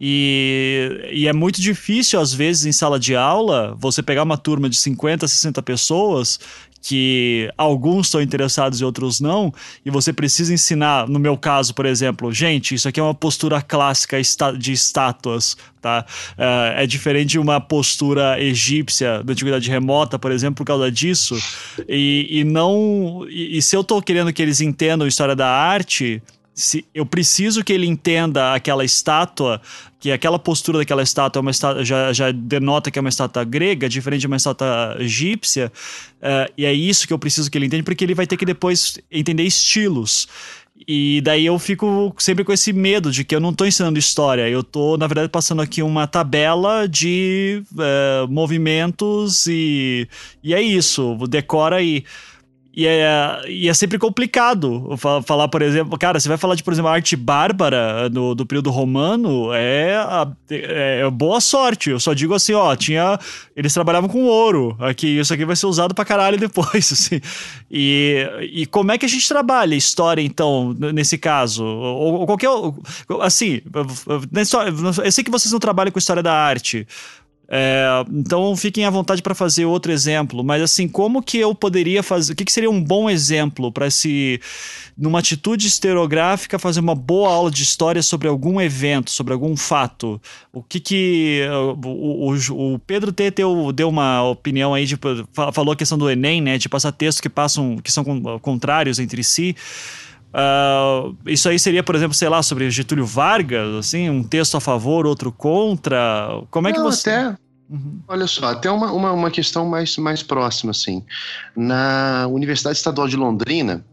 E, e, é muito difícil, às vezes, em sala de aula, você pegar uma turma de 50, 60 pessoas que alguns estão interessados e outros não, e você precisa ensinar, no meu caso, por exemplo, gente, isso aqui é uma postura clássica de estátuas, tá? É, é diferente de uma postura egípcia da antiguidade remota, por exemplo, por causa disso, e, e não... E, e se eu estou querendo que eles entendam a história da arte, se eu preciso que ele entenda aquela estátua, que aquela postura daquela estátua, é uma estátua já, já denota que é uma estátua grega, diferente de uma estátua egípcia, uh, e é isso que eu preciso que ele entenda, porque ele vai ter que depois entender estilos. E daí eu fico sempre com esse medo de que eu não estou ensinando história, eu estou, na verdade, passando aqui uma tabela de uh, movimentos e, e é isso, decora aí. E é, e é sempre complicado falar, por exemplo, cara, você vai falar de, por exemplo, arte bárbara do, do período romano, é, é, é, boa sorte. Eu só digo assim, ó, tinha. Eles trabalhavam com ouro. Aqui, isso aqui vai ser usado pra caralho depois, assim. E, e como é que a gente trabalha história, então, nesse caso? Ou, ou qualquer. Assim, eu sei que vocês não trabalham com história da arte. É, então fiquem à vontade para fazer outro exemplo, mas assim, como que eu poderia fazer, o que, que seria um bom exemplo para se, numa atitude estereográfica, fazer uma boa aula de história sobre algum evento, sobre algum fato? O que que, o, o, o Pedro T deu, deu uma opinião aí, de, falou a questão do Enem, né, de passar textos que passam, que são contrários entre si, Uh, isso aí seria, por exemplo, sei lá, sobre Getúlio Vargas, assim, um texto a favor, outro contra. Como é Não, que você. Até, uhum. Olha só, até uma, uma, uma, questão mais, mais próxima, assim. Na Universidade Estadual de Londrina,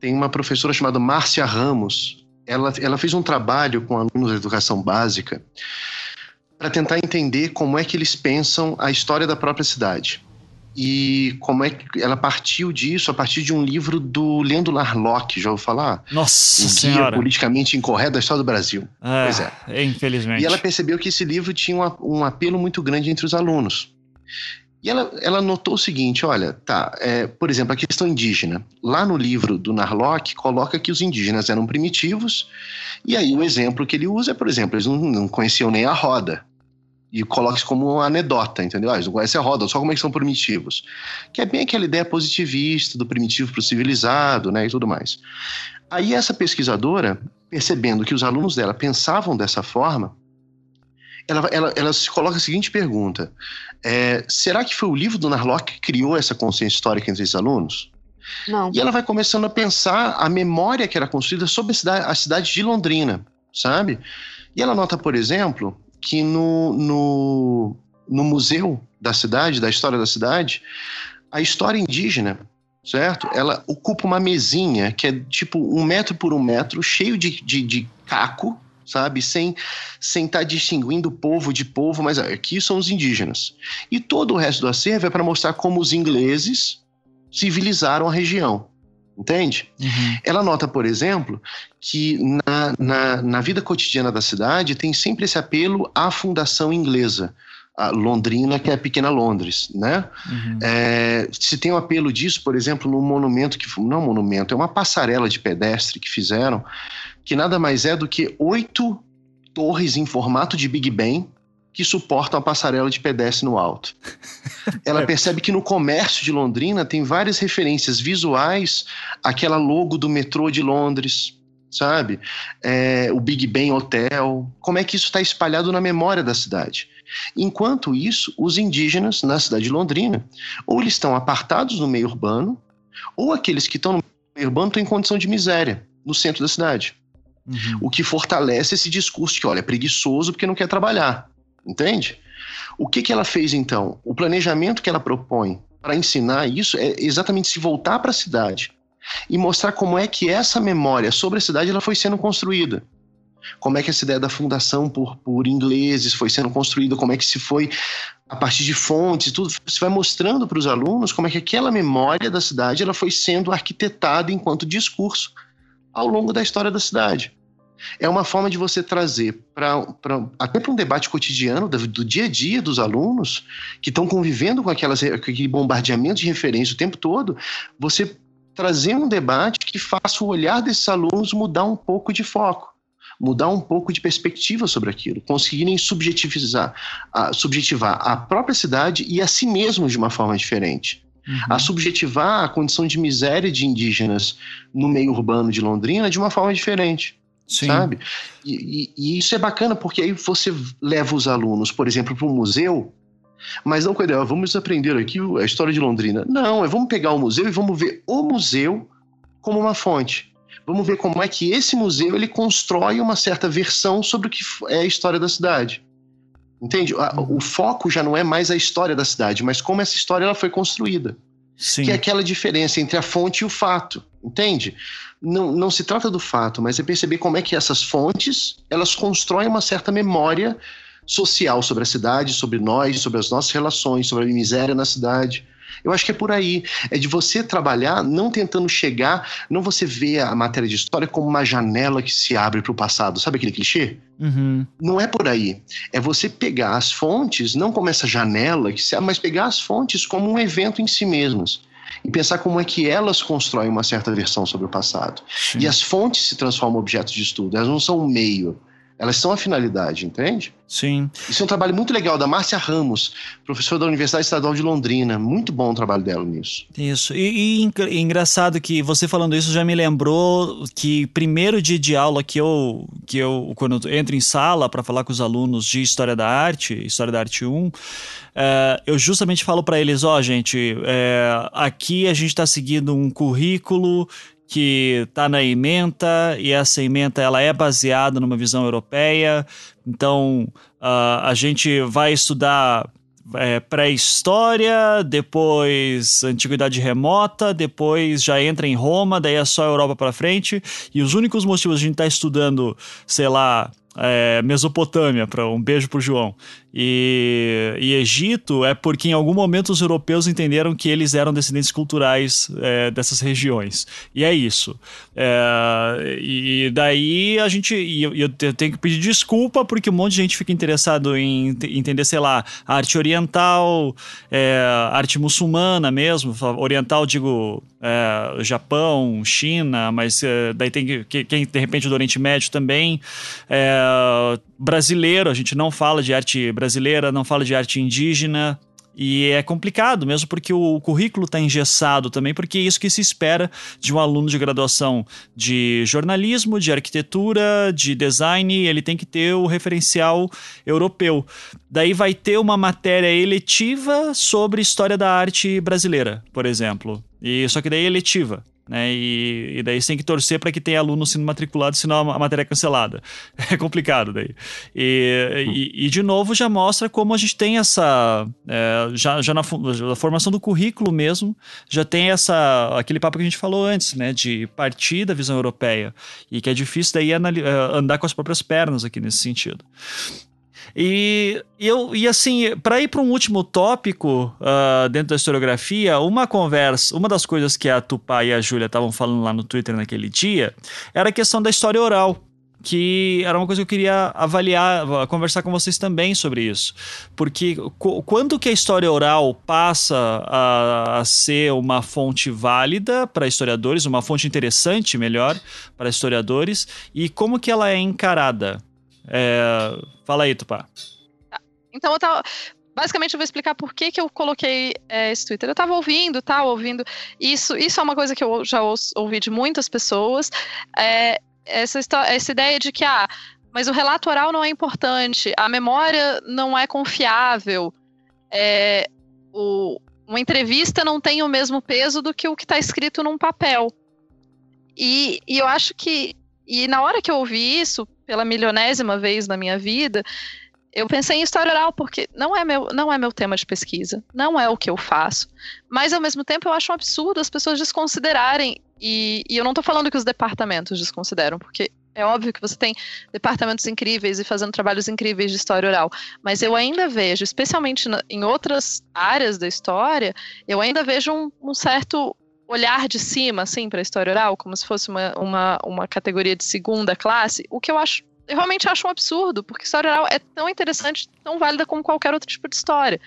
tem uma professora chamada Márcia Ramos. Ela, ela fez um trabalho com alunos da educação básica para tentar entender como é que eles pensam a história da própria cidade e como é que ela partiu disso a partir de um livro do Leandro Larlock, já ouviu falar? Nossa senhora. Guia politicamente incorreto da história do Brasil. É, pois é. Infelizmente. E ela percebeu que esse livro tinha um, um apelo muito grande entre os alunos. E ela, ela notou o seguinte: olha, tá, é, por exemplo, a questão indígena. Lá no livro do Narlock, coloca que os indígenas eram primitivos, e aí o exemplo que ele usa é, por exemplo, eles não, não conheciam nem a roda e coloque isso como uma anedota, entendeu? Ah, eles não conhecem a roda, só como é que são primitivos. Que é bem aquela ideia positivista do primitivo para o civilizado, né, e tudo mais. Aí essa pesquisadora, percebendo que os alunos dela pensavam dessa forma, ela, ela, ela se coloca a seguinte pergunta: é, será que foi o livro do Narlock que criou essa consciência histórica entre os alunos? Não. E ela vai começando a pensar a memória que era construída sobre a cidade, a cidade de Londrina, sabe? E ela nota, por exemplo, que no, no, no museu da cidade, da história da cidade, A história indígena, certo? Ela ocupa uma mesinha que é tipo um metro por um metro, cheio de, de, de caco, sabe? Sem sem estar tá distinguindo povo de povo, mas aqui são os indígenas. E todo o resto do acervo é para mostrar como os ingleses civilizaram a região. Entende? Uhum. Ela nota, por exemplo, que na, na, na, vida cotidiana da cidade tem sempre esse apelo à fundação inglesa. A Londrina, que é a pequena Londres, né? Uhum. É, se tem um apelo disso, por exemplo, no monumento que não é um monumento, é uma passarela de pedestre que fizeram, que nada mais é do que oito torres em formato de Big Ben que suportam a passarela de pedestre no alto. Ela é. percebe que no comércio de Londrina tem várias referências visuais àquela logo do metrô de Londres, sabe? É, o Big Ben Hotel. Como é que isso está espalhado na memória da cidade? Enquanto isso, os indígenas na cidade de Londrina, ou eles estão apartados no meio urbano, ou aqueles que estão no meio urbano estão em condição de miséria no centro da cidade. Uhum. O que fortalece esse discurso que, olha, é preguiçoso porque não quer trabalhar. Entende? O que, que ela fez então? O planejamento que ela propõe para ensinar isso é exatamente se voltar para a cidade e mostrar como é que essa memória sobre a cidade ela foi sendo construída. Como é que essa ideia da fundação por, por ingleses foi sendo construída, como é que se foi a partir de fontes, tudo, você vai mostrando para os alunos como é que aquela memória da cidade ela foi sendo arquitetada enquanto discurso ao longo da história da cidade é uma forma de você trazer para até para um debate cotidiano do, do, dia a dia dos alunos que estão convivendo com, aquelas, com aquele bombardeamento de referência o tempo todo, você trazer um debate que faça o olhar desses alunos mudar um pouco de foco mudar um pouco de perspectiva sobre aquilo, conseguirem subjetivizar, a, subjetivar a própria cidade e a si mesmos de uma forma diferente. Uhum. A subjetivar a condição de miséria de indígenas no meio urbano de Londrina de uma forma diferente. Sim. sabe? E, e, e, isso é bacana porque aí você leva os alunos, por exemplo, para um museu, mas não com a ideia, vamos aprender aqui a história de Londrina. Não, é vamos pegar o museu e vamos ver o museu como uma fonte. Vamos ver como é que esse museu ele constrói uma certa versão sobre o que é a história da cidade. Entende? O foco já não é mais a história da cidade, mas como essa história ela foi construída. Sim. Que é aquela diferença entre a fonte e o fato, entende? Não, não se trata do fato, mas é perceber como é que essas fontes elas constroem uma certa memória social sobre a cidade, sobre nós, sobre as nossas relações, sobre a miséria na cidade. Eu acho que é por aí. É de você trabalhar não tentando chegar, não você vê a matéria de história como uma janela que se abre para o passado. Sabe aquele clichê? Uhum. Não é por aí. É você pegar as fontes, não como essa janela que se abre, mas pegar as fontes como um evento em si mesmas e pensar como é que elas constroem uma certa versão sobre o passado. Sim. E as fontes se transformam em objetos de estudo, elas não são um meio. Elas são a finalidade, entende? Sim. Isso é um trabalho muito legal da Márcia Ramos, professora da Universidade Estadual de Londrina. Muito bom o trabalho dela nisso. Isso. E, e, engraçado que você falando isso já me lembrou que primeiro dia de aula que eu, que eu quando eu entro em sala para falar com os alunos de História da Arte, História da Arte 1, é, eu justamente falo para eles, ó, oh, gente, é, aqui a gente está seguindo um currículo que está na ementa e essa ementa ela é baseada numa visão europeia. Então uh, a gente vai estudar é, pré-história, depois antiguidade remota, depois já entra em Roma, daí é só Europa para frente. E os únicos motivos de a gente estar tá estudando, sei lá, é, Mesopotâmia, para um beijo pro João. E, e, Egito é porque em algum momento os europeus entenderam que eles eram descendentes culturais é, dessas regiões. E é isso. É, e daí a gente. E eu, tenho que pedir desculpa porque um monte de gente fica interessado em entender, sei lá, arte oriental, é, arte muçulmana mesmo. Oriental, digo, é, Japão, China, mas é, daí tem que, quem de repente do Oriente Médio também. É, brasileiro, a gente não fala de arte brasileira, não fala de arte indígena. E é complicado, mesmo porque o currículo está engessado também, porque é isso que se espera de um aluno de graduação de jornalismo, de arquitetura, de design, ele tem que ter o referencial europeu. Daí vai ter uma matéria eletiva sobre história da arte brasileira, por exemplo. E só que daí é eletiva. Né? E, e daí você tem que torcer para que tenha aluno sendo matriculado, senão a matéria é cancelada. É complicado daí. E, e, e, de novo já mostra como a gente tem essa. É, já, já na, na, formação do currículo mesmo, já tem essa aquele papo que a gente falou antes, né? De partir da visão europeia. E que é difícil daí andar com as próprias pernas aqui nesse sentido. E, eu, e assim, para ir para um último tópico uh, dentro da historiografia, uma conversa, uma das coisas que a Tupá e a Júlia estavam falando lá no Twitter naquele dia era a questão da história oral que era uma coisa que eu queria avaliar, conversar com vocês também sobre isso. Porque quando que a história oral passa a, a ser uma fonte válida para historiadores, uma fonte interessante, melhor, para historiadores, e como que ela é encarada? É... Fala aí, Tupá. Tá. Então, eu tava, basicamente eu vou explicar por que, que eu coloquei é, esse Twitter. Eu estava ouvindo, tá, ouvindo. Isso, isso é uma coisa que eu já ouvi de muitas pessoas. É, essa, essa ideia de que, ah, mas o relato oral não é importante, a memória não é confiável, é, o, uma entrevista não tem o mesmo peso do que o que está escrito num papel. E, e eu acho que. E na hora que eu ouvi isso, pela milionésima vez na minha vida, eu pensei em história oral porque não é meu, não é meu tema de pesquisa, não é o que eu faço. Mas ao mesmo tempo eu acho um absurdo as pessoas desconsiderarem e, e eu não estou falando que os departamentos desconsideram, porque é óbvio que você tem departamentos incríveis e fazendo trabalhos incríveis de história oral, mas eu ainda vejo, especialmente em outras áreas da história, eu ainda vejo um, um certo olhar de cima, assim, para a história oral, como se fosse uma, uma, uma categoria de segunda classe, o que eu acho eu realmente acho um absurdo, porque história oral é tão interessante, tão válida como qualquer outro tipo de história.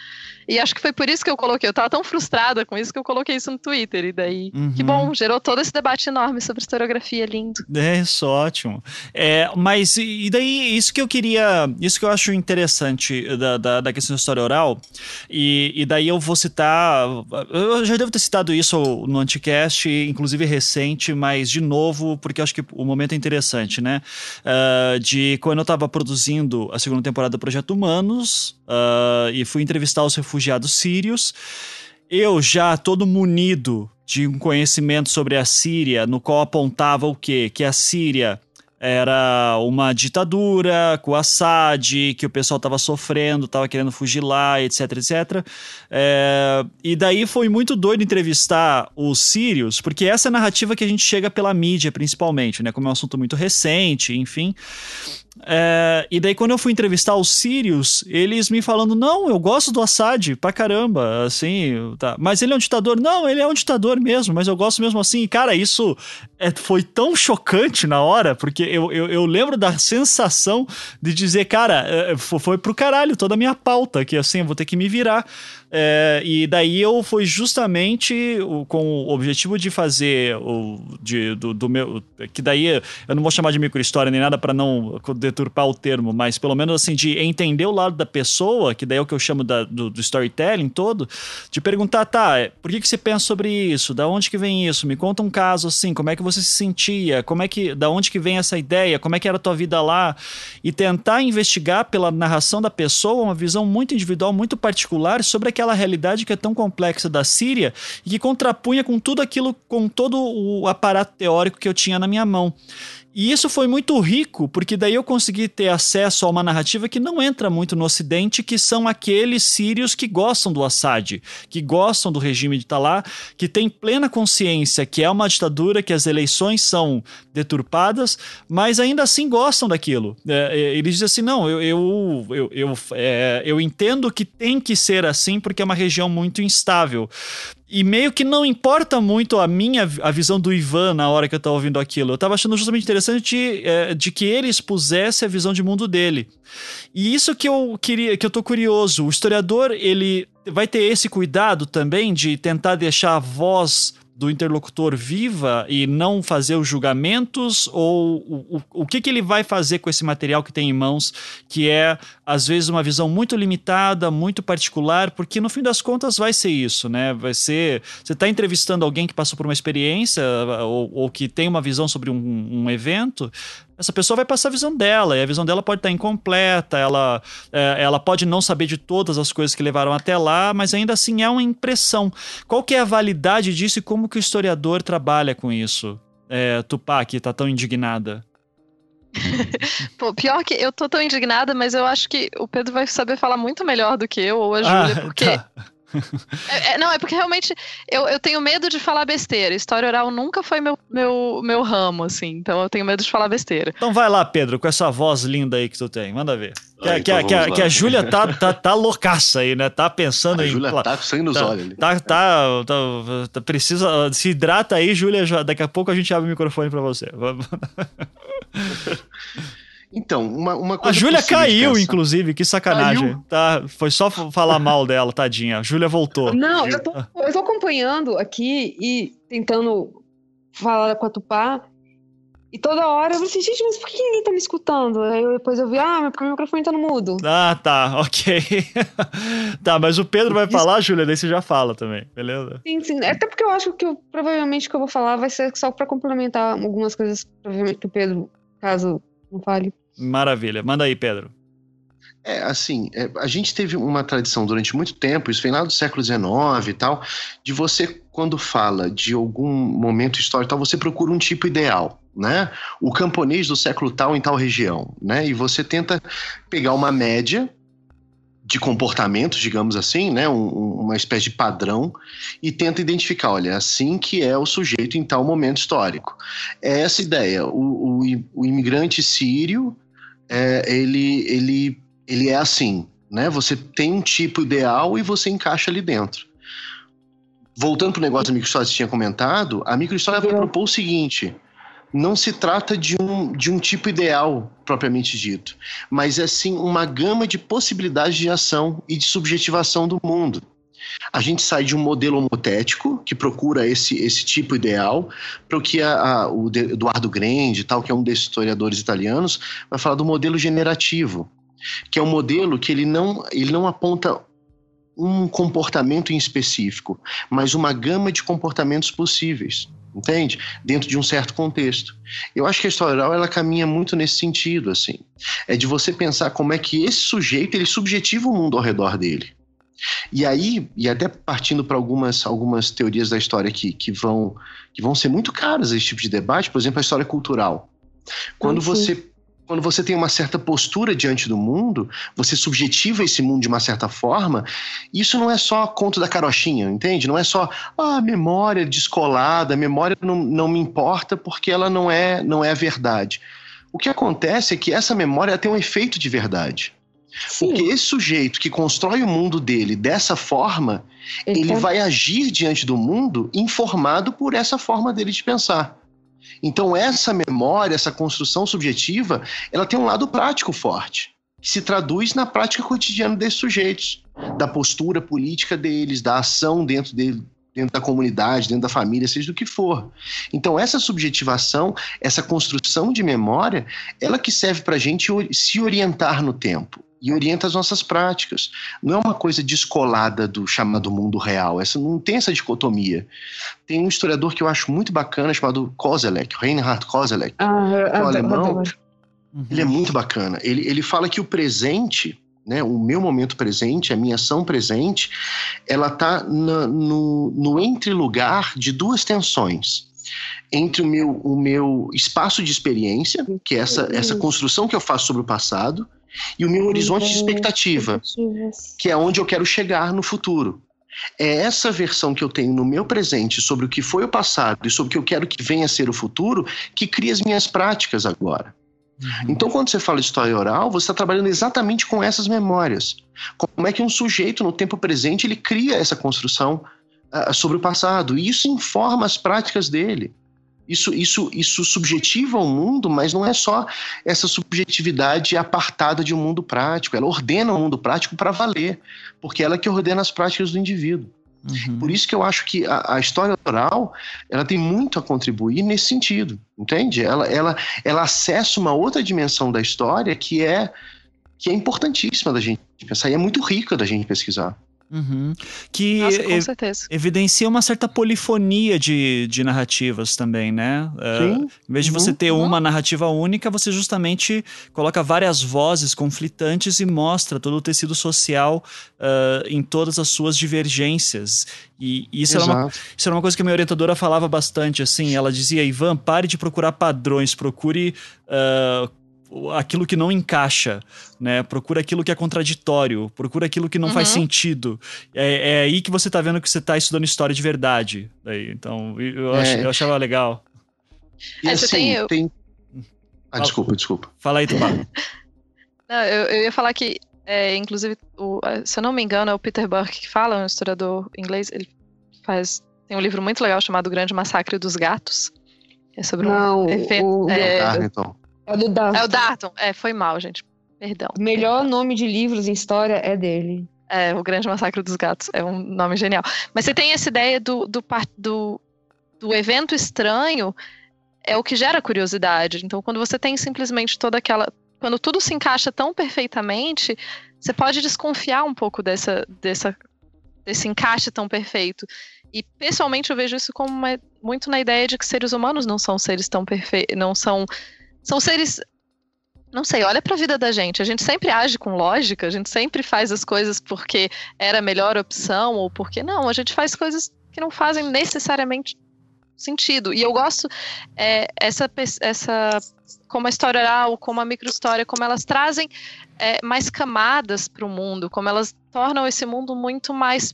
E acho que foi por isso que eu coloquei. Eu tava tão frustrada com isso que eu coloquei isso no Twitter. E daí, uhum. que bom, gerou todo esse debate enorme sobre historiografia, lindo. É, isso ótimo. É, mas e daí, isso que eu queria. Isso que eu acho interessante da, da, da questão da história oral. E, e daí eu vou citar. Eu já devo ter citado isso no Anticast, inclusive recente, mas de novo, porque eu acho que o momento é interessante, né? Uh, de quando eu estava produzindo a segunda temporada do Projeto Humanos uh, e fui entrevistar os refugiados sírios. Eu já todo munido de um conhecimento sobre a Síria, no qual apontava o quê? Que a Síria era uma ditadura com Assad, que o pessoal estava sofrendo, estava querendo fugir lá, etc, etc. É, e daí foi muito doido entrevistar os sírios, porque essa é a narrativa que a gente chega pela mídia, principalmente, né? Como é um assunto muito recente, enfim. É, e daí, quando eu fui entrevistar os sírios, eles me falando: não, eu gosto do Assad pra caramba, assim, tá. Mas ele é um ditador? Não, ele é um ditador mesmo, mas eu gosto mesmo assim. E, cara, isso é, foi tão chocante na hora, porque eu, eu, eu, lembro da sensação de dizer, cara, é, foi pro caralho toda a minha pauta, que assim, eu vou ter que me virar. É, e daí eu fui justamente com o objetivo de fazer o de, do, do, meu. Que daí eu não vou chamar de microhistória nem nada para não deturpar o termo, mas pelo menos assim, de entender o lado da pessoa, que daí é o que eu chamo da, do, do, storytelling todo, de perguntar, tá, por que, que você pensa sobre isso? Da onde que vem isso? Me conta um caso assim, como é que você se sentia? Como é que. Da onde que vem essa ideia? Como é que era a tua vida lá? E tentar investigar pela narração da pessoa uma visão muito individual, muito particular sobre aquela realidade que é tão complexa da Síria e que contrapunha com tudo aquilo, com todo o aparato teórico que eu tinha na minha mão. E isso foi muito rico, porque daí eu consegui ter acesso a uma narrativa que não entra muito no Ocidente, que são aqueles sírios que gostam do Assad, que gostam do regime de Talá, que têm plena consciência que é uma ditadura, que as eleições são deturpadas, mas ainda assim gostam daquilo. É, é eles dizem assim: não, eu, eu, eu, eu, é, eu entendo que tem que ser assim, porque é uma região muito instável. E meio que não importa muito a minha a visão do Ivan na hora que eu tava ouvindo aquilo. Eu tava achando justamente interessante de, é, de que ele expusesse a visão de mundo dele. E isso que eu queria, que eu tô curioso. O historiador, ele vai ter esse cuidado também de tentar deixar a voz do interlocutor viva e não fazer os julgamentos? Ou o, o, o que, que ele vai fazer com esse material que tem em mãos, que é, às vezes, uma visão muito limitada, muito particular, porque no fim das contas vai ser isso, né? Vai ser. Você está entrevistando alguém que passou por uma experiência ou, ou que tem uma visão sobre um, um evento, essa pessoa vai passar a visão dela, e a visão dela pode estar incompleta, ela, é, ela pode não saber de todas as coisas que levaram até lá, mas ainda assim é uma impressão. Qual que é a validade disso e como que o historiador trabalha com isso? É, que tá tão indignada. Pô, pior que eu tô tão indignada, mas eu acho que o Pedro vai saber falar muito melhor do que eu ou a Júlia, ah, porque tá. É, é, não, é porque realmente eu, eu tenho medo de falar besteira. História oral nunca foi meu, meu, meu ramo, assim. Então eu tenho medo de falar besteira. Então vai lá, Pedro, com essa voz linda aí que tu tem. Manda ver. Que, ah, então que, que, que, a Júlia tá, tá, tá loucaça aí, né? Tá pensando a em. A Júlia tá com sangue nos tá, olhos ali. Tá, tá, tá, tá, precisa. Se hidrata aí, Júlia. Daqui a pouco a gente abre o microfone pra você. Então, uma, uma coisa. A Júlia caiu, inclusive, que sacanagem. Caiu. Tá, foi só falar mal dela, tadinha. A Júlia voltou. Não, eu tô, eu tô acompanhando aqui e tentando falar com a Tupá. E toda hora eu falei assim, gente, mas por que ninguém tá me escutando? Aí eu, depois eu vi, ah, meu microfone tá no mudo. Ah, tá, ok. tá, mas o Pedro vai falar, Júlia, daí você já fala também, beleza? Sim, sim. Até porque eu acho que eu, provavelmente o que eu vou falar vai ser só pra complementar algumas coisas, provavelmente, que o Pedro, caso não fale. Maravilha. Manda aí, Pedro. É, assim, é, a gente teve uma tradição durante muito tempo, isso vem lá do século XIX e tal, de você, quando fala de algum momento histórico tal, você procura um tipo ideal, né? O camponês do século tal em tal região, né? E você tenta pegar uma média de comportamentos, digamos assim, né, um, uma espécie de padrão, e tenta identificar, olha, é assim que é o sujeito em tal momento histórico. É essa ideia. O, o, o imigrante sírio, é, ele, ele, ele é assim, né? Você tem um tipo ideal e você encaixa ali dentro. Voltando para o negócio da microhistória que você tinha comentado, a microhistória vai propor o seguinte: não se trata de um, de um tipo ideal propriamente dito, mas é sim uma gama de possibilidades de ação e de subjetivação do mundo. A gente sai de um modelo homotético, que procura esse, esse tipo ideal, para o que o Eduardo Grande, tal, que é um desses historiadores italianos, vai falar do modelo generativo, que é um modelo que ele não, ele não aponta um comportamento em específico, mas uma gama de comportamentos possíveis entende? Dentro de um certo contexto. Eu acho que a história oral ela caminha muito nesse sentido, assim. É de você pensar como é que esse sujeito ele subjetiva o mundo ao redor dele. E aí, e até partindo para algumas, algumas teorias da história que, que, vão, que vão ser muito caras esse tipo de debate, por exemplo, a história cultural. Quando ah, você quando você tem uma certa postura diante do mundo, você subjetiva esse mundo de uma certa forma, isso não é só conto da carochinha, entende? Não é só ah, memória descolada, a memória não, não me importa porque ela não é, não é a verdade. O que acontece é que essa memória tem um efeito de verdade. Sim. Porque esse sujeito que constrói o mundo dele dessa forma, ele, ele vai agir diante do mundo informado por essa forma dele de pensar. Então, essa memória, essa construção subjetiva, ela tem um lado prático forte, que se traduz na prática cotidiana desses sujeitos, da postura política deles, da ação dentro dele, dentro da comunidade, dentro da família, seja do que for. Então, essa subjetivação, essa construção de memória, ela que serve para a gente se orientar no tempo e orienta as nossas práticas. Não é uma coisa descolada do chamado mundo real. Essa não tem essa dicotomia. Tem um historiador que eu acho muito bacana chamado Koselleck, Reinhard Koselleck, ah, que é um alemão. Ele é muito bacana. Ele, ele fala que o presente, né, o meu momento presente, a minha ação presente, ela está no, no entre-lugar de duas tensões entre o meu, o meu espaço de experiência, que é essa, essa construção que eu faço sobre o passado, e o meu horizonte de expectativa, que é onde eu quero chegar no futuro. É essa versão que eu tenho no meu presente sobre o que foi o passado e sobre o que eu quero que venha a ser o futuro que cria as minhas práticas agora. Uhum. Então, quando você fala de história oral, você está trabalhando exatamente com essas memórias. Como é que um sujeito, no tempo presente, ele cria essa construção uh, sobre o passado. E isso informa as práticas dele. Isso, isso, isso subjetiva o mundo, mas não é só essa subjetividade apartada de um mundo prático. Ela ordena o mundo prático para valer, porque ela é que ordena as práticas do indivíduo. Uhum. Por isso que eu acho que a, a, história oral ela tem muito a contribuir nesse sentido, entende? Ela, ela, ela acessa uma outra dimensão da história que é que é importantíssima da gente pensar e é muito rica da gente pesquisar. Uhum. Que Nossa, com certeza. evidencia uma certa polifonia de, de narrativas também, né? É, Sim. Uh, em vez de você uhum. ter uma narrativa única, você justamente coloca várias vozes conflitantes e mostra todo o tecido social uh, em todas as suas divergências. E isso era, uma, isso era uma coisa que a minha orientadora falava bastante, assim, ela dizia, Ivan, pare de procurar padrões, procure uh, aquilo que não encaixa, né? Procura aquilo que é contraditório, procura aquilo que não uhum. faz sentido. É, é, aí que você tá vendo que você tá estudando história de verdade. Daí, então, eu, é. ach, eu achava legal. E é, assim, tem, tem... Ah, desculpa, desculpa. Fala aí, Tubá. não, eu, eu ia falar que, é, inclusive, o, se eu não me engano, é o Peter Burke que fala, um historiador inglês, ele faz... Tem um livro muito legal chamado Grande Massacre dos Gatos. É sobre não, um efeito... O... É, então. É o do Darton. É o Darton. É, foi mal, gente. Perdão. O melhor nome de livros em história é dele. É, O Grande Massacre dos Gatos. É um nome genial. Mas você tem essa ideia do, do, do, do evento estranho, é o que gera curiosidade. Então, quando você tem simplesmente toda aquela. Quando tudo se encaixa tão perfeitamente, você pode desconfiar um pouco dessa, dessa, desse encaixe tão perfeito. E pessoalmente eu vejo isso como uma, muito na ideia de que seres humanos não são seres tão perfeitos, não são são seres. Não sei, olha para a vida da gente. A gente sempre age com lógica, a gente sempre faz as coisas porque era a melhor opção ou porque não. A gente faz coisas que não fazem necessariamente sentido. E eu gosto é, essa, essa como a história oral, como a microhistória, como elas trazem é, mais camadas para o mundo, como elas tornam esse mundo muito mais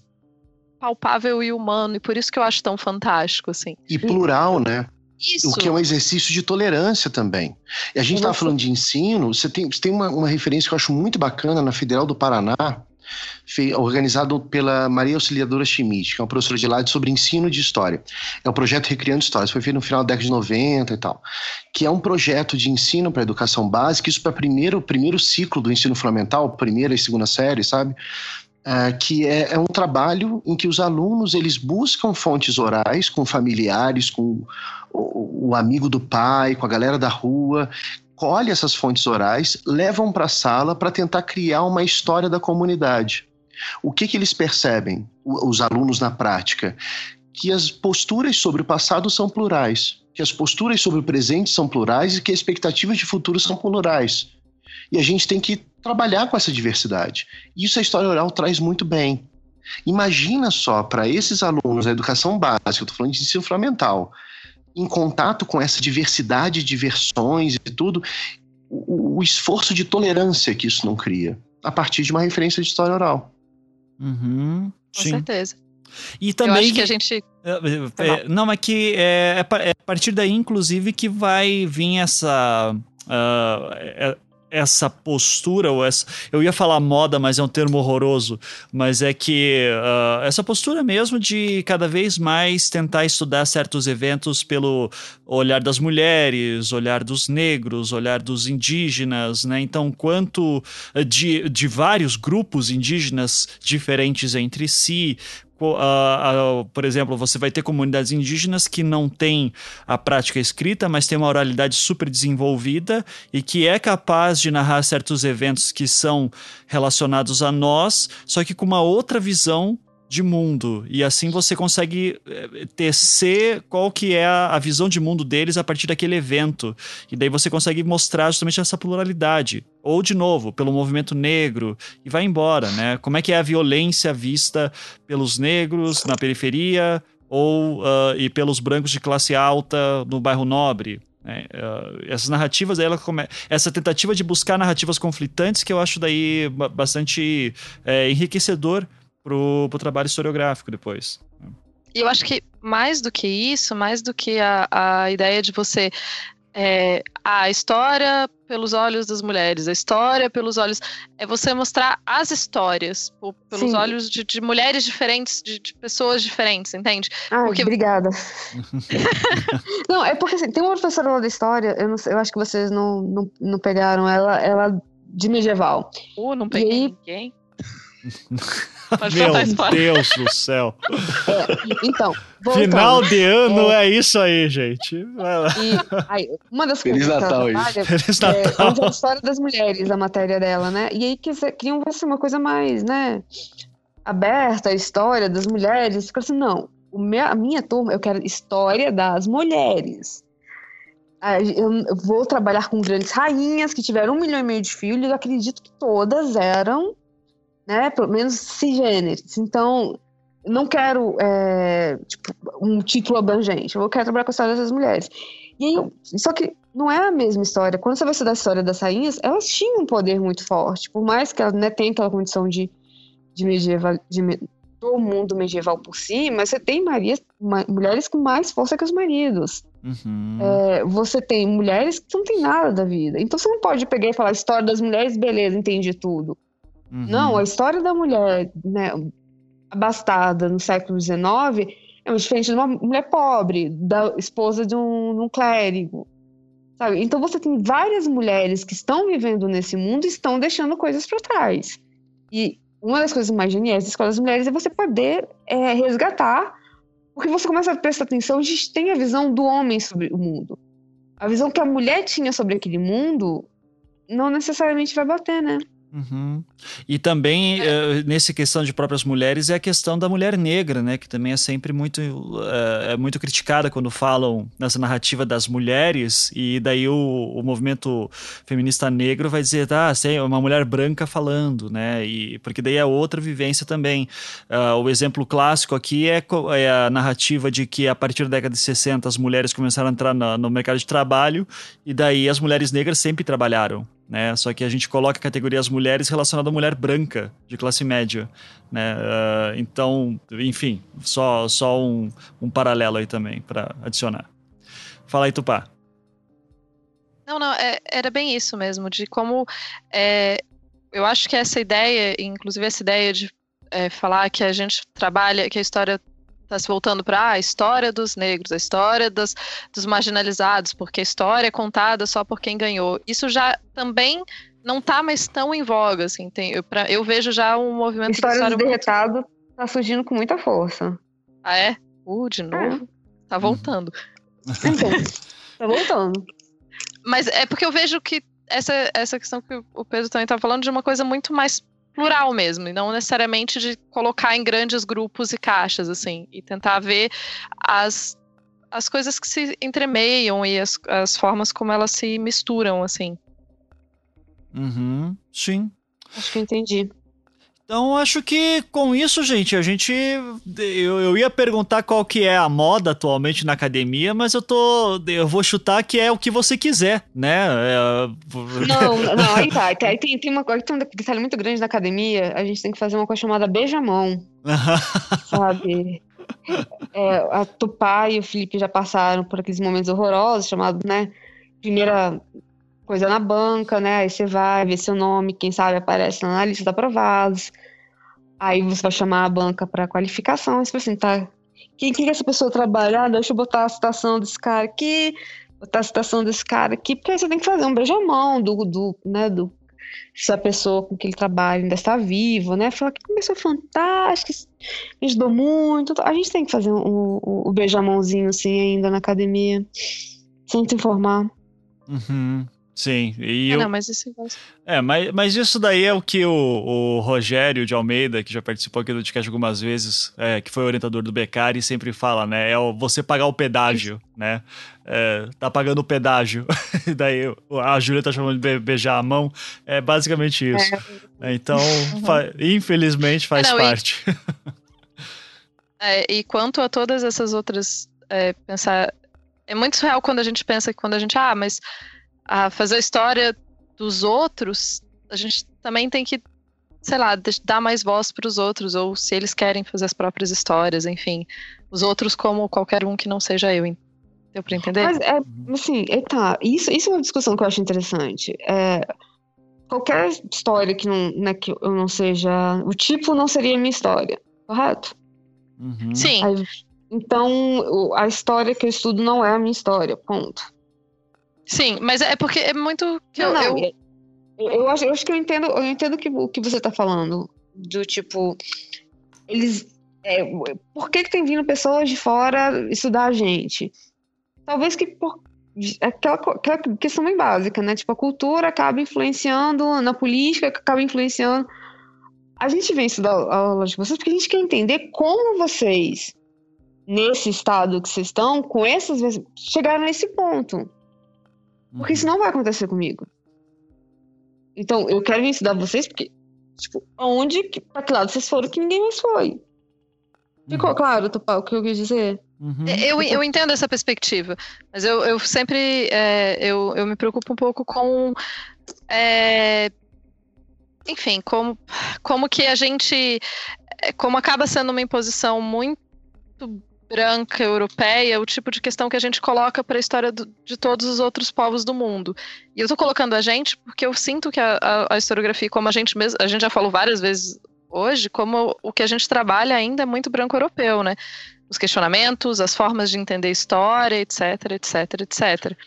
palpável e humano, e por isso que eu acho tão fantástico, assim. E plural, né? Isso. O que é um exercício de tolerância também. E a gente estava falando de ensino, você tem, você tem uma, uma referência que eu acho muito bacana na Federal do Paraná, organizado pela Maria Auxiliadora Schmidt, que é uma professora de lá sobre ensino de história. É um projeto Recriando Histórias, foi feito no final da década de 90 e tal, que é um projeto de ensino para educação básica, isso para primeiro primeiro ciclo do ensino fundamental, primeira e segunda série, sabe? Uh, que é, é, um trabalho em que os alunos eles buscam fontes orais com familiares, com o, amigo do pai, com a galera da rua, colhe essas fontes orais, levam para a sala para tentar criar uma história da comunidade. O que, que eles percebem, os alunos na prática? Que as posturas sobre o passado são plurais, que as posturas sobre o presente são plurais e que as expectativas de futuro são plurais. E a gente tem que trabalhar com essa diversidade. Isso a história oral traz muito bem. Imagina só, para esses alunos da educação básica, eu estou falando de ensino fundamental, em contato com essa diversidade de versões e tudo, o, o, esforço de tolerância que isso não cria, a partir de uma referência de história oral. Uhum, com certeza. E também. Eu acho que a gente. É, é, é não, é que é, é, a partir daí, inclusive, que vai vir essa. Uh, essa postura, ou essa. Eu ia falar moda, mas é um termo horroroso. Mas é que uh, essa postura mesmo de cada vez mais tentar estudar certos eventos pelo olhar das mulheres, olhar dos negros, olhar dos indígenas, né? Então, quanto de, de vários grupos indígenas diferentes entre si, Por exemplo, você vai ter comunidades indígenas que não têm a prática escrita, mas tem uma oralidade super desenvolvida e que é capaz de narrar certos eventos que são relacionados a nós, só que com uma outra visão de mundo. E assim você consegue eh, tecer qual que é a, visão de mundo deles a partir daquele evento. E daí você consegue mostrar justamente essa pluralidade. Ou, de novo, pelo movimento negro, e vai embora, né? Como é que é a violência vista pelos negros na periferia ou uh, e pelos brancos de classe alta no bairro nobre. Uh, essas narrativas, ela come... essa tentativa de buscar narrativas conflitantes que eu acho daí bastante é, enriquecedor pro, pro trabalho historiográfico depois. E eu acho que mais do que isso, mais do que a, a ideia de você. É, a história pelos olhos das mulheres, a história pelos olhos. É você mostrar as histórias pelos Sim. olhos de, de, mulheres diferentes, de, de, pessoas diferentes, entende? Ah, porque... obrigada. não, é porque assim, tem uma professora lá da história, eu, não, eu acho que vocês não, não, não pegaram ela, ela de medieval. Uh, não peguei aí... ninguém. Pode Meu Deus do céu. É, então, voltando, Final de ano é... é, isso aí, gente. Vai lá. E, aí, uma das Feliz coisas Natal, que ela trabalha, Feliz Natal. É, a história das mulheres, a matéria dela, né? E aí queriam ver uma coisa mais, né? aberta a história das mulheres. Eu assim, não, a minha turma, eu quero história das mulheres. Eu vou trabalhar com grandes rainhas que tiveram um milhão e meio de filhos. Eu acredito que todas eram, né, pelo menos cisgêneres. Então, não quero é, tipo, um título abrangente. Eu quero trabalhar com a história dessas mulheres. E aí, só que não é a mesma história. Quando você vai estudar a história das rainhas, elas tinham um poder muito forte. Por mais que elas né, tenham aquela condição de, de medieval, de, do mundo medieval por si, mas você tem Marias, mulheres com mais força que os maridos. Uhum. É, você tem mulheres que não têm nada da vida. Então você não pode pegar e falar história das mulheres, beleza, entendi tudo. Uhum. Não, a história da mulher né, abastada no século XIX é diferente de uma mulher pobre, da esposa de um, de um clérigo. Sabe? Então você tem várias mulheres que estão vivendo nesse mundo e estão deixando coisas para trás. E uma das coisas mais geniais da Escola das Mulheres é você poder é, resgatar, porque você começa a prestar atenção, a gente tem a visão do homem sobre o mundo. A visão que a mulher tinha sobre aquele mundo não necessariamente vai bater, né? Uhum. E também, é. uh, nessa questão de próprias mulheres, é a questão da mulher negra, né? Que também é sempre muito, uh, é muito criticada quando falam nessa narrativa das mulheres, e daí o, o movimento feminista negro vai dizer, ah, é uma mulher branca falando, né? E, porque daí é outra vivência também. Uh, o exemplo clássico aqui é, é, a narrativa de que a partir da década de 60 as mulheres começaram a entrar no, no mercado de trabalho, e daí as mulheres negras sempre trabalharam né? Só que a gente coloca a categoria as mulheres relacionada à mulher branca de classe média, né? Uh, então, enfim, só, só um, um paralelo aí também para adicionar. Fala aí, Tupá. Não, não, é, era bem isso mesmo, de como é, eu acho que essa ideia, inclusive essa ideia de é, falar que a gente trabalha, que a história está se voltando para ah, a história dos negros, a história dos, dos marginalizados, porque a história é contada só por quem ganhou. Isso já também não está mais tão em voga, assim. Tem, eu, pra, eu vejo já um movimento história história do derretado muito... tá surgindo com muita força. Ah, é? Uh, de novo? É. Tá voltando. Então, tá voltando. Mas é porque eu vejo que essa, essa questão que o Pedro também tá falando de uma coisa muito mais plural mesmo, e não necessariamente de colocar em grandes grupos e caixas, assim, e tentar ver as, as coisas que se entremeiam e as, as formas como elas se misturam, assim. Uhum, sim. Acho que eu entendi. Então acho que com isso, gente, a gente. Eu, eu, ia perguntar qual que é a moda atualmente na academia, mas eu tô. Eu vou chutar que é o que você quiser, né? É... Não, não, aí tá. Aí tem, tem uma coisa, tem um detalhe muito grande na academia, a gente tem que fazer uma coisa chamada beijamão. sabe? É, a Tupá e o Felipe já passaram por aqueles momentos horrorosos, chamado, né? Primeira coisa na banca, né? Aí você vai ver seu nome, quem sabe aparece na lista de aprovados. Aí você vai chamar a banca para qualificação, e você assim, tá, quem que essa pessoa trabalhar? Deixa eu botar a citação desse cara aqui, botar a citação desse cara aqui, porque aí você tem que fazer um beijamão do, do, né, do se a pessoa com que ele trabalha ainda está viva, né? Falar que começou fantástico, me ajudou muito. A gente tem que fazer o um, um, um beijamãozinho assim ainda na academia, sem te informar. Uhum. Sim, e é, eu... Não, mas isso é, mas, mas isso daí é o que o, o Rogério de Almeida, que já participou aqui do podcast algumas vezes, é, que foi orientador do Becari, sempre fala, né? É o, você pagar o pedágio, né? É, tá pagando o pedágio. daí a Júlia tá chamando de beijar a mão. É basicamente isso. É. Então, uhum. fa infelizmente faz não, parte. E, e quanto a todas essas outras. É, pensar. É muito surreal quando a gente pensa que quando a gente. Ah, mas a fazer a história dos outros, a gente também tem que, sei lá, dar mais voz para os outros, ou se eles querem fazer as próprias histórias, enfim. Os outros como qualquer um que não seja eu. Deu para entender? Mas, é, assim, é, tá, isso, isso é uma discussão que eu acho interessante. É, qualquer história que, não, né, que eu não seja. O tipo não seria a minha história, correto? Uhum. Sim. Aí, então, a história que eu estudo não é a minha história, ponto. Sim, mas é porque é muito. Não, eu, não, eu... Eu, acho, eu acho que eu entendo, eu entendo que, o que você tá falando. Do tipo. Eles. É, por que, que tem vindo pessoas de fora estudar a gente? Talvez que por aquela, aquela questão bem básica, né? Tipo, a cultura acaba influenciando na política, acaba influenciando a gente vem estudar a aula de vocês porque a gente quer entender como vocês, nesse estado que vocês estão, com essas chegaram nesse ponto. Porque isso não vai acontecer comigo. Então, eu quero ensinar vocês porque, tipo, aonde, pra que lado vocês foram que ninguém mais foi. Ficou uhum. claro, Tupá, o que eu quis dizer? Uhum. Eu, eu entendo essa perspectiva, mas eu, eu sempre é, eu, eu me preocupo um pouco com é, enfim, como, como que a gente. É, como acaba sendo uma imposição muito branca, europeia, o tipo de questão que a gente coloca para a história do, de todos os outros povos do mundo. E eu estou colocando a gente porque eu sinto que a, a, a, historiografia, como a gente mesmo, a gente já falou várias vezes hoje, como o que a gente trabalha ainda é muito branco europeu, né? Os questionamentos, as formas de entender história, etc, etc, etc.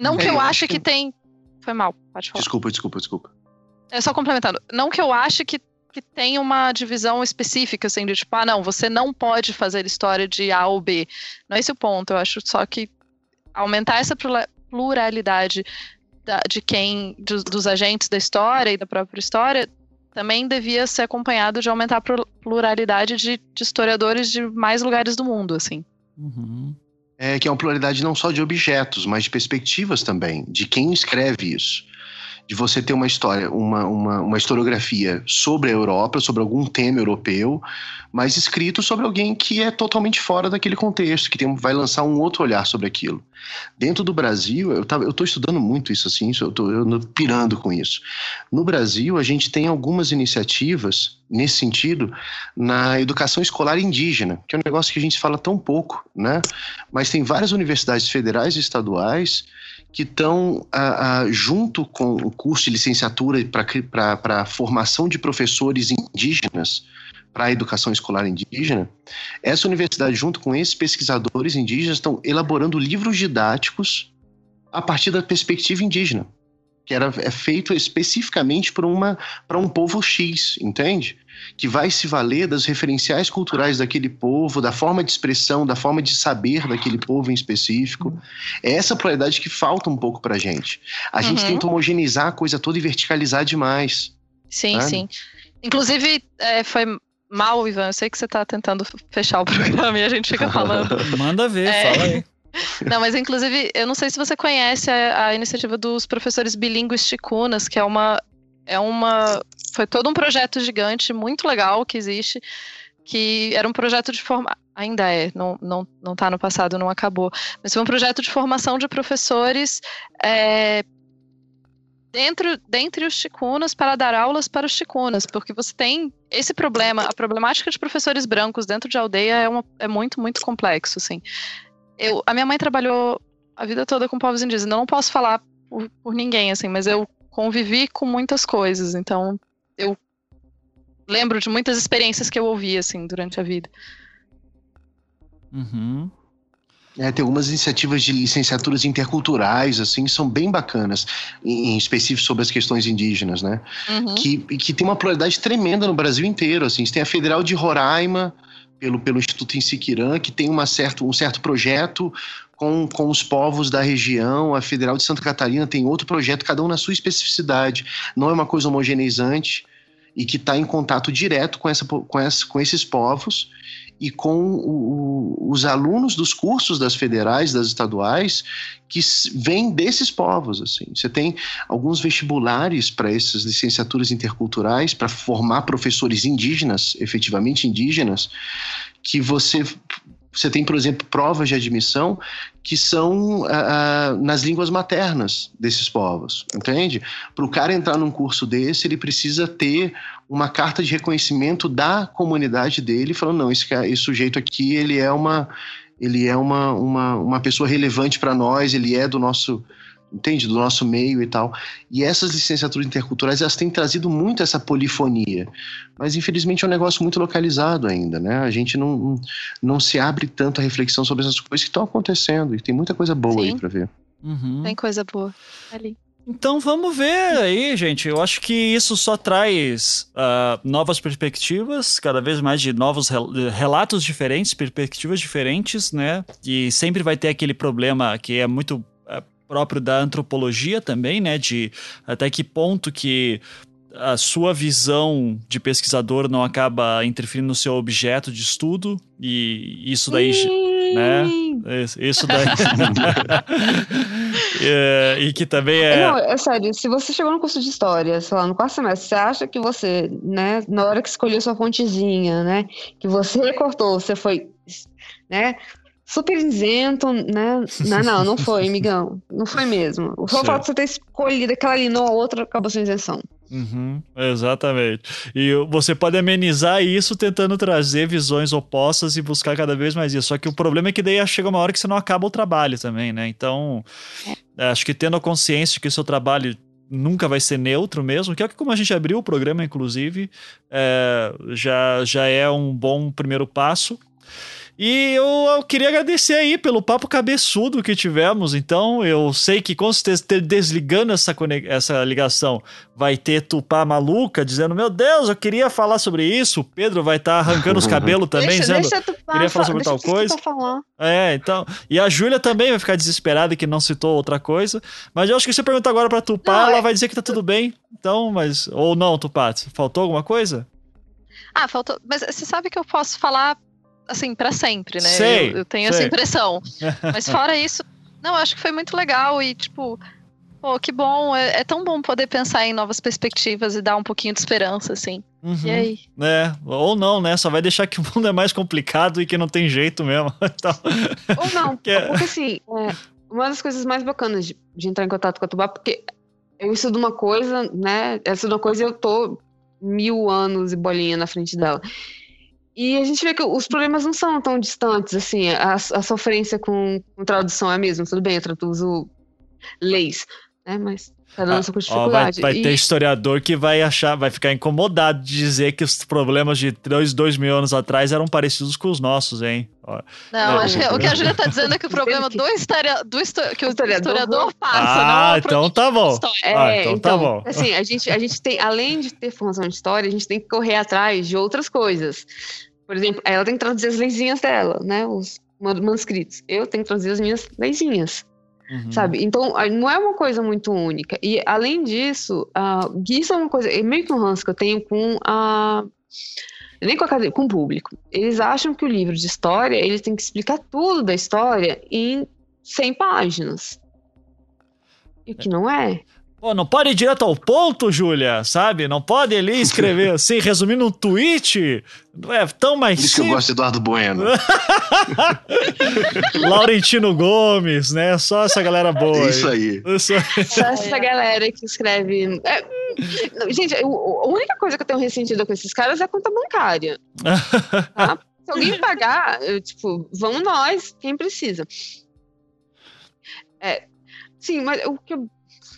Não que eu ache que, que tem. Foi mal, pode falar. Desculpa, desculpa, desculpa. É só complementando. Não que eu ache que, que tem uma divisão específica, assim, de tipo, ah, não, você não pode fazer história de A ou B. Não é esse o ponto. Eu acho só que aumentar essa pluralidade da, de quem, dos, dos agentes da história e da própria história, também devia ser acompanhado de aumentar a pluralidade de, de historiadores de mais lugares do mundo, assim. Uhum. É que é uma pluralidade não só de objetos, mas de perspectivas também, de quem escreve isso de você ter uma história, uma, uma, uma historiografia sobre a Europa, sobre algum tema europeu, mas escrito sobre alguém que é totalmente fora daquele contexto, que tem, vai lançar um outro olhar sobre aquilo. Dentro do Brasil, eu estou estudando muito isso assim, eu estou pirando com isso. No Brasil, a gente tem algumas iniciativas nesse sentido na educação escolar indígena, que é um negócio que a gente fala tão pouco, né? Mas tem várias universidades federais e estaduais que estão junto com o curso de licenciatura para a formação de professores indígenas para a educação escolar indígena, essa universidade, junto com esses pesquisadores indígenas, estão elaborando livros didáticos a partir da perspectiva indígena que era, é feito especificamente para um povo X, entende? Que vai se valer das referenciais culturais daquele povo, da forma de expressão, da forma de saber daquele povo em específico. É essa pluralidade que falta um pouco para a gente. A uhum. gente tenta homogeneizar a coisa toda e verticalizar demais. Sim, sabe? sim. Inclusive, é, foi mal, Ivan. Eu sei que você está tentando fechar o programa e a gente fica falando. Manda ver, é... fala aí. Não, mas inclusive, eu não sei se você conhece a, a iniciativa dos professores bilíngues ticunas, que é uma. É uma. Foi todo um projeto gigante, muito legal que existe, que era um projeto de forma. Ainda é, não, não, não tá no passado, não acabou. Mas foi um projeto de formação de professores é, dentro, dentre os chicunas para dar aulas para os chicunas, porque você tem esse problema, a problemática de professores brancos dentro de aldeia é, uma, é muito, muito complexo, assim eu, a minha mãe trabalhou a vida toda com povos indígenas. Eu não posso falar por, por ninguém, assim, mas eu convivi com muitas coisas. Então, eu lembro de muitas experiências que eu ouvi, assim, durante a vida. Uhum. É, tem algumas iniciativas de licenciaturas interculturais, assim, são bem bacanas, em, em específico sobre as questões indígenas, né? Uhum. Que, que tem uma pluralidade tremenda no Brasil inteiro, assim. Você tem a Federal de Roraima, pelo, pelo Instituto Insiquirã, que tem uma certo, um certo projeto com, com os povos da região. A Federal de Santa Catarina tem outro projeto, cada um na sua especificidade. Não é uma coisa homogeneizante e que está em contato direto com, essa, com, essa, com esses povos e com o, os alunos dos cursos das federais, das estaduais, que vêm desses povos. Assim. Você tem alguns vestibulares para essas licenciaturas interculturais, para formar professores indígenas, efetivamente indígenas, que você você tem, por exemplo, provas de admissão que são ah, ah, nas línguas maternas desses povos, entende? Para o cara entrar num curso desse, ele precisa ter uma carta de reconhecimento da comunidade dele, falando não, esse, esse sujeito aqui ele é uma ele é uma, uma, uma pessoa relevante para nós, ele é do nosso entende? Do nosso meio e tal. E essas licenciaturas interculturais, elas têm trazido muito essa polifonia. Mas, infelizmente, é um negócio muito localizado ainda, né? A gente não, não se abre tanto a reflexão sobre essas coisas que estão acontecendo. E tem muita coisa boa Sim. aí para ver. Uhum. Tem coisa boa ali. Então vamos ver aí, gente. Eu acho que isso só traz uh, novas perspectivas, cada vez mais de novos relatos diferentes, perspectivas diferentes, né? E sempre vai ter aquele problema que é muito próprio da antropologia também, né? De até que ponto que a sua visão de pesquisador não acaba interferindo no seu objeto de estudo e isso daí, né? Isso daí. é, e que também é. Não, é sério, se você chegou no curso de história, sei lá, no quarto semestre, você acha que você, né, na hora que escolheu sua fontezinha, né, que você recortou, você foi, né, super isento, né? Não, não, não foi, amigão. Não foi mesmo. Só o fato de você ter escolhido aquela ali, não a outra, acabou sua isenção. Uhum, exatamente. E você pode amenizar isso tentando trazer visões opostas e buscar cada vez mais isso. Só que o problema é que daí chega uma hora que você não acaba o trabalho também, né? Então, é. acho que tendo a consciência de que o seu trabalho nunca vai ser neutro mesmo, que é como a gente abriu o programa, inclusive, é, já, já é um bom primeiro passo. E eu, eu, queria agradecer aí pelo papo cabeçudo que tivemos. Então, eu sei que com certeza desligando essa, essa ligação vai ter Tupá maluca dizendo: Meu Deus, eu queria falar sobre isso. O Pedro vai estar tá arrancando os cabelos também, deixa, dizendo: deixa Tupá, Queria falar sobre tal coisa. É, então. E a Júlia também vai ficar desesperada que não citou outra coisa. Mas eu acho que se eu perguntar agora pra Tupá, não, ela é... vai dizer que tá tudo bem. Então, mas. Ou não, Tupá, faltou alguma coisa? Ah, faltou. Mas você sabe que eu posso falar assim, para sempre, né? Sei, eu, eu tenho sei. essa impressão. Mas fora isso, não, acho que foi muito legal e, tipo, pô, que bom. É, é, tão bom poder pensar em novas perspectivas e dar um pouquinho de esperança, assim. Uhum. E aí? É, ou não, né? Só vai deixar que o mundo é mais complicado e que não tem jeito mesmo. então... Ou não, que é... porque assim, é, uma das coisas mais bacanas de, de, entrar em contato com a Tubá, porque eu estudo uma coisa, né? Eu estudo uma coisa e eu tô mil anos e bolinha na frente dela. E a gente vê que os problemas não são tão distantes, assim, a, a sofrência com, com, tradução é a mesma, tudo bem, eu traduzo leis, né, mas cada um ah, com dificuldade. Ó, vai, vai e... ter historiador que vai achar, vai ficar incomodado de dizer que os problemas de dois, dois mil anos atrás eram parecidos com os nossos, hein? Não, é, acho que o que a Júlia tá dizendo é que o problema do, história, do que o historiador, historiador passa, ah, então tá bom. É, ah, então, tá então, tá bom. Assim, a gente, a gente tem, além de ter formação de história, a gente tem que correr atrás de outras coisas. Por exemplo, ela tem que traduzir as leizinhas dela, né? Os manuscritos. Eu tenho que traduzir as minhas leizinhas. Uhum. Sabe? Então, não é uma coisa muito única. E, além disso, uh, isso é uma coisa, é meio que um ranço que eu tenho com a nem com, a, com o público. Eles acham que o livro de história, eles têm que explicar tudo da história em 100 páginas. E o que não é. Pô, não pode ir direto ao ponto, Júlia, sabe? Não pode ali escrever assim, resumindo um tweet. Não é tão mais Por isso simples. que eu gosto de Eduardo Bueno. Laurentino Gomes, né? Só essa galera boa. Isso aí. Isso aí. Só essa galera que escreve. É... Gente, a única coisa que eu tenho ressentido com esses caras é a conta bancária. Tá? Se alguém pagar, eu, tipo, vamos nós, quem precisa. É, sim, mas o que eu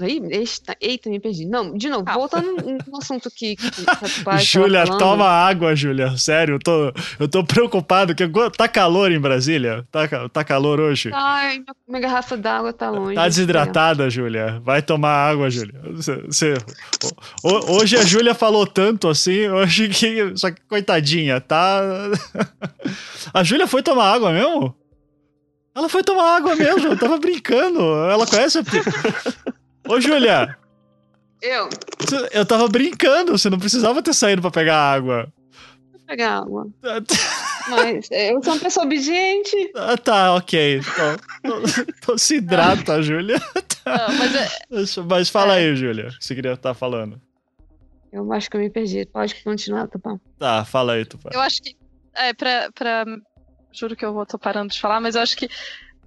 aí, eita, eita, me perdi. Não, de novo, ah. voltando no assunto que, que, que Júlia, toma água, Júlia. Sério, eu tô, eu tô preocupado, que tá calor em Brasília? Tá, tá calor hoje? Ai, minha garrafa d'água tá longe. Tá desidratada, Júlia. Vai tomar água, Júlia. Você, hoje a Júlia falou tanto assim, hoje que. Só que coitadinha, tá. A Júlia foi tomar água mesmo? Ela foi tomar água mesmo, eu tava brincando. Ela conhece a. Ô, Júlia! Eu? Eu tava brincando, você não precisava ter saído pra pegar água. Vou pegar água. Mas eu sou uma pessoa obediente. Ah, tá, ok. Então, então, então se hidrata, Júlia. Tá. Mas, é... mas fala é. aí, Júlia, o que você queria estar tá falando. Eu acho que eu me perdi. Pode continuar, Tupã. Tá, fala aí, Tupã. Eu acho que. É, pra, pra. Juro que eu vou tô parando de falar, mas eu acho que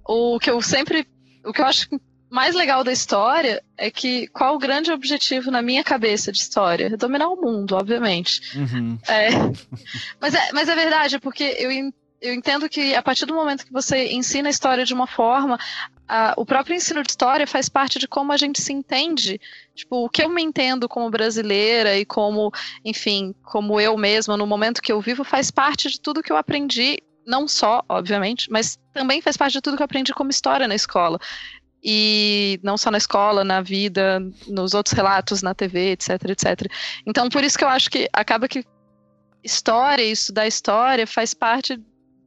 o que eu sempre. O que eu acho mais legal da história é que qual o grande objetivo na minha cabeça de história? Dominar o mundo, obviamente. Uhum. É, mas, é, mas é verdade, porque eu, eu entendo que a partir do momento que você ensina a história de uma forma, a, o próprio ensino de história faz parte de como a gente se entende. Tipo, o que eu me entendo como brasileira e como, enfim, como eu mesma no momento que eu vivo faz parte de tudo que eu aprendi não só, obviamente, mas também faz parte de tudo que eu aprendi como história na escola e não só na escola, na vida, nos outros relatos, na TV, etc, etc. Então, por isso que eu acho que acaba que história, isso da história, faz parte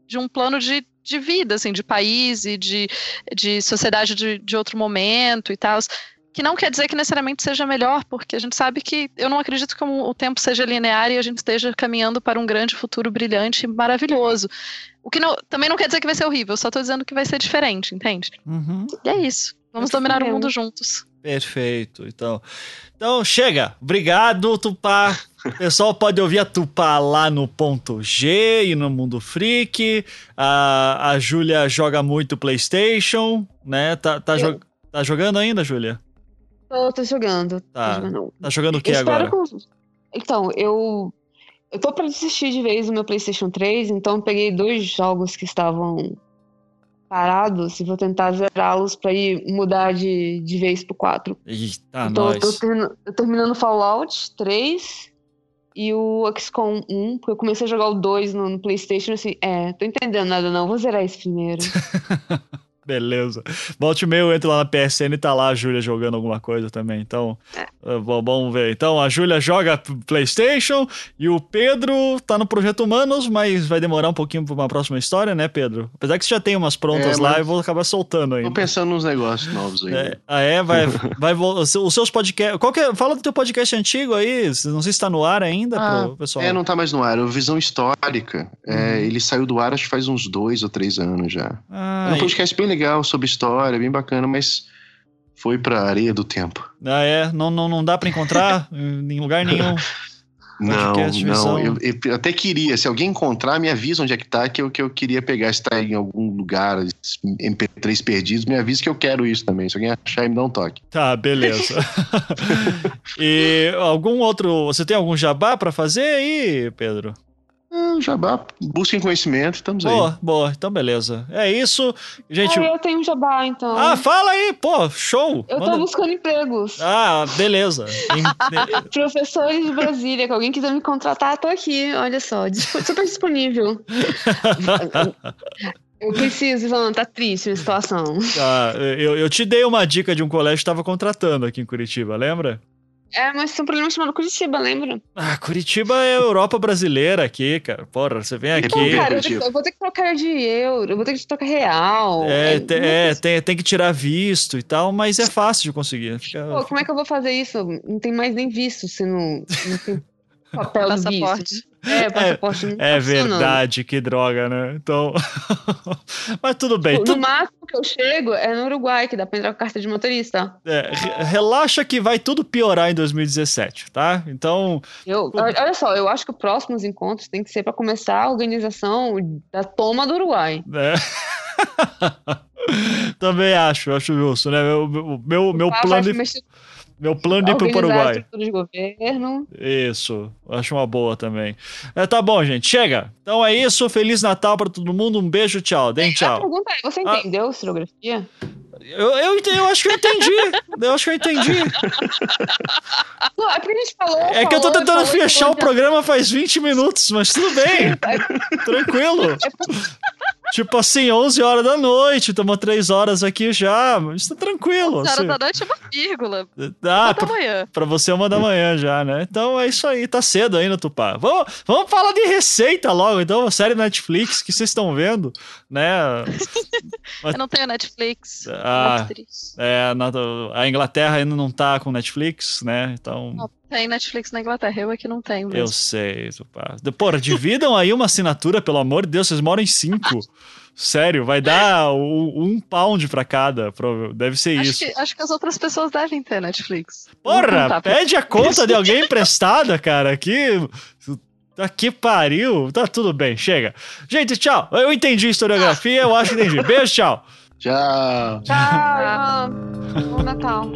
de um plano de, de vida, assim, de país e de, de sociedade de, de outro momento e tal. Que não quer dizer que necessariamente seja melhor, porque a gente sabe que eu não acredito que o tempo seja linear e a gente esteja caminhando para um grande futuro brilhante e maravilhoso. O que não, também não quer dizer que vai ser horrível, só estou dizendo que vai ser diferente, entende? Uhum. E é isso. Vamos dominar o mundo juntos. Perfeito. Então, então chega. Obrigado, Tupá. O pessoal pode ouvir a Tupá lá no ponto G e no Mundo Freak. A, a Júlia joga muito PlayStation, né? Tá, tá, jo tá jogando ainda, Júlia? Tô, tô jogando. Tá. Tô jogando. Tá jogando o que agora? Com... Então, eu. Eu tô pra desistir de vez do meu PlayStation 3, então eu peguei dois jogos que estavam parados e vou tentar zerá-los pra ir mudar de, de vez pro 4. Eita, então, nós. Eu tô, terminando, eu terminando Fallout 3 e o XCOM 1, porque eu comecei a jogar o 2 no, no PlayStation assim, é, tô entendendo nada não, vou zerar esse primeiro. Beleza. Volte meio, entra lá na PSN e tá lá a Júlia jogando alguma coisa também. Então, é. uh, vamos ver. Então, a Júlia joga PlayStation e o Pedro tá no Projeto Humanos, mas vai demorar um pouquinho pra uma próxima história, né, Pedro? Apesar que você já tem umas prontas é, lá, eu vou acabar soltando aí. Tô pensando nos negócios novos aí. É, ah, é? Vai, vai, os seus podcasts. Qual é, fala do teu podcast antigo aí, não sei se tá no ar ainda, ah, pro pessoal. É, não tá mais no ar. O Visão Histórica. É, hum. Ele saiu do ar acho que faz uns dois ou três anos já. Ah, é um podcast bem legal sobre história, bem bacana, mas foi pra areia do tempo. Ah, é? Não, não, não dá para encontrar em lugar nenhum. Não, não, eu, eu, até queria, se alguém encontrar, me avisa onde é que tá, que eu, que eu queria pegar, se tá em algum lugar, MP3 perdidos, me avisa que eu quero isso também, se alguém achar, me dá um toque. Tá, beleza. e algum outro, você tem algum jabá para fazer aí, Pedro? Ah, jabá, busquem conhecimento, estamos boa, aí. Boa, boa, então beleza. É isso. Gente. Ah, eu tenho um jabá, então. Ah, fala aí, pô, show. Eu Manda... tô buscando empregos. Ah, beleza. Professores de Brasília, que alguém quiser me contratar, tô aqui, olha só, super disponível. Eu preciso, Ivan, tá triste a situação. Ah, eu, eu te dei uma dica de um colégio que estava contratando aqui em Curitiba, lembra? É, mas tem um problema chamado Curitiba, lembra? Ah, Curitiba é Europa brasileira aqui, cara. Porra, você vem aqui. Pô, cara, eu, eu, vou ter que trocar de euro, eu vou ter que trocar real. É, é, te, é tem, tem que tirar visto e tal, mas é fácil de conseguir. Fica, Pô, como é que eu vou fazer isso? Não tem mais nem visto se não, não tem papel do visto. É, passaporte é, é verdade, que droga, né? Então. Mas tudo bem. No tu... máximo que eu chego é no Uruguai, que dá pra entrar com carta de motorista. É, relaxa que vai tudo piorar em 2017, tá? Então. Eu, olha só, eu acho que os próximos encontros tem que ser para começar a organização da toma do Uruguai. É. Também acho, acho justo, né? Meu, meu, meu plano. Meu plano de ir pro de governo. Isso, acho uma boa também. É, tá bom, gente, chega. Então é isso, Feliz Natal para todo mundo, um beijo, tchau. Deem tchau. A pergunta é, você ah. entendeu ah. Eu, eu, eu, acho que eu entendi. eu acho que eu entendi. Não, é porque a gente falou. É que eu tô tentando fechar o programa faz 20 minutos, mas tudo bem. Tranquilo. É Tipo assim, 11 horas da noite, tomou 3 horas aqui já, mas tá tranquilo. 11 horas assim. da noite é uma vírgula. Ah, pra, manhã. pra você é uma da manhã já, né? Então é isso aí, tá cedo ainda, Tupá. Vamos, vamos falar de receita logo, então, a série Netflix que vocês estão vendo, né? Mas... Eu não tenho Netflix. Ah, é, a Inglaterra ainda não tá com Netflix, né? Então. Não tem Netflix na Inglaterra, eu aqui não tenho. Mesmo. Eu sei, Tupá. Porra, dividam aí uma assinatura, pelo amor de Deus, vocês moram em cinco. Sério, vai dar um pound pra cada. Deve ser acho isso. Que, acho que as outras pessoas devem ter Netflix. Porra, pede a conta de alguém emprestada, cara. Que. Tá que pariu. Tá tudo bem, chega. Gente, tchau. Eu entendi a historiografia, eu acho que entendi. Beijo, tchau. Tchau. Tchau. Bom Natal.